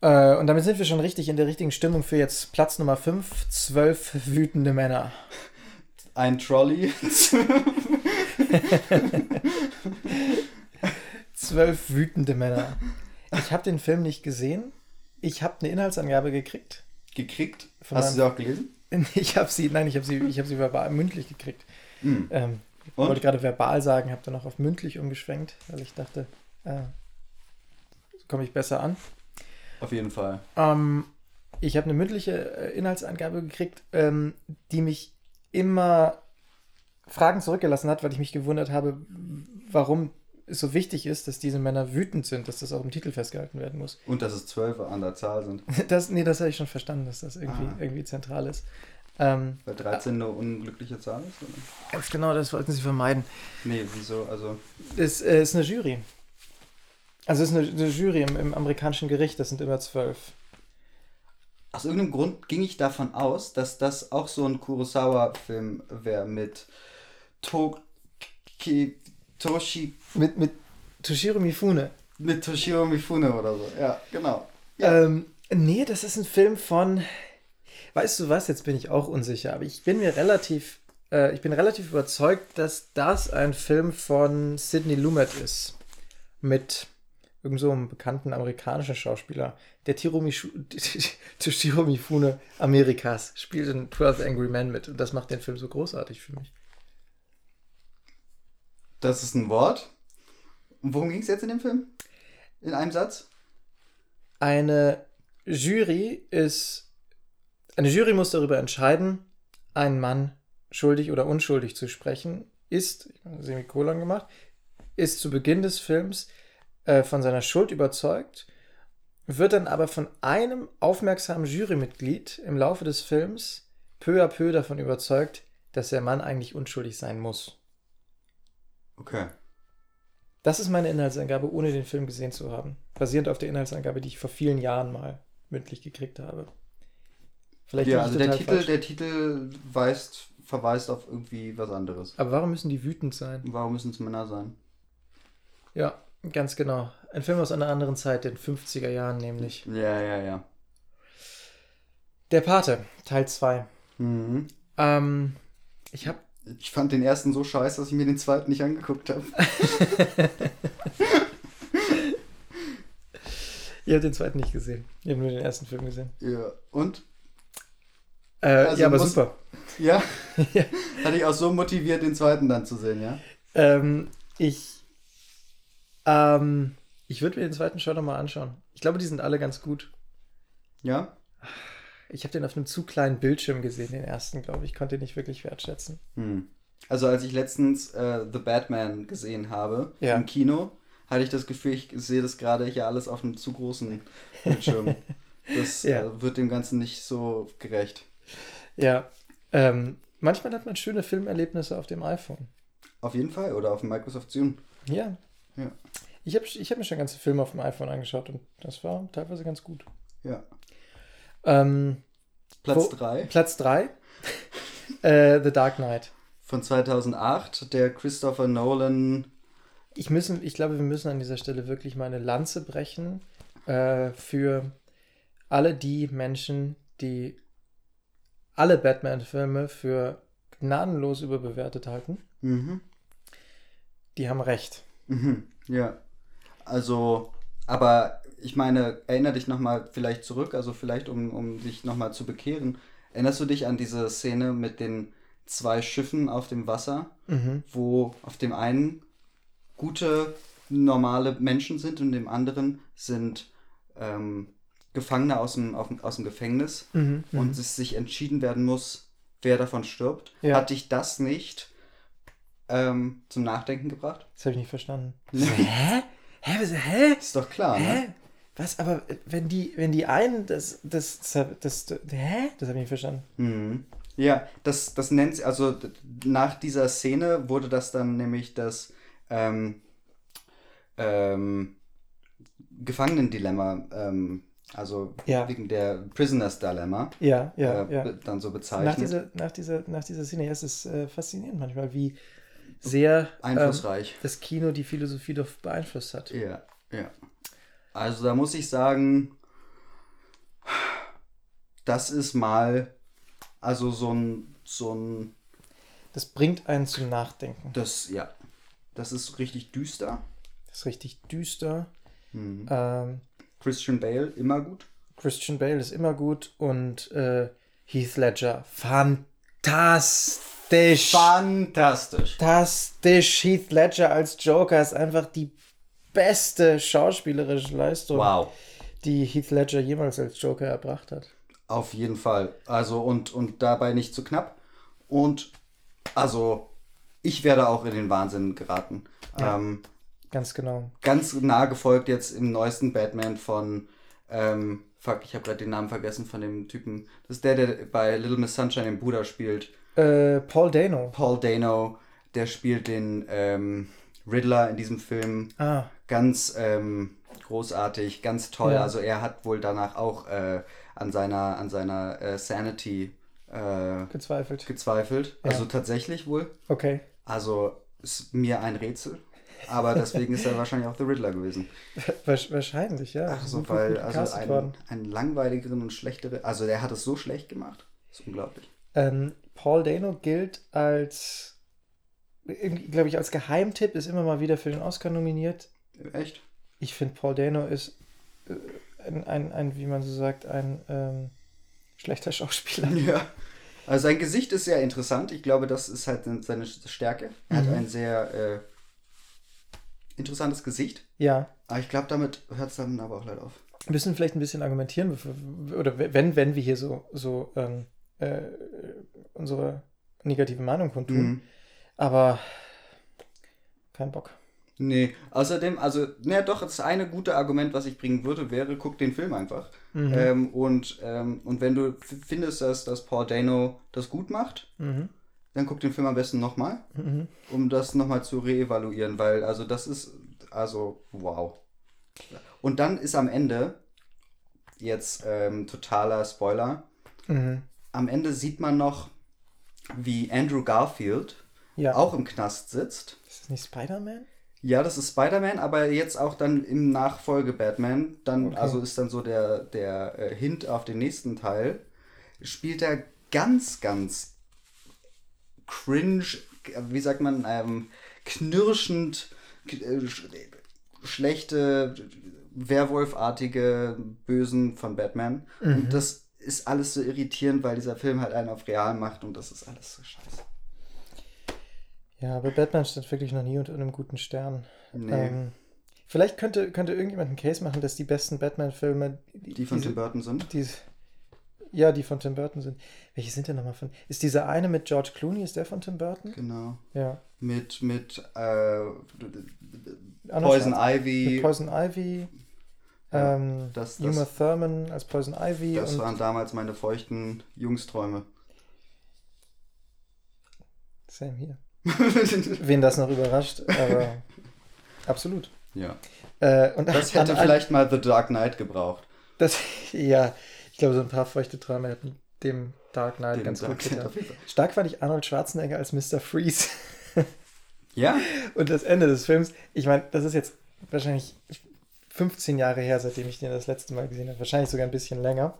Äh, und damit sind wir schon richtig in der richtigen Stimmung für jetzt Platz Nummer 5, zwölf wütende Männer. Ein Trolley. Zwölf wütende Männer. Ich habe den Film nicht gesehen. Ich habe eine Inhaltsangabe gekriegt. gekriegt. Hast du sie auch gelesen? Ich habe sie, nein, ich habe sie, ich habe sie verbal, mündlich gekriegt. Hm. Ähm, ich wollte gerade verbal sagen, habe dann noch auf mündlich umgeschwenkt, weil ich dachte, äh, so komme ich besser an. Auf jeden Fall. Ähm, ich habe eine mündliche äh, Inhaltsangabe gekriegt, ähm, die mich immer Fragen zurückgelassen hat, weil ich mich gewundert habe, warum so wichtig ist, dass diese Männer wütend sind, dass das auch im Titel festgehalten werden muss. Und dass es zwölf an der Zahl sind. Das, nee, das habe ich schon verstanden, dass das irgendwie, Ah. irgendwie zentral ist. Ähm, Weil 13 eine unglückliche Zahl ist? Oder? ganz genau, das wollten sie vermeiden. Nee, wieso? Also. Es äh, ist eine Jury. Also es ist eine, eine Jury im, im amerikanischen Gericht, das sind immer zwölf. Aus irgendeinem Grund ging ich davon aus, dass das auch so ein Kurosawa-Film wäre mit Toki, Toshi, Mit, mit Toshiro Mifune. mit Toshiro Mifune oder so. Ja, genau. Ja. Ähm, nee, das ist ein Film von. Weißt du was? Jetzt bin ich auch unsicher, aber ich bin mir relativ. Äh, ich bin relativ überzeugt, dass das ein Film von Sidney Lumet ist. Mit irgend so einem bekannten amerikanischen Schauspieler. Der Toshiro Mifune Amerikas spielt in 12 Angry Men mit. Und das macht den Film so großartig für mich. Das ist ein Wort. Und worum ging es jetzt in dem Film? In einem Satz? Eine Jury ist. Eine Jury muss darüber entscheiden, einen Mann schuldig oder unschuldig zu sprechen. Ist, Semikolon gemacht, ist zu Beginn des Films äh, von seiner Schuld überzeugt, wird dann aber von einem aufmerksamen Jurymitglied im Laufe des Films peu à peu davon überzeugt, dass der Mann eigentlich unschuldig sein muss. Okay. Das ist meine Inhaltsangabe, ohne den Film gesehen zu haben. Basierend auf der Inhaltsangabe, die ich vor vielen Jahren mal mündlich gekriegt habe. Vielleicht ja, also der Titel, falsch. der Titel weist, verweist auf irgendwie was anderes. Aber warum müssen die wütend sein? Warum müssen es Männer sein? Ja, ganz genau. Ein Film aus einer anderen Zeit, den 50er Jahren nämlich. Ja, ja, ja. Der Pate, Teil 2. Mhm. Ähm, ich habe Ich fand den ersten so scheiße, dass ich mir den zweiten nicht angeguckt habe. Ihr habt den zweiten nicht gesehen. Ihr habt nur den ersten Film gesehen. Ja. Und? Äh, Also ja, aber muss- super. Ja? Ja. Hatte ich auch so motiviert, den zweiten dann zu sehen, ja? Ähm, ich ähm, ich würde mir den zweiten schon nochmal anschauen. Ich glaube, die sind alle ganz gut. Ja? Ich habe den auf einem zu kleinen Bildschirm gesehen, den ersten, glaube ich. Konnte ihn nicht wirklich wertschätzen. Hm. Also als ich letztens äh, The Batman gesehen habe Ja. im Kino, hatte ich das Gefühl, ich sehe das gerade hier alles auf einem zu großen Bildschirm. Das Ja. äh, wird dem Ganzen nicht so gerecht. Ja. Ähm, manchmal hat man schöne Filmerlebnisse auf dem iPhone. Auf jeden Fall. Oder auf dem Microsoft Zune. Ja. Ja. Ich habe ich hab mir schon ganze Filme auf dem iPhone angeschaut und das war teilweise ganz gut. Ja. Ähm, Platz Wo- 3 Platz 3. äh, The Dark Knight. von 2008, der Christopher Nolan. Ich, müssen, ich glaube, wir müssen an dieser Stelle wirklich mal eine Lanze brechen äh, für alle die Menschen, die alle Batman-Filme für gnadenlos überbewertet halten. Mhm. Die haben recht. Mhm. Ja. Also, aber ich meine, erinnere dich nochmal vielleicht zurück, also vielleicht um, um dich nochmal zu bekehren. Erinnerst du dich an diese Szene mit den zwei Schiffen auf dem Wasser, Mhm. wo auf dem einen gute, normale Menschen sind und dem anderen sind ähm, Gefangene aus dem, auf, aus dem Gefängnis Mhm. und es sich entschieden werden muss, wer davon stirbt. Ja. Hat dich das nicht ähm, zum Nachdenken gebracht? Das habe ich nicht verstanden. Hä? Hä? Hä? Ist doch klar, ne? Was? Aber äh, wenn die, wenn die einen das, das, das, das, hä? Das habe ich nicht verstanden. Mhm. Ja, das, das nennt sie, also nach dieser Szene wurde das dann nämlich das ähm, ähm, Gefangenendilemma ähm, Also Ja. wegen der Prisoners Dilemma Ja, ja, äh, ja. dann so Nach bezeichnet. dieser, nach, dieser, nach dieser Szene, ja, es ist äh, faszinierend manchmal, wie sehr ähm, Einflussreich. das Kino die Philosophie doch beeinflusst hat. Ja, ja. Also da muss ich sagen, das ist mal, also so ein, so ein, Das bringt einen zum Nachdenken. das, ja, das ist richtig düster. Das ist richtig düster. Mhm. Ähm, Christian Bale, immer gut. Christian Bale ist immer gut und äh, Heath Ledger, fantastisch. Fantastisch. Fantastisch. Heath Ledger als Joker ist einfach die beste schauspielerische Leistung, Wow. die Heath Ledger jemals als Joker erbracht hat. Auf jeden Fall. Also und, und dabei nicht zu knapp. Und also ich werde auch in den Wahnsinn geraten. Ähm, Ganz genau. ganz nah gefolgt jetzt im neuesten Batman von, ähm, fuck, ich habe gerade den Namen vergessen von dem Typen. Das ist der, der bei Little Miss Sunshine den Bruder spielt. Äh, Paul Dano. Paul Dano, der spielt den ähm, Riddler in diesem Film. Ah, Ganz ähm, großartig, ganz toll. Ja. Also er hat wohl danach auch äh, an seiner, an seiner äh, Sanity äh, gezweifelt. gezweifelt. Ja. Also tatsächlich wohl. Okay. Also ist mir ein Rätsel. Aber deswegen ist er wahrscheinlich auch der Riddler gewesen. Wahrscheinlich, ja. Ach so, weil also gecastet ein, worden. ein langweiligeren und schlechteren. Also der hat es so schlecht gemacht. Das ist unglaublich. Ähm, Paul Dano gilt als, glaube ich, als Geheimtipp, ist immer mal wieder für den Oscar nominiert. Echt? Ich finde, Paul Dano ist äh, ein, ein, ein, wie man so sagt, ein ähm, schlechter Schauspieler. Ja. Also sein Gesicht ist sehr interessant. Ich glaube, das ist halt seine Stärke. Er Mhm. hat ein sehr äh, interessantes Gesicht. Ja, Aber ich glaube, damit hört es dann aber auch leider auf. wir müssen vielleicht ein bisschen argumentieren, oder wenn, wenn wir hier so, so ähm, äh, unsere negative Meinung kundtun. Mhm. Aber kein Bock. Nee, außerdem, also, naja, doch, das eine gute Argument, was ich bringen würde, wäre, guck den Film einfach. Mhm. Ähm, und, ähm, und wenn du findest, dass, dass Paul Dano das gut macht, Mhm. dann guck den Film am besten nochmal, Mhm. um das nochmal zu reevaluieren, weil, also, das ist, also, wow. Und dann ist am Ende, jetzt ähm, totaler Spoiler, Mhm. am Ende sieht man noch, wie Andrew Garfield Ja. auch im Knast sitzt. Ist das nicht Spider-Man? Ja, das ist Spider-Man, aber jetzt auch dann im Nachfolge Batman, dann, Okay. also ist dann so der, der äh, Hint auf den nächsten Teil, spielt er ganz, ganz cringe, wie sagt man, ähm, knirschend, äh, sch schlechte, Werwolfartige Bösen von Batman. Und das ist alles so irritierend, weil dieser Film halt einen auf real macht und das ist alles so scheiße. Ja, aber Batman stand wirklich noch nie unter einem guten Stern. Nee. Ähm, vielleicht könnte, könnte irgendjemand einen Case machen, dass die besten Batman-Filme, Die von diese- Tim Burton sind. die, ja, die von Tim Burton sind. Welche sind denn nochmal von? Ist dieser eine mit George Clooney, ist der von Tim Burton? Genau. Ja. Mit, mit äh, Poison Ivy. Mit Poison Ivy. Ja, ähm, das- das- Uma Thurman als Poison Ivy. Das waren damals meine feuchten Jungsträume. Same hier. Wen das noch überrascht, aber absolut. ja. Äh, und Das hätte an- vielleicht mal The Dark Knight gebraucht. Das, ja, ich glaube, so ein paar feuchte Träume hätten dem Dark Knight Den ganz Dark gut getan. Stark fand ich Arnold Schwarzenegger als Mr. Freeze. Ja? Und das Ende des Films, ich meine, das ist jetzt wahrscheinlich 15 Jahre her, seitdem ich den das letzte Mal gesehen habe. Wahrscheinlich sogar ein bisschen länger.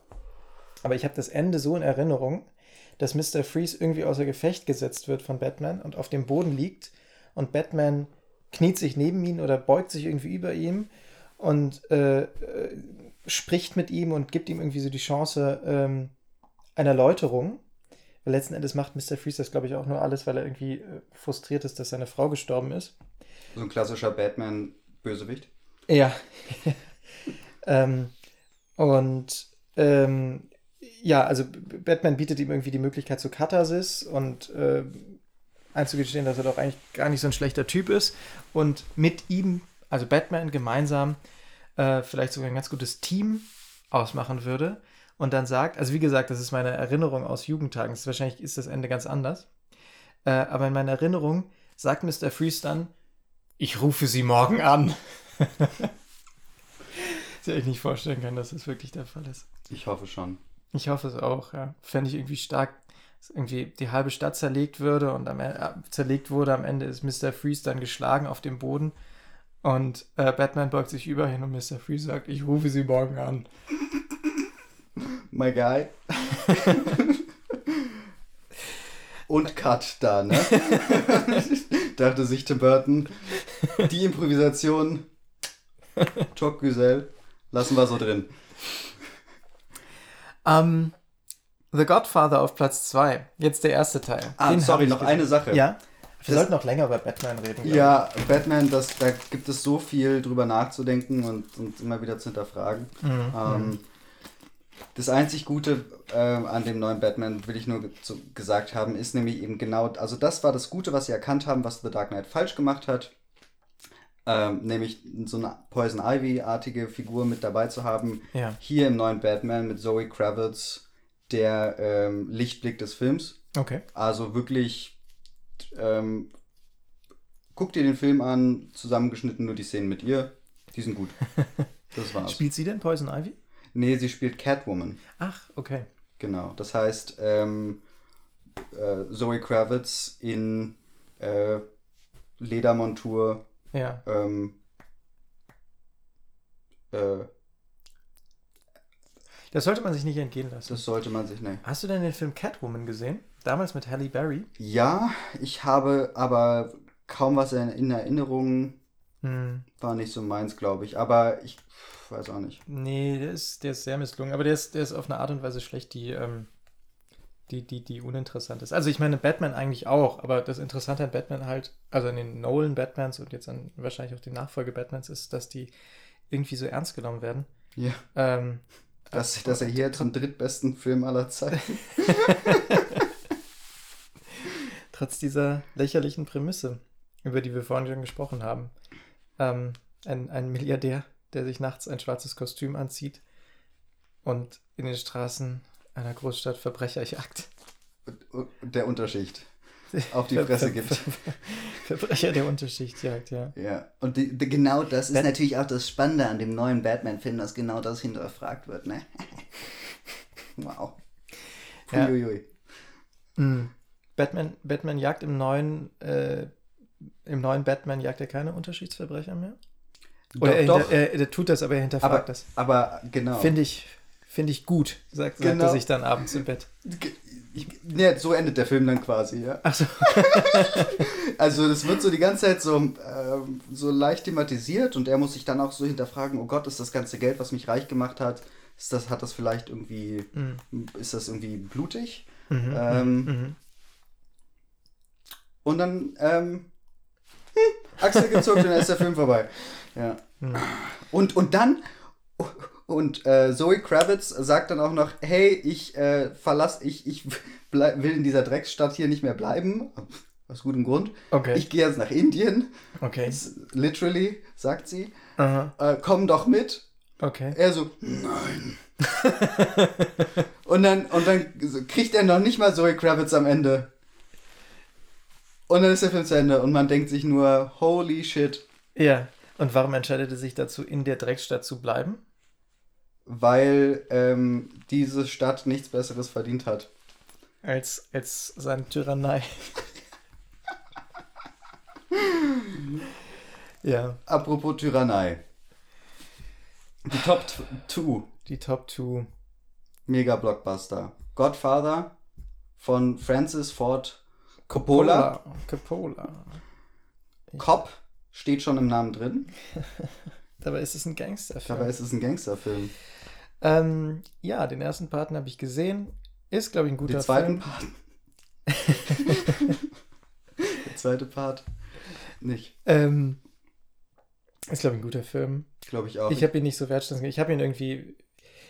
Aber ich habe das Ende so in Erinnerung, dass Mr. Freeze irgendwie außer Gefecht gesetzt wird von Batman und auf dem Boden liegt und Batman kniet sich neben ihn oder beugt sich irgendwie über ihm und äh, äh, spricht mit ihm und gibt ihm irgendwie so die Chance ähm, einer Läuterung. Weil letzten Endes macht Mr. Freeze das, glaube ich, auch nur alles, weil er irgendwie äh, frustriert ist, dass seine Frau gestorben ist. So ein klassischer Batman-Bösewicht. Ja. ähm, und ähm, ja, also Batman bietet ihm irgendwie die Möglichkeit zur Katharsis und äh, einzugestehen, dass er doch eigentlich gar nicht so ein schlechter Typ ist. Und mit ihm, also Batman gemeinsam, äh, vielleicht sogar ein ganz gutes Team ausmachen würde. Und dann sagt, also wie gesagt, das ist meine Erinnerung aus Jugendtagen, ist, wahrscheinlich ist das Ende ganz anders. Äh, aber in meiner Erinnerung sagt Mr. Freeze dann, ich rufe sie morgen an. dir echt nicht vorstellen kann, dass das wirklich der Fall ist. Ich hoffe schon. Ich hoffe es auch, ja. Fände ich irgendwie stark, dass irgendwie die halbe Stadt zerlegt würde und am äh, zerlegt wurde. Am Ende ist Mr. Freeze dann geschlagen auf dem Boden. Und äh, Batman beugt sich über hin und Mr. Freeze sagt, ich rufe sie morgen an. My guy. Und Cut da, ne? Dachte sich Tim Burton, die Improvisation, Choc Güzel, lassen wir so drin. Ähm, The Godfather auf Platz 2. Jetzt der erste Teil. Ah, Den sorry, ich noch gesehen. eine Sache. Ja? Wir Das- sollten noch länger über Batman reden. Ja, Batman, das, da gibt es so viel drüber nachzudenken und, und immer wieder zu hinterfragen. Mhm. Ähm, das einzig Gute ähm, an dem neuen Batman, will ich nur ge so gesagt haben, ist nämlich eben genau, also das war das Gute, was sie erkannt haben, was The Dark Knight falsch gemacht hat. Ähm, nämlich so eine Poison Ivy-artige Figur mit dabei zu haben. Ja. Hier im neuen Batman mit Zoe Kravitz, der ähm, Lichtblick des Films. Okay. Also wirklich, ähm, guck dir den Film an, zusammengeschnitten nur die Szenen mit ihr. Die sind gut. Das war's. Spielt sie denn Poison Ivy? Nee, sie spielt Catwoman. Ach, okay. Genau. Das heißt, ähm, äh, Zoe Kravitz in äh, Ledermontur, Ja. ähm, äh, Das sollte man sich nicht entgehen lassen. das sollte man sich nicht. Hast du denn den Film Catwoman gesehen? Damals mit Halle Berry? Ja, ich habe aber kaum was in, in Erinnerung. Hm. War nicht so meins, glaube ich. Aber ich weiß auch nicht. Nee, der ist, der ist sehr misslungen. Aber der ist, der ist auf eine Art und Weise schlecht, die, ähm, die, die, die uninteressant ist. Also ich meine, Batman eigentlich auch, aber das Interessante an Batman halt, also an den Nolan Batmans und jetzt an wahrscheinlich auch den Nachfolge Batmans ist, dass die irgendwie so ernst genommen werden. Ja. Ähm, Dass, dass er hier zum drittbesten Film aller Zeiten. trotz dieser lächerlichen Prämisse, über die wir vorhin schon gesprochen haben. Ähm, ein, ein Milliardär, der sich nachts ein schwarzes Kostüm anzieht und in den Straßen einer Großstadt Verbrecher jagt. Der Unterschicht auf die Fresse gibt. Verbrecher der Unterschicht jagt, ja. Ja, und die, die, genau das ist Bat- natürlich auch das Spannende an dem neuen Batman-Film, dass genau das hinterfragt wird, ne? wow. Ja. Uiuiui. Mhm. Batman, Batman jagt im neuen, äh, im neuen Batman jagt er keine Unterschichtsverbrecher mehr? Oder er, doch, hinter, er, er tut das, aber er hinterfragt aber, das. aber genau. Finde ich, finde ich gut, sagt, Genau. er sich dann abends im Bett. ich, ne, so endet der Film dann quasi, ja. Achso. Also das wird so die ganze Zeit so, ähm, so leicht thematisiert und er muss sich dann auch so hinterfragen, oh Gott, ist das ganze Geld, was mich reich gemacht hat, ist das, hat das vielleicht irgendwie, ist das irgendwie blutig? Mhm, Ähm, mhm. Und dann, ähm, hm, Achsel gezuckt und dann ist der Film vorbei. Ja. Mhm. Und, und dann, und äh, Zoe Kravitz sagt dann auch noch, hey, ich äh, verlass, ich, ich bleib, will in dieser Drecksstadt hier nicht mehr bleiben. Aus gutem Grund. Okay. Ich gehe jetzt nach Indien. okay. Das- Literally, sagt sie. Aha. Äh, komm doch mit. Okay. Er so, nein. und dann, und dann kriegt er noch nicht mal Zoe Kravitz am Ende. Und dann ist der Film zu Ende und man denkt sich nur, holy shit, Ja. Und warum entscheidet er sich dazu, in der Drecksstadt zu bleiben? Weil ähm, diese Stadt nichts Besseres verdient hat. Als, als seine Tyrannei. ja, Apropos Tyrannei. Die Top 2 die Top 2. Mega-Blockbuster. Godfather von Francis Ford Coppola. Coppola. Cop steht schon im Namen drin. Dabei ist es ein Gangsterfilm. Dabei ist es ein Gangsterfilm. Ähm, ja, den ersten Parten habe ich gesehen. Ist, glaube ich, ein guter Den zweiten Film. Part. Der zweite Part. Nicht. Ähm, ist, glaube ich, ein guter Film. Glaube ich auch. Ich habe ihn nicht so wertschätzen. Ich habe ihn irgendwie.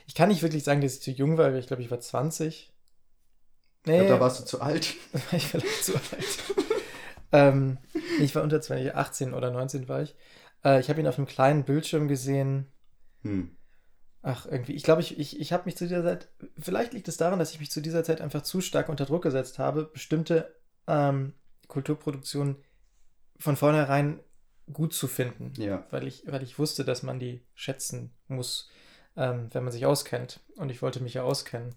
Ich kann nicht wirklich sagen, dass ich zu jung war, weil ich glaube, ich war 20. Nee, Ich glaub, da warst du zu alt. war ich vielleicht zu alt. ähm, ich war unter 20, 18 oder 19 war ich. Äh, ich habe ihn auf einem kleinen Bildschirm gesehen. Hm. Ach, irgendwie. Ich glaube, ich, ich, ich habe mich zu dieser Zeit. Vielleicht liegt es daran, dass ich mich zu dieser Zeit einfach zu stark unter Druck gesetzt habe, bestimmte ähm, Kulturproduktionen von vornherein gut zu finden. Ja. Weil ich, weil ich wusste, dass man die schätzen muss, ähm, wenn man sich auskennt. Und ich wollte mich ja auskennen.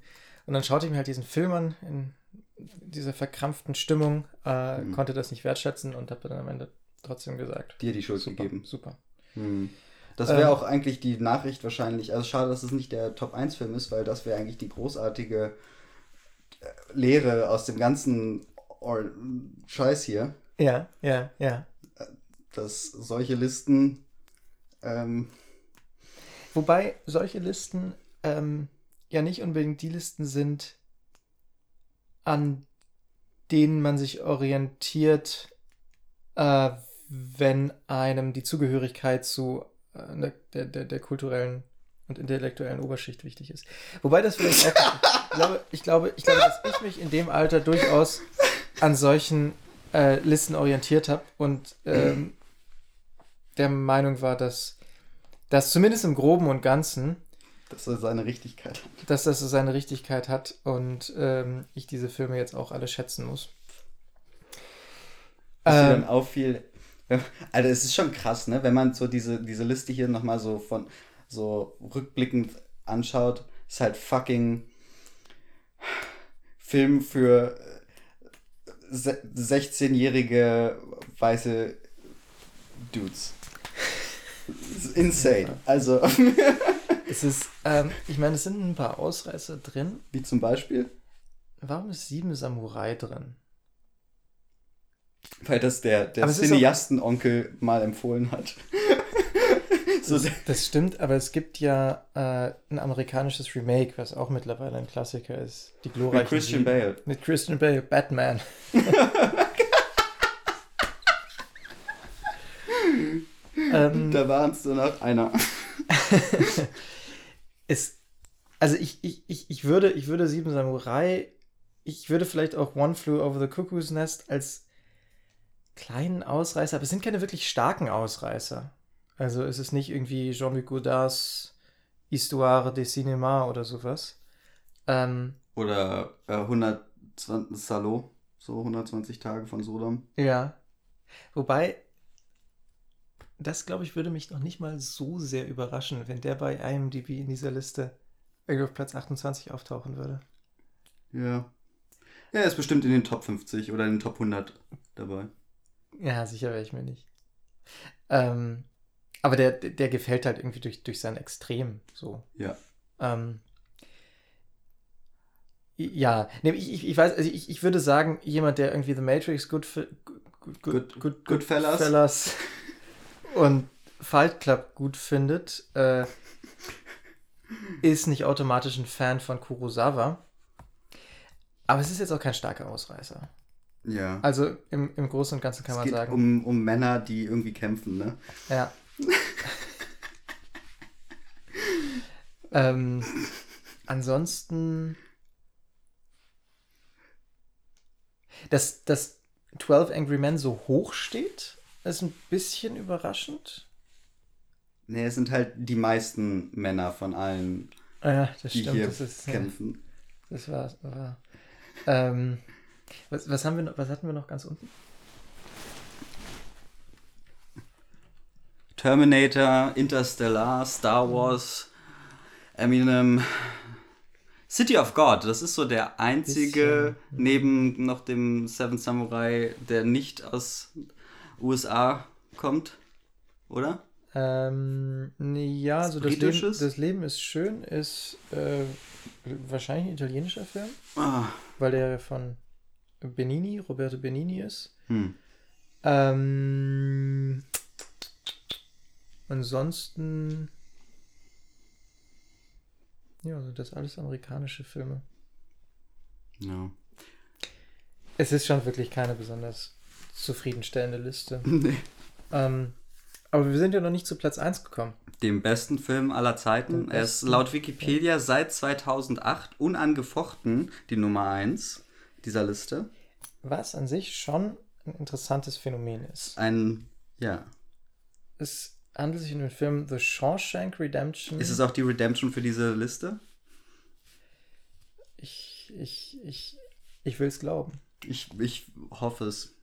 Und dann schaute ich mir halt diesen Film an in dieser verkrampften Stimmung, äh, Mhm. konnte das nicht wertschätzen und habe dann am Ende trotzdem gesagt. Dir die Schuld Super, gegeben. super. Hm. Das wäre Ähm, auch eigentlich die Nachricht wahrscheinlich. Also schade, dass es nicht der Top 1 Film ist, weil das wäre eigentlich die großartige äh, Lehre aus dem ganzen Scheiß hier, Ja, ja, ja. dass solche Listen ähm, Wobei solche Listen ähm, ja nicht unbedingt die Listen sind, an denen man sich orientiert, äh, wenn einem die Zugehörigkeit zu der, der, der, der kulturellen und intellektuellen Oberschicht wichtig ist. Wobei das vielleicht auch. ich, glaube, ich, glaube, ich glaube, dass ich mich in dem Alter durchaus an solchen äh, Listen orientiert habe und ähm, der Meinung war, dass das zumindest im Groben und Ganzen, dass er seine Richtigkeit hat. dass das seine Richtigkeit hat und ähm, ich diese Filme jetzt auch alle schätzen muss. Dass dir dann Ähm, auffiel. Also es ist schon krass, ne? Wenn man so diese, diese Liste hier nochmal so von so rückblickend anschaut, ist halt fucking Film für äh, se- 16-jährige weiße Dudes. Insane. Also, es ist, ähm, ich meine, es sind ein paar Ausreißer drin. wie zum Beispiel, Warum ist Sieben Samurai drin? Weil das der, der Cineasten-Onkel mal empfohlen hat. so, Das, das stimmt, aber es gibt ja äh, ein amerikanisches Remake, was auch mittlerweile ein Klassiker ist. Die glorreichen mit Christian Sieben. Bale. Mit Christian Bale, Batman. ähm, Da waren es nur noch einer. es, also ich, ich, ich, ich, würde, ich würde Sieben Samurai, ich würde vielleicht auch One Flew Over the Cuckoo's Nest als kleinen Ausreißer, aber es sind keine wirklich starken Ausreißer. Also es ist nicht irgendwie Jean-Luc Godards Histoire des Cinéma oder sowas. Ähm, Oder äh, 120 Salo, so 120 Tage von Sodom. ja. Wobei, das glaube ich würde mich noch nicht mal so sehr überraschen, wenn der bei IMDb in dieser Liste irgendwie auf Platz 28 auftauchen würde. Ja. Ja, er ist bestimmt in den Top 50 oder in den Top 100 dabei. Ja, sicher wäre ich mir nicht. Ähm, aber der, der gefällt halt irgendwie durch, durch sein Extrem so. Ja. Ähm, ja, nee, ich, ich, weiß, also ich, ich würde sagen, jemand, der irgendwie The Matrix gut, good, good, Good- good, Goodfellas. Fellas und Fight Club gut findet, äh, ist nicht automatisch ein Fan von Kurosawa. Aber es ist jetzt auch kein starker Ausreißer. Ja. Also im, im Großen und Ganzen kann es man geht sagen. um, um Männer, die irgendwie kämpfen, ne? Ja. ähm, ansonsten. Dass, dass 12 Angry Men so hoch steht, ist ein bisschen überraschend. Ne, es sind halt die meisten Männer von allen, Ja, das die stimmt. hier Das, ist, ja, kämpfen. das war. war ähm, was, was, haben wir noch, was hatten wir noch ganz unten? Terminator, Interstellar, Star Wars, Eminem, City of God. Das ist so der einzige, neben noch dem Seven Samurai, der nicht aus USA kommt, oder? Ähm, nee, ja, also das Leben, Britisches? das Leben ist schön, ist äh, wahrscheinlich ein italienischer Film, Ah, weil der von Benini, Roberto Benini ist. hm. Ähm, ansonsten, ja, sind das alles amerikanische Filme. Ja. Es ist schon wirklich keine besonders zufriedenstellende Liste. Nee. Ähm, aber wir sind ja noch nicht zu Platz 1 gekommen. Dem besten Film aller Zeiten. Er ist laut Wikipedia seit 2008 unangefochten die Nummer 1 dieser Liste. Was an sich schon ein interessantes Phänomen ist. Ein, ja. Es handelt sich um den Film The Shawshank Redemption. Ist es auch die Redemption für diese Liste? Ich, ich, ich, ich will es glauben. Ich, ich hoffe es.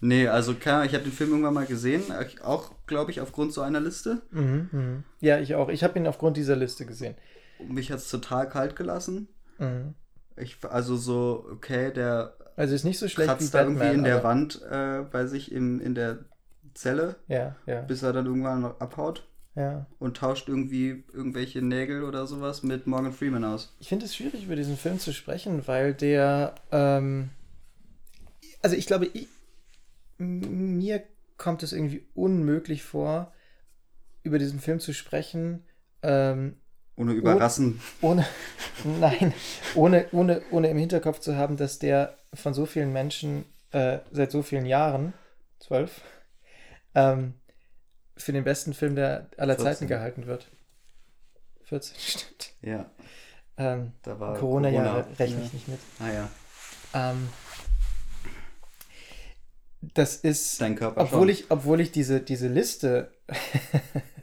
Nee, also Ahnung, ich habe den Film irgendwann mal gesehen, auch, glaube ich, aufgrund so einer Liste. Mhm, mhm. Ja, ich auch. Ich habe ihn aufgrund dieser Liste gesehen. Mich hat es total kalt gelassen. Mhm. Ich, also so, okay, der Also ist nicht so schlecht wie kratzt da Batman. irgendwie in der Wand äh, bei sich im, in der Zelle, Ja, ja, bis er dann irgendwann noch abhaut ja. und tauscht irgendwie irgendwelche Nägel oder sowas mit Morgan Freeman aus. Ich finde es schwierig, über diesen Film zu sprechen, weil der, ähm, also ich glaube, ich, mir kommt es irgendwie unmöglich vor, über diesen Film zu sprechen, ähm, Ohne überrassen. ohne, nein, ohne, ohne, ohne im Hinterkopf zu haben, dass der von so vielen Menschen äh, seit so vielen Jahren, zwölf, ähm, für den besten Film der aller 14. Zeiten gehalten wird. 14, stimmt. Ja, Ähm, da war Corona-Jahre Corona. rechne Ja. ich nicht mit. Ah ja, Ähm, das ist, dein Körper obwohl schon. ich, obwohl ich diese, diese Liste,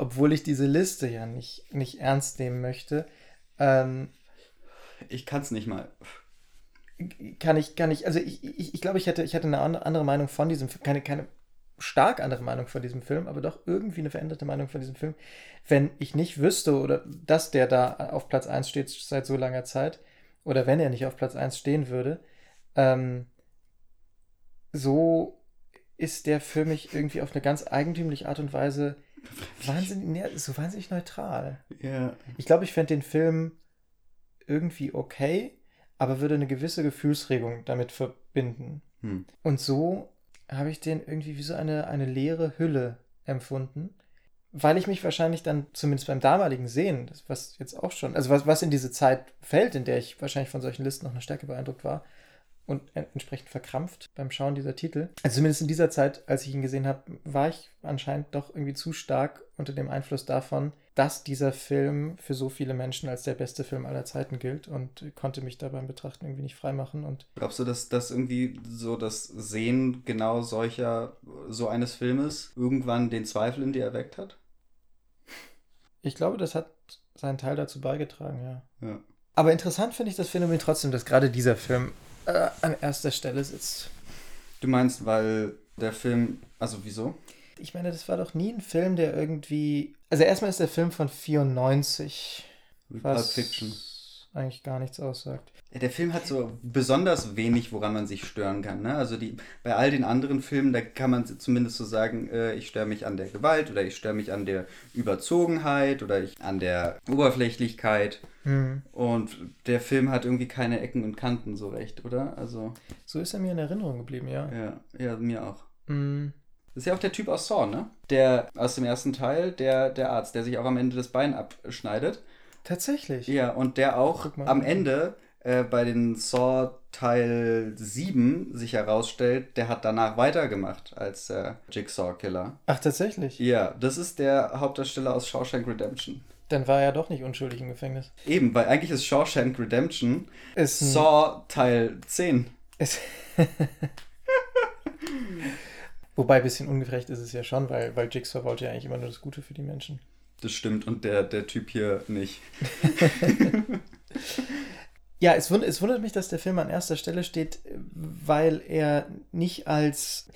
obwohl ich diese Liste ja nicht, nicht ernst nehmen möchte, ähm, Ich kann es nicht mal. kann ich, kann ich, also ich, ich, ich glaube, ich hätte, ich hätte eine andere Meinung von diesem Film, keine, keine stark andere Meinung von diesem Film, aber doch irgendwie eine veränderte Meinung von diesem Film, wenn ich nicht wüsste oder dass der da auf Platz 1 steht seit so langer Zeit oder wenn er nicht auf Platz 1 stehen würde, ähm, so ist der für mich irgendwie auf eine ganz eigentümliche Art und Weise wahnsinnig, nee, so wahnsinnig neutral. Ja. Ich glaube, ich fände den Film irgendwie okay, aber würde eine gewisse Gefühlsregung damit verbinden. Hm. Und so habe ich den irgendwie wie so eine, eine leere Hülle empfunden, weil ich mich wahrscheinlich dann, zumindest beim damaligen Sehen, was jetzt auch schon, also was, was in diese Zeit fällt, in der ich wahrscheinlich von solchen Listen noch eine Stärke beeindruckt war und en- entsprechend verkrampft beim Schauen dieser Titel. Also zumindest in dieser Zeit, als ich ihn gesehen habe, war ich anscheinend doch irgendwie zu stark unter dem Einfluss davon, dass dieser Film für so viele Menschen als der beste Film aller Zeiten gilt und konnte mich da beim Betrachten irgendwie nicht freimachen und Glaubst du, dass das irgendwie so das Sehen genau solcher, so eines Filmes irgendwann den Zweifel in dir erweckt hat? Ich glaube, das hat seinen Teil dazu beigetragen, ja. Ja. Aber interessant finde ich das Phänomen trotzdem, dass gerade dieser Film äh, an erster Stelle sitzt. Du meinst, weil der Film, also wieso? Ich meine, das war doch nie ein Film, der irgendwie. Also erstmal ist der Film von 94, Pulp was Fiction. eigentlich gar nichts aussagt. Der Film hat so besonders wenig, woran man sich stören kann. Ne? Also die, bei all den anderen Filmen, da kann man zumindest so sagen, äh, ich störe mich an der Gewalt oder ich störe mich an der Überzogenheit oder ich, an der Oberflächlichkeit. Hm. Und der Film hat irgendwie keine Ecken und Kanten so recht, oder? Also, So ist er mir in Erinnerung geblieben, ja. ja, ja, mir auch. Hm. Das ist ja auch der Typ aus Saw, ne? Der aus dem ersten Teil, der, der Arzt, der sich auch am Ende das Bein abschneidet. Tatsächlich. Ja, und der auch am Ende äh, bei den Saw Teil 7 sich herausstellt, der hat danach weitergemacht als der Jigsaw-Killer. Ach, tatsächlich. Ja, das ist der Hauptdarsteller aus Shawshank Redemption. Dann war er doch nicht unschuldig im Gefängnis. Eben, weil eigentlich ist Shawshank Redemption Ist Saw Teil 10. Ist Wobei ein bisschen ungerecht ist es ja schon, weil, weil Jigsaw wollte ja eigentlich immer nur das Gute für die Menschen. Das stimmt und der, der Typ hier nicht. Ja, es, wund es wundert mich, dass der Film an erster Stelle steht, weil er nicht als,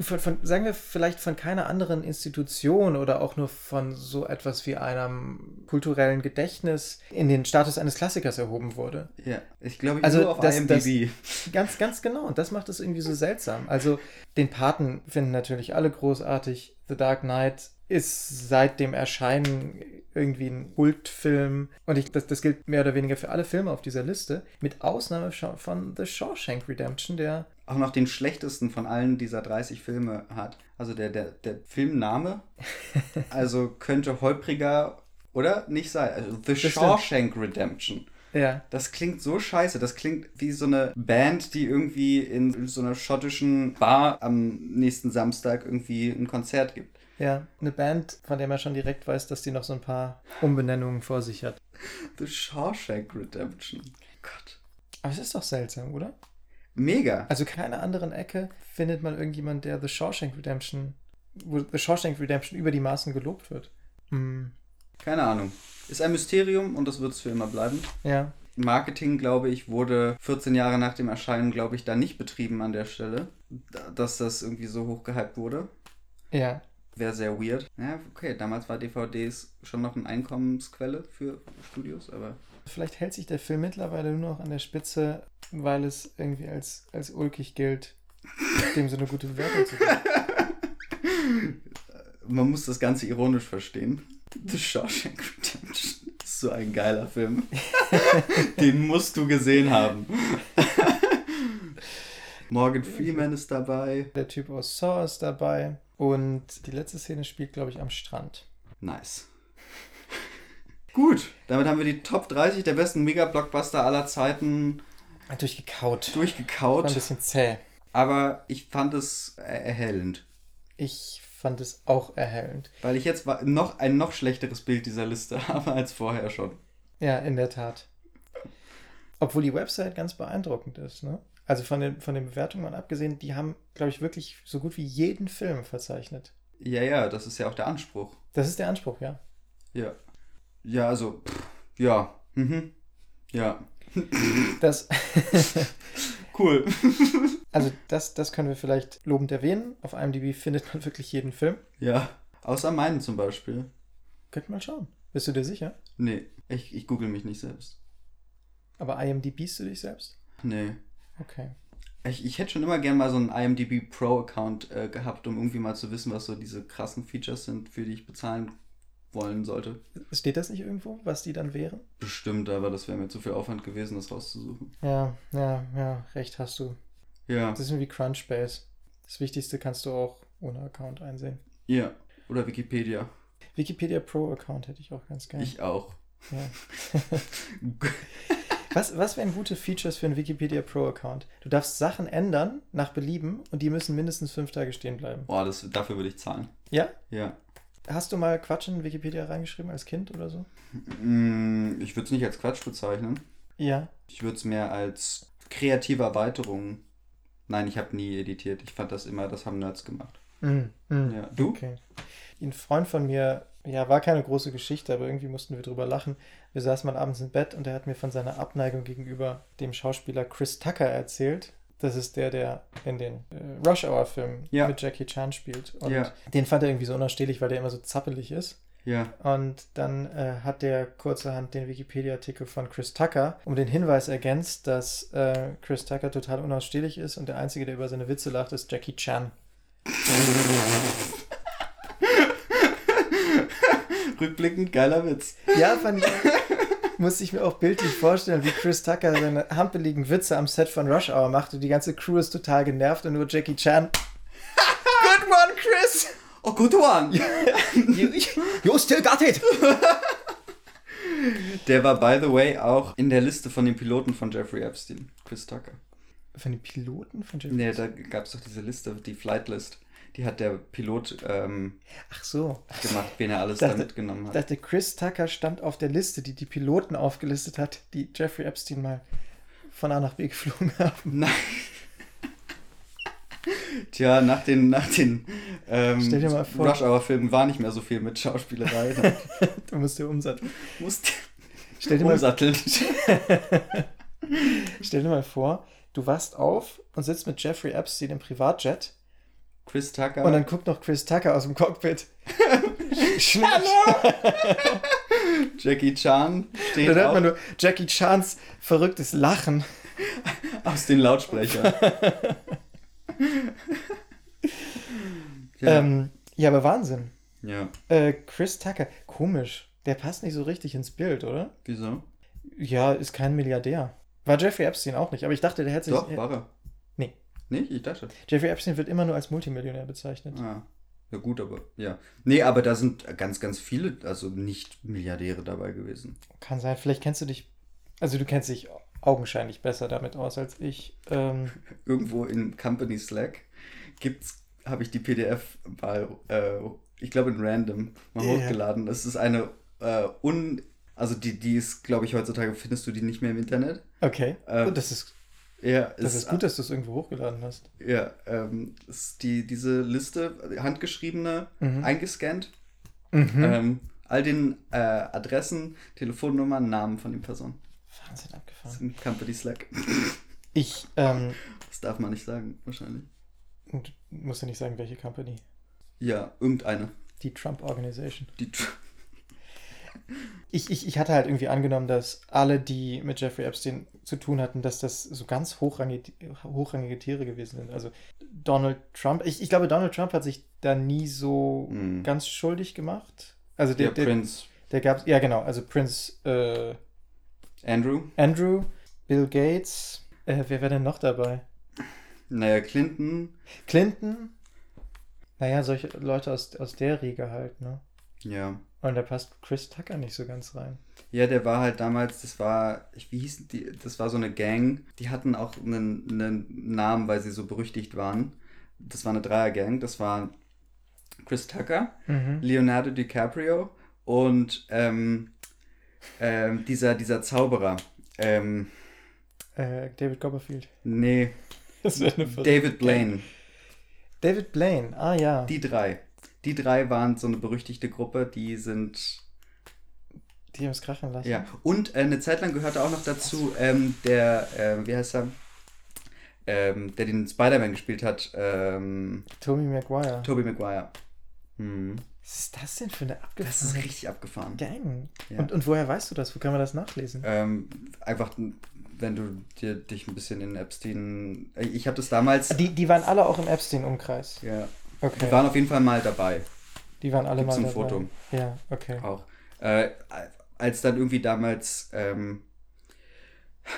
von, von, sagen wir vielleicht von keiner anderen Institution oder auch nur von so etwas wie einem kulturellen Gedächtnis in den Status eines Klassikers erhoben wurde. Ja, ich glaube, ich Also nur auf das- IMDb. Ganz, ganz genau. Und das macht es irgendwie so seltsam. Also, den Paten finden natürlich alle großartig. The Dark Knight ist seit dem Erscheinen irgendwie ein Kultfilm. Und ich, das, das gilt mehr oder weniger für alle Filme auf dieser Liste. Mit Ausnahme von The Shawshank Redemption, der. auch noch den schlechtesten von allen dieser 30 Filme hat. Also der, der, der Filmname, also könnte holpriger oder nicht sein. Also The. Shawshank Redemption. Ja. Das klingt so scheiße. Das klingt wie so eine Band, die irgendwie in so einer schottischen Bar am nächsten Samstag irgendwie ein Konzert gibt. Ja, eine Band, von der man schon direkt weiß, dass die noch so ein paar Umbenennungen vor sich hat. The Shawshank Redemption. Gott. Aber es ist doch seltsam, oder? Mega. Also keiner anderen Ecke findet man irgendjemand, der The Shawshank Redemption, wo The Shawshank Redemption über die Maßen gelobt wird. Hm. Keine Ahnung. Ist ein Mysterium und das wird es für immer bleiben. Ja. Marketing, glaube ich, wurde 14 Jahre nach dem Erscheinen, glaube ich, da nicht betrieben an der Stelle. da- dass das irgendwie so hoch gehypt wurde. Ja. Wäre sehr weird. Ja, okay, damals war DVDs schon noch eine Einkommensquelle für Studios, aber Vielleicht hält sich der Film mittlerweile nur noch an der Spitze, weil es irgendwie als, als ulkig gilt, dem so eine gute Bewertung zu geben. man muss das Ganze ironisch verstehen. The Shawshank Redemption ist so ein geiler Film. Den musst du gesehen haben. Morgan Freeman ist dabei. Der Typ aus Saw ist dabei. Und die letzte Szene spielt, glaube ich, am Strand. Nice. Gut, damit haben wir die Top 30 der besten Mega-Blockbuster aller Zeiten Durchgekaut. War ein durchgekaut. bisschen zäh. Aber ich fand es erhellend. Ich fand es auch erhellend. Weil ich jetzt noch ein noch schlechteres Bild dieser Liste habe als vorher schon. Ja, in der Tat. Obwohl die Website ganz beeindruckend ist, ne? Also von den, von den Bewertungen mal abgesehen, die haben, glaube ich, wirklich so gut wie jeden Film verzeichnet. Ja, ja, das ist ja auch der Anspruch. Das ist der Anspruch, ja. Ja. Ja, also, pff, ja. Mhm. Ja. Das, Cool. also das, das können wir vielleicht lobend erwähnen. Auf IMDb findet man wirklich jeden Film. Ja. Außer meinen zum Beispiel. Könnt mal schauen. Bist du dir sicher? Nee, ich, ich google mich nicht selbst. Aber IMDbst du dich selbst? Nee. Okay. Ich, ich hätte schon immer gern mal so einen IMDb Pro-Account äh, gehabt, um irgendwie mal zu wissen, was so diese krassen Features sind, für die ich bezahlen wollen sollte. Steht das nicht irgendwo, was die dann wären? Bestimmt, aber das wäre mir zu viel Aufwand gewesen, das rauszusuchen. Ja, ja, ja, recht hast du. Ja. Das ist wie Crunchbase. Das Wichtigste kannst du auch ohne Account einsehen. Ja. Oder Wikipedia. Wikipedia Pro Account hätte ich auch ganz gerne. Ich auch. Ja. Was, was wären gute Features für einen Wikipedia Pro Account? Du darfst Sachen ändern nach Belieben und die müssen mindestens fünf Tage stehen bleiben. Boah, das, dafür würde ich zahlen. Ja? Ja. Hast du mal Quatsch in Wikipedia reingeschrieben als Kind oder so? Mm, Ich würde es nicht als Quatsch bezeichnen. Ja. Ich würde es mehr als kreative Erweiterung. Nein, ich habe nie editiert. Ich fand das immer, das haben Nerds gemacht. Mhm. Mhm. Ja. Du? Okay. Ein Freund von mir, ja, war keine große Geschichte, aber irgendwie mussten wir drüber lachen. Wir saßen mal abends im Bett und er hat mir von seiner Abneigung gegenüber dem Schauspieler Chris Tucker erzählt. Das ist der, der in den äh, Rush Hour Filmen Ja. mit Jackie Chan spielt. Und Ja. den fand er irgendwie so unausstehlich, weil der immer so zappelig ist. Ja. Und dann äh, hat der kurzerhand den Wikipedia-Artikel von Chris Tucker um den Hinweis ergänzt, dass äh, Chris Tucker total unausstehlich ist und der Einzige, der über seine Witze lacht, ist Jackie Chan. Rückblickend, geiler Witz. Ja, fand ich. Musste ich mir auch bildlich vorstellen, wie Chris Tucker seine hampeligen Witze am Set von Rush Hour macht und die ganze Crew ist total genervt und nur Jackie Chan. Good one, Chris! Oh, good one! You, you still got it! Der war, by the way, auch in der Liste von den Piloten von Jeffrey Epstein. Chris Tucker. Von den Piloten von Jeffrey Nee, da gab es doch diese Liste, die Flight List. Die hat der Pilot ähm, Ach so. gemacht, wen er alles Dachte- da mitgenommen Ich hat. dachte, Chris Tucker stand auf der Liste, die die Piloten aufgelistet hat, die Jeffrey Epstein mal von A nach B geflogen haben. Nein. Tja, nach den, nach den ähm, Rush Hour Filmen war nicht mehr so viel mit Schauspielerei. Du musst dir umsatteln. musste Stell dir, mal, umsatteln. stell dir mal vor, du wachst auf und sitzt mit Jeffrey Epstein im Privatjet Chris Tucker. und dann guckt noch Chris Tucker aus dem Cockpit. Schnell. Jackie Chan steht Dann hört man nur Jackie Chans verrücktes Lachen. aus den Lautsprechern. ja. Ähm, ja, aber Wahnsinn. ja. Äh, Chris Tucker, komisch. Der passt nicht so richtig ins Bild, oder? Wieso? Ja, ist kein Milliardär. War Jeffrey Epstein auch nicht, aber ich dachte, der hätte sich. Doch, war er. Nee. Nicht? Ich dachte. Jeffrey Epstein wird immer nur als Multimillionär bezeichnet. Ah. Ja gut, aber ja. Nee, aber da sind ganz, ganz viele, also nicht Milliardäre dabei gewesen. Kann sein, vielleicht kennst du dich. Also, du kennst dich augenscheinlich besser damit aus als ich. Ähm, Irgendwo in Company Slack gibt's, habe ich die PDF mal, äh, ich glaube in Random mal Ja. hochgeladen. Das ist eine äh, un, also die, die ist, glaube ich, heutzutage findest du die nicht mehr im Internet. okay. Ähm, Gut, das ist, Ja, das ist gut, dass du es irgendwo hochgeladen hast. Ja, ähm, ist die, diese Liste, handgeschriebene, Mhm. eingescannt, Mhm. ähm, all den äh, Adressen, Telefonnummern, Namen von den Personen. Wahnsinn Das abgefahren. ein Company Slack. Ich, ähm, Das darf man nicht sagen, wahrscheinlich. Und du musst ja nicht sagen, welche Company. Ja, irgendeine. Die Trump Organization. Die Tr- Ich, ich, ich hatte halt irgendwie angenommen, dass alle, die mit Jeffrey Epstein zu tun hatten, dass das so ganz hochrangige, hochrangige Tiere gewesen sind. Also Donald Trump, ich, ich glaube, Donald Trump hat sich da nie so Mhm. ganz schuldig gemacht. Also der, der der, Prinz der gab ja genau, also Prince äh, Andrew. Andrew, Bill Gates, äh, wer wäre denn noch dabei? Naja, Clinton. Clinton? Naja, solche Leute aus, aus der Riege halt, ne? Ja. Und da passt Chris Tucker nicht so ganz rein. Ja, der war halt damals, das war, ich- wie hieß die, das war so eine Gang, die hatten auch einen, einen Namen, weil sie so berüchtigt waren. Das war eine Dreiergang, das war Chris Tucker, Mhm. Leonardo DiCaprio und ähm, ähm, dieser, dieser Zauberer. Ähm, Äh, David Copperfield. nee, Das wäre eine David Blaine. David Blaine, ah ja. Die drei. Die drei waren so eine berüchtigte Gruppe, die sind Die haben es krachen lassen. Ja, und äh, eine Zeit lang gehörte auch noch dazu ähm, der, äh, wie heißt er, ähm, der den Spider-Man gespielt hat, ähm, Tommy Maguire. Tobey Maguire. Hm. Was ist das denn für eine Das ist abgefahrene richtig abgefahren. Gang? Ja. Und, und woher weißt du das? Wo kann man das nachlesen? Ähm, einfach, wenn du dir, dich ein bisschen in Epstein... äh, Ich habe das damals... Die, die waren alle auch im Epstein-Umkreis. ja, Okay. die waren auf jeden Fall mal dabei. Die waren alle Gibt's mal ein dabei. Foto. Ja, okay. auch. Äh, als dann irgendwie damals, ähm,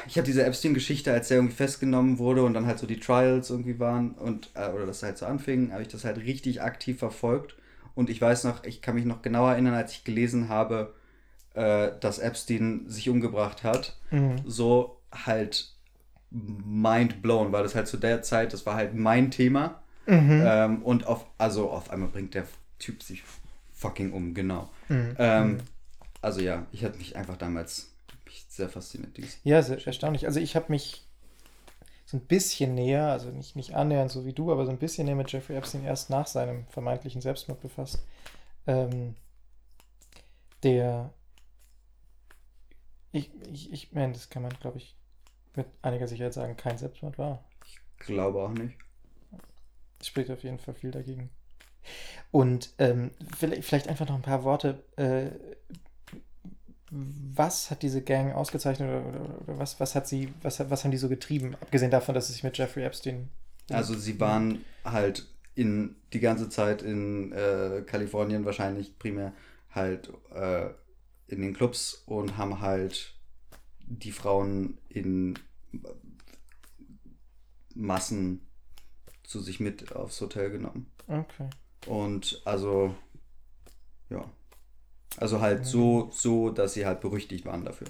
ich habe diese Epstein-Geschichte, als er irgendwie festgenommen wurde und dann halt so die Trials irgendwie waren und, äh, oder das halt so anfing, habe ich das halt richtig aktiv verfolgt. Und ich weiß noch, ich kann mich noch genau erinnern, als ich gelesen habe, äh, dass Epstein sich umgebracht hat. Mhm. So halt mind blown, weil das halt zu der Zeit, das war halt mein Thema. Mhm. Ähm, und auf, also auf einmal bringt der Typ sich fucking um, genau. Mhm. Ähm, also ja, ich hatte mich einfach damals mich sehr fasziniert. Dieses. Ja, sehr erstaunlich. Also ich habe mich so ein bisschen näher, also nicht, nicht annähernd so wie du, aber so ein bisschen näher mit Jeffrey Epstein erst nach seinem vermeintlichen Selbstmord befasst. Ähm, der ich, ich, ich meine, das kann man, glaube ich, mit einiger Sicherheit sagen, kein Selbstmord war. Glaube auch nicht. Das spricht auf jeden Fall viel dagegen. Und ähm, vielleicht, einfach noch ein paar Worte. Äh, was hat diese Gang ausgezeichnet oder, oder, oder was, was hat sie, was, was haben die so getrieben, abgesehen davon, dass sie sich mit Jeffrey Epstein. Also sie waren halt in die ganze Zeit in äh, Kalifornien wahrscheinlich primär halt äh, in den Clubs und haben halt die Frauen in Massen zu sich mit aufs Hotel genommen. Okay. Und also, ja. Also halt so, so, dass sie halt berüchtigt waren dafür.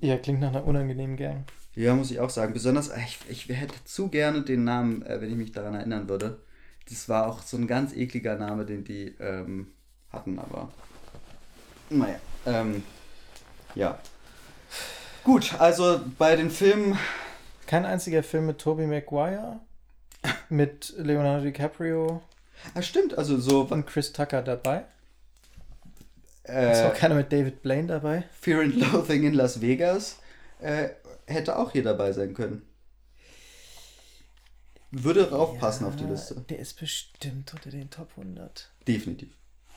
Ja, klingt nach einer unangenehmen Gang. Ja, muss ich auch sagen. Besonders, äh, ich, ich hätte zu gerne den Namen, äh, wenn ich mich daran erinnern würde. Das war auch so ein ganz ekliger Name, den die ähm, hatten, aber naja. Ähm, ja. Gut, also bei den Filmen, Kein einziger Film mit Tobey Maguire, mit Leonardo DiCaprio ah, stimmt, also so und Chris Tucker dabei. Ist auch äh, keiner mit David Blaine dabei. Fear and Loathing in Las Vegas äh, hätte auch hier dabei sein können. Würde raufpassen auf die Ja, Liste. Der ist bestimmt unter den Top 100. Definitiv.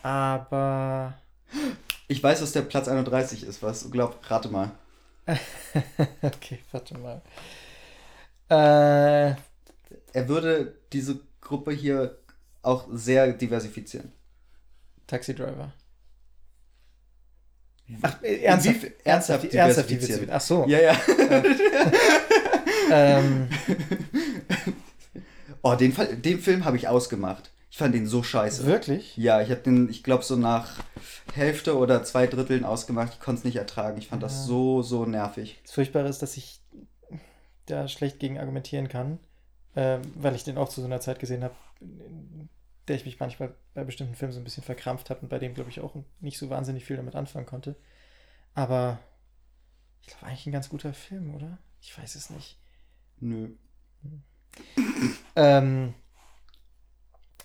Aber Ich weiß, was der Platz 31 ist. Was? Glaub, rate mal. okay, warte mal. Äh, Er würde diese Gruppe hier auch sehr diversifizieren. Taxi Driver. Ach, äh, ernsthaft, Inwief- ernsthaft, ernsthaft ernsthaft diversifizieren. Ach so. Ja, ja. Ähm, Oh, den, den Film habe ich ausgemacht. Ich fand den so scheiße. wirklich? Ja, ich habe den, ich glaube, so nach Hälfte oder zwei Dritteln ausgemacht. Ich konnte es nicht ertragen. Ich fand das so, so nervig. Das Furchtbare ist, dass ich da schlecht gegen argumentieren kann, ähm, weil ich den auch zu so einer Zeit gesehen habe, in der ich mich manchmal bei bestimmten Filmen so ein bisschen verkrampft habe und bei dem, glaube ich, auch nicht so wahnsinnig viel damit anfangen konnte. Aber ich glaube, eigentlich ein ganz guter Film, oder? Ich weiß es nicht. Nö. Ähm,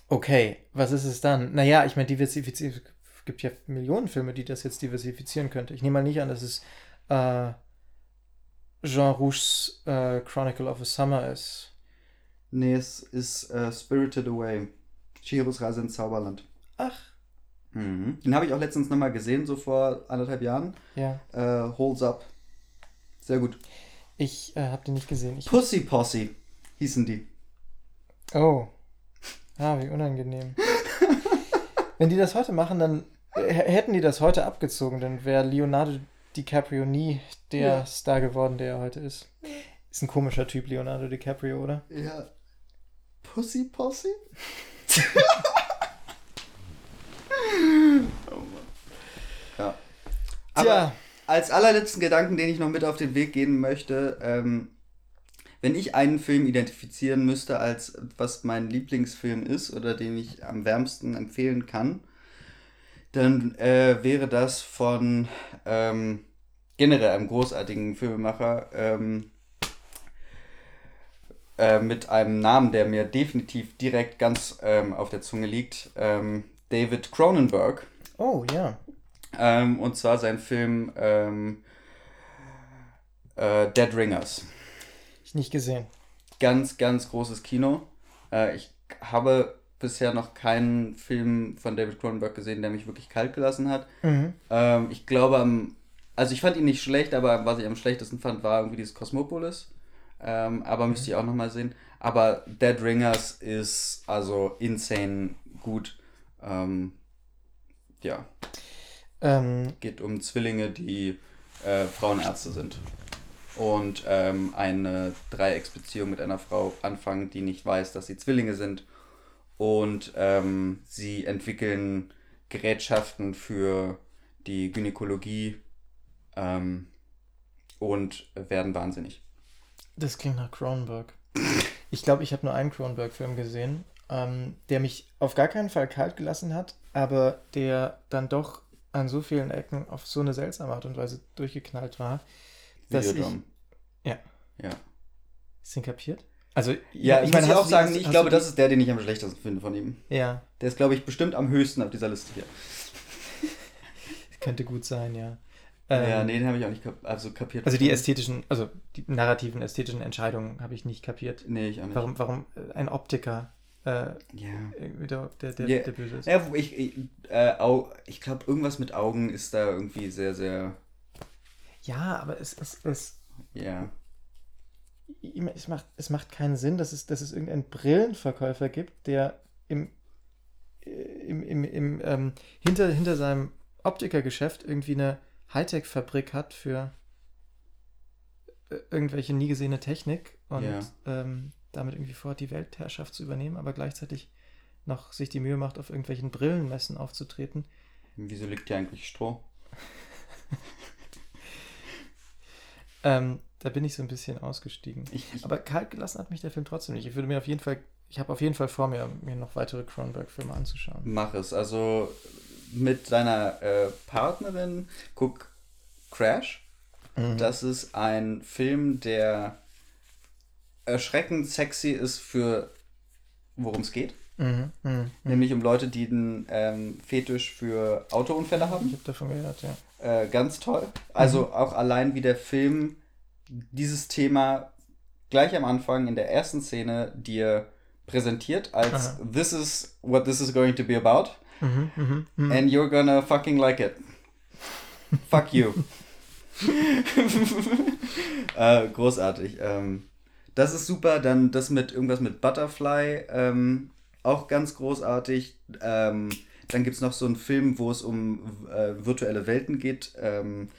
okay, was ist es dann? Naja, ich meine, diversifizieren. Es gibt ja Millionen Filme, die das jetzt diversifizieren könnte. Ich nehme mal nicht an, dass es äh, Jean Rouges äh, Chronicle of a Summer ist. Nee, es ist äh, Spirited Away. Chihiros Reise ins Zauberland. Ach, Mhm. Den habe ich auch letztens nochmal gesehen, so vor anderthalb Jahren. ja. Äh, Holds Up. Sehr gut. Ich äh, habe den nicht gesehen. Ich, Pussy Posse hießen die. oh. Ah, wie unangenehm. Wenn die das heute machen, dann äh, hätten die das heute abgezogen, dann wäre Leonardo DiCaprio nie der Ja. Star geworden, der er heute ist. Ist ein komischer Typ, Leonardo DiCaprio, oder? Ja. Pussy Posse? oh Mann. Ja. Aber Tja. als allerletzten Gedanken, den ich noch mit auf den Weg gehen möchte, ähm, wenn ich einen Film identifizieren müsste, als was mein Lieblingsfilm ist oder den ich am wärmsten empfehlen kann, dann äh, wäre das von ähm, generell einem großartigen Filmemacher ähm, äh, mit einem Namen, der mir definitiv direkt ganz ähm, auf der Zunge liegt, ähm, David Cronenberg. Oh, ja. Ähm, und zwar sein Film ähm, äh, Dead Ringers. Ich nicht gesehen. Ganz, ganz großes Kino. Äh, ich habe bisher noch keinen Film von David Cronenberg gesehen, der mich wirklich kalt gelassen hat. Mhm. Ähm, ich glaube, am, also ich fand ihn nicht schlecht, aber was ich am schlechtesten fand, war irgendwie dieses Cosmopolis. Ähm, aber müsste ich auch nochmal sehen. Aber Dead Ringers ist also insane gut. Ähm, ja, Ähm, geht um Zwillinge, die äh, Frauenärzte sind. Und ähm, eine Dreiecksbeziehung mit einer Frau anfangen, die nicht weiß, dass sie Zwillinge sind. Und ähm, sie entwickeln Gerätschaften für die Gynäkologie ähm, und werden wahnsinnig. das klingt nach Cronenberg. Ich glaube, ich habe nur einen Cronenberg-Film gesehen, ähm, der mich auf gar keinen Fall kalt gelassen hat, aber der dann doch an so vielen Ecken auf so eine seltsame Art und Weise durchgeknallt war, dass ich... Videodrome. Ja. Ja, Ist den kapiert? Also, ja ich, meine, muss ich auch sagen, ich glaube, das ist der, den ich am schlechtesten finde von ihm. Ja, Der ist, glaube ich, bestimmt am höchsten auf dieser Liste hier. könnte gut sein, ja. ja, Ähm, nee, den habe ich auch nicht kap also kapiert. Also die ästhetischen, also die narrativen, ästhetischen Entscheidungen habe ich nicht kapiert. Nee, ich auch nicht. Warum, warum äh, ein Optiker äh, Ja. irgendwie der, der, der, Ja. der Böse ist. Ja, wo ich, ich, äh, ich glaube, irgendwas mit Augen ist da irgendwie sehr, sehr, Ja, aber es, es, es, ja. Es, macht, es macht keinen Sinn, dass es, dass es irgendeinen Brillenverkäufer gibt, der im, äh, im, im, im, ähm, hinter, hinter seinem Optikergeschäft irgendwie eine Hightech-Fabrik hat für äh, irgendwelche nie gesehene Technik und Ja. ähm, damit irgendwie vorhat, die Weltherrschaft zu übernehmen, aber gleichzeitig noch sich die Mühe macht, auf irgendwelchen Brillenmessen aufzutreten. Wieso liegt hier eigentlich Stroh? Ähm, da bin ich so ein bisschen ausgestiegen. Ich, ich, Aber kalt gelassen hat mich der Film trotzdem nicht. Ich würde mir auf jeden Fall, ich habe auf jeden Fall vor mir, mir noch weitere Cronenberg-Filme anzuschauen. mach es. Also mit deiner äh, Partnerin guck Crash. Mhm. Das ist ein Film, der erschreckend sexy ist für worum es geht. Mhm. Mhm. Mhm. Nämlich um Leute, die einen ähm, Fetisch für Autounfälle haben. Ich habe davon gehört, ja. Äh, ganz toll. Also Mhm. auch allein wie der Film dieses Thema gleich am Anfang in der ersten Szene dir präsentiert als Aha. this is what this is going to be about Mhm. Mhm. Mhm. and you're gonna fucking like it. Fuck you. äh, großartig. Ähm, das ist super. Dann das mit irgendwas mit Butterfly. Ähm, auch ganz großartig. Ähm, dann gibt es noch so einen Film, wo es um äh, virtuelle Welten geht. Ähm,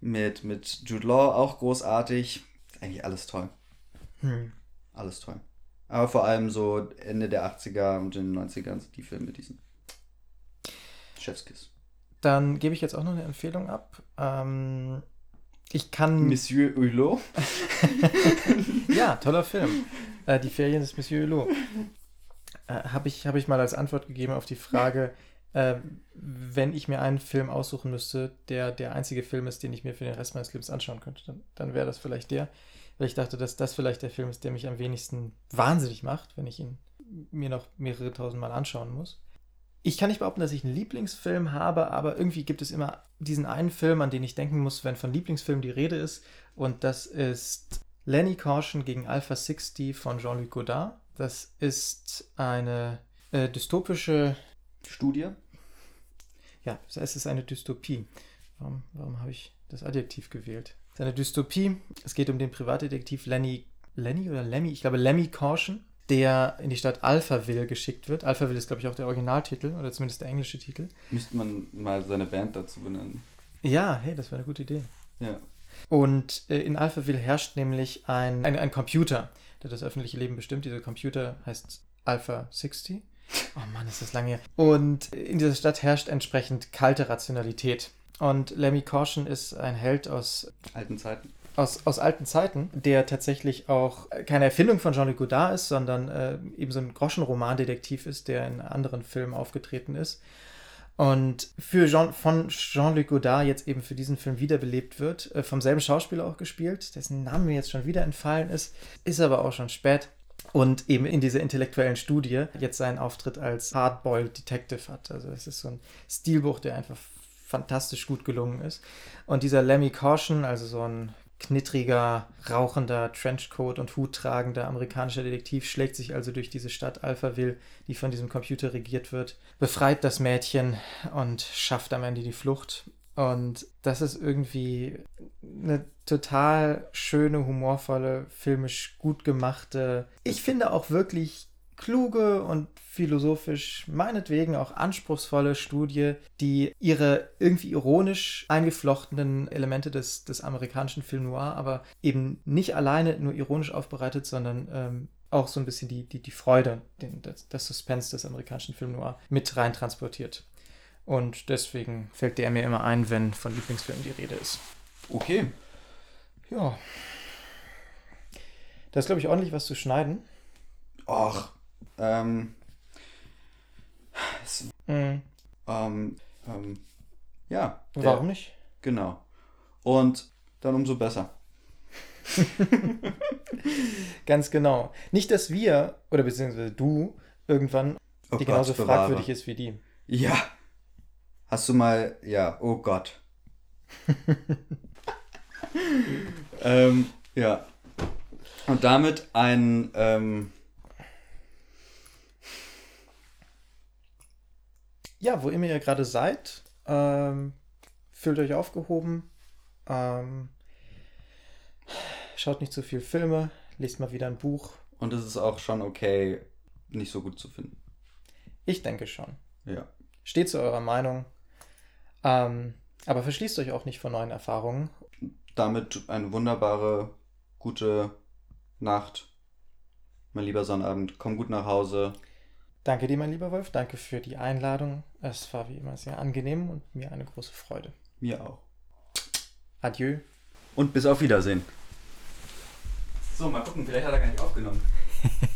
mit, mit Jude Law auch großartig. Eigentlich alles toll. Hm. Alles toll. Aber vor allem so Ende der 80er und in den 90ern die Filme, diesen Chefskiss. Dann gebe ich jetzt auch noch eine Empfehlung ab. Ähm, ich kann. Monsieur Hulot. ja, toller Film. Äh, die Ferien des Monsieur Hulot. Äh, Habe ich, hab ich mal als Antwort gegeben auf die Frage, äh, wenn ich mir einen Film aussuchen müsste, der der einzige Film ist, den ich mir für den Rest meines Lebens anschauen könnte, dann, dann wäre das vielleicht der. Weil ich dachte, dass das vielleicht der Film ist, der mich am wenigsten wahnsinnig macht, wenn ich ihn mir noch mehrere tausend Mal anschauen muss. Ich kann nicht behaupten, dass ich einen Lieblingsfilm habe, aber irgendwie gibt es immer diesen einen Film, an den ich denken muss, wenn von Lieblingsfilm die Rede ist. Und das ist Lenny Caution gegen Alpha 60 von Jean-Luc Godard. Das ist eine äh, dystopische, Studie? ja, es ist eine Dystopie. Warum, warum habe ich das Adjektiv gewählt? Es ist eine Dystopie. Es geht um den Privatdetektiv Lenny, Lenny oder Lemmy? Ich glaube Lemmy Caution, der in die Stadt Alphaville geschickt wird. Alphaville ist, glaube ich, auch der Originaltitel oder zumindest der englische Titel. Müsste man mal seine Band dazu benennen. Ja, hey, das wäre eine gute Idee. Ja. Und äh, in Alphaville herrscht nämlich ein, ein, ein Computer, der das öffentliche Leben bestimmt. Dieser Computer heißt Alpha 60. Oh Mann, ist das lange her. Und in dieser Stadt herrscht entsprechend kalte Rationalität. Und Lemmy Caution ist ein Held aus, Alten Zeiten. aus, aus alten Zeiten, der tatsächlich auch keine Erfindung von Jean-Luc Godard ist, sondern äh, eben so ein Groschenromandetektiv ist, der in anderen Filmen aufgetreten ist. Und für Jean, von Jean-Luc Godard jetzt eben für diesen Film wiederbelebt wird, äh, vom selben Schauspieler auch gespielt, dessen Name mir jetzt schon wieder entfallen ist, ist aber auch schon spät. Und eben in dieser intellektuellen Studie jetzt seinen Auftritt als Hardboiled Detective hat. Also es ist so ein Stilbuch, der einfach fantastisch gut gelungen ist. Und dieser Lemmy Caution, also so ein knittriger, rauchender, Trenchcoat und Hut tragender amerikanischer Detektiv, schlägt sich also durch diese Stadt Alphaville, die von diesem Computer regiert wird, befreit das Mädchen und schafft am Ende die Flucht. Und das ist irgendwie eine total schöne, humorvolle, filmisch gut gemachte, ich finde auch wirklich kluge und philosophisch, meinetwegen auch anspruchsvolle Studie, die ihre irgendwie ironisch eingeflochtenen Elemente des, des amerikanischen Film Noir, aber eben nicht alleine nur ironisch aufbereitet, sondern ähm, auch so ein bisschen die, die, die Freude, den, das, das Suspense des amerikanischen Film Noir mit rein transportiert. Und deswegen fällt der mir immer ein, wenn von Lieblingsfilmen die Rede ist. Okay. Ja. Da ist, glaube ich, ordentlich was zu schneiden. Ach. Ähm. Es, Mhm. ähm, ähm. Ja. der- Warum nicht? Genau. Und dann umso besser. Ganz genau. Nicht, dass wir, oder beziehungsweise du, irgendwann Oh die Gott, genauso bewahre. fragwürdig ist wie die. Ja. Hast du mal. Ja, oh Gott. ähm, ja. Und damit ein. Ähm, Ja, wo immer ihr gerade seid, ähm, fühlt euch aufgehoben, ähm, schaut nicht zu viel Filme, lest mal wieder ein Buch. und es ist auch schon okay, nicht so gut zu finden. Ich denke schon. Ja. Steht zu eurer Meinung, ähm, aber verschließt euch auch nicht vor neuen Erfahrungen. Damit eine wunderbare, gute Nacht. Mein lieber Sonnabend. Komm gut nach Hause. Danke dir, mein lieber Wolf, danke für die Einladung. Es war wie immer sehr angenehm und mir eine große Freude. Mir auch. Adieu. Und bis auf Wiedersehen. So, mal gucken, vielleicht hat er gar nicht aufgenommen.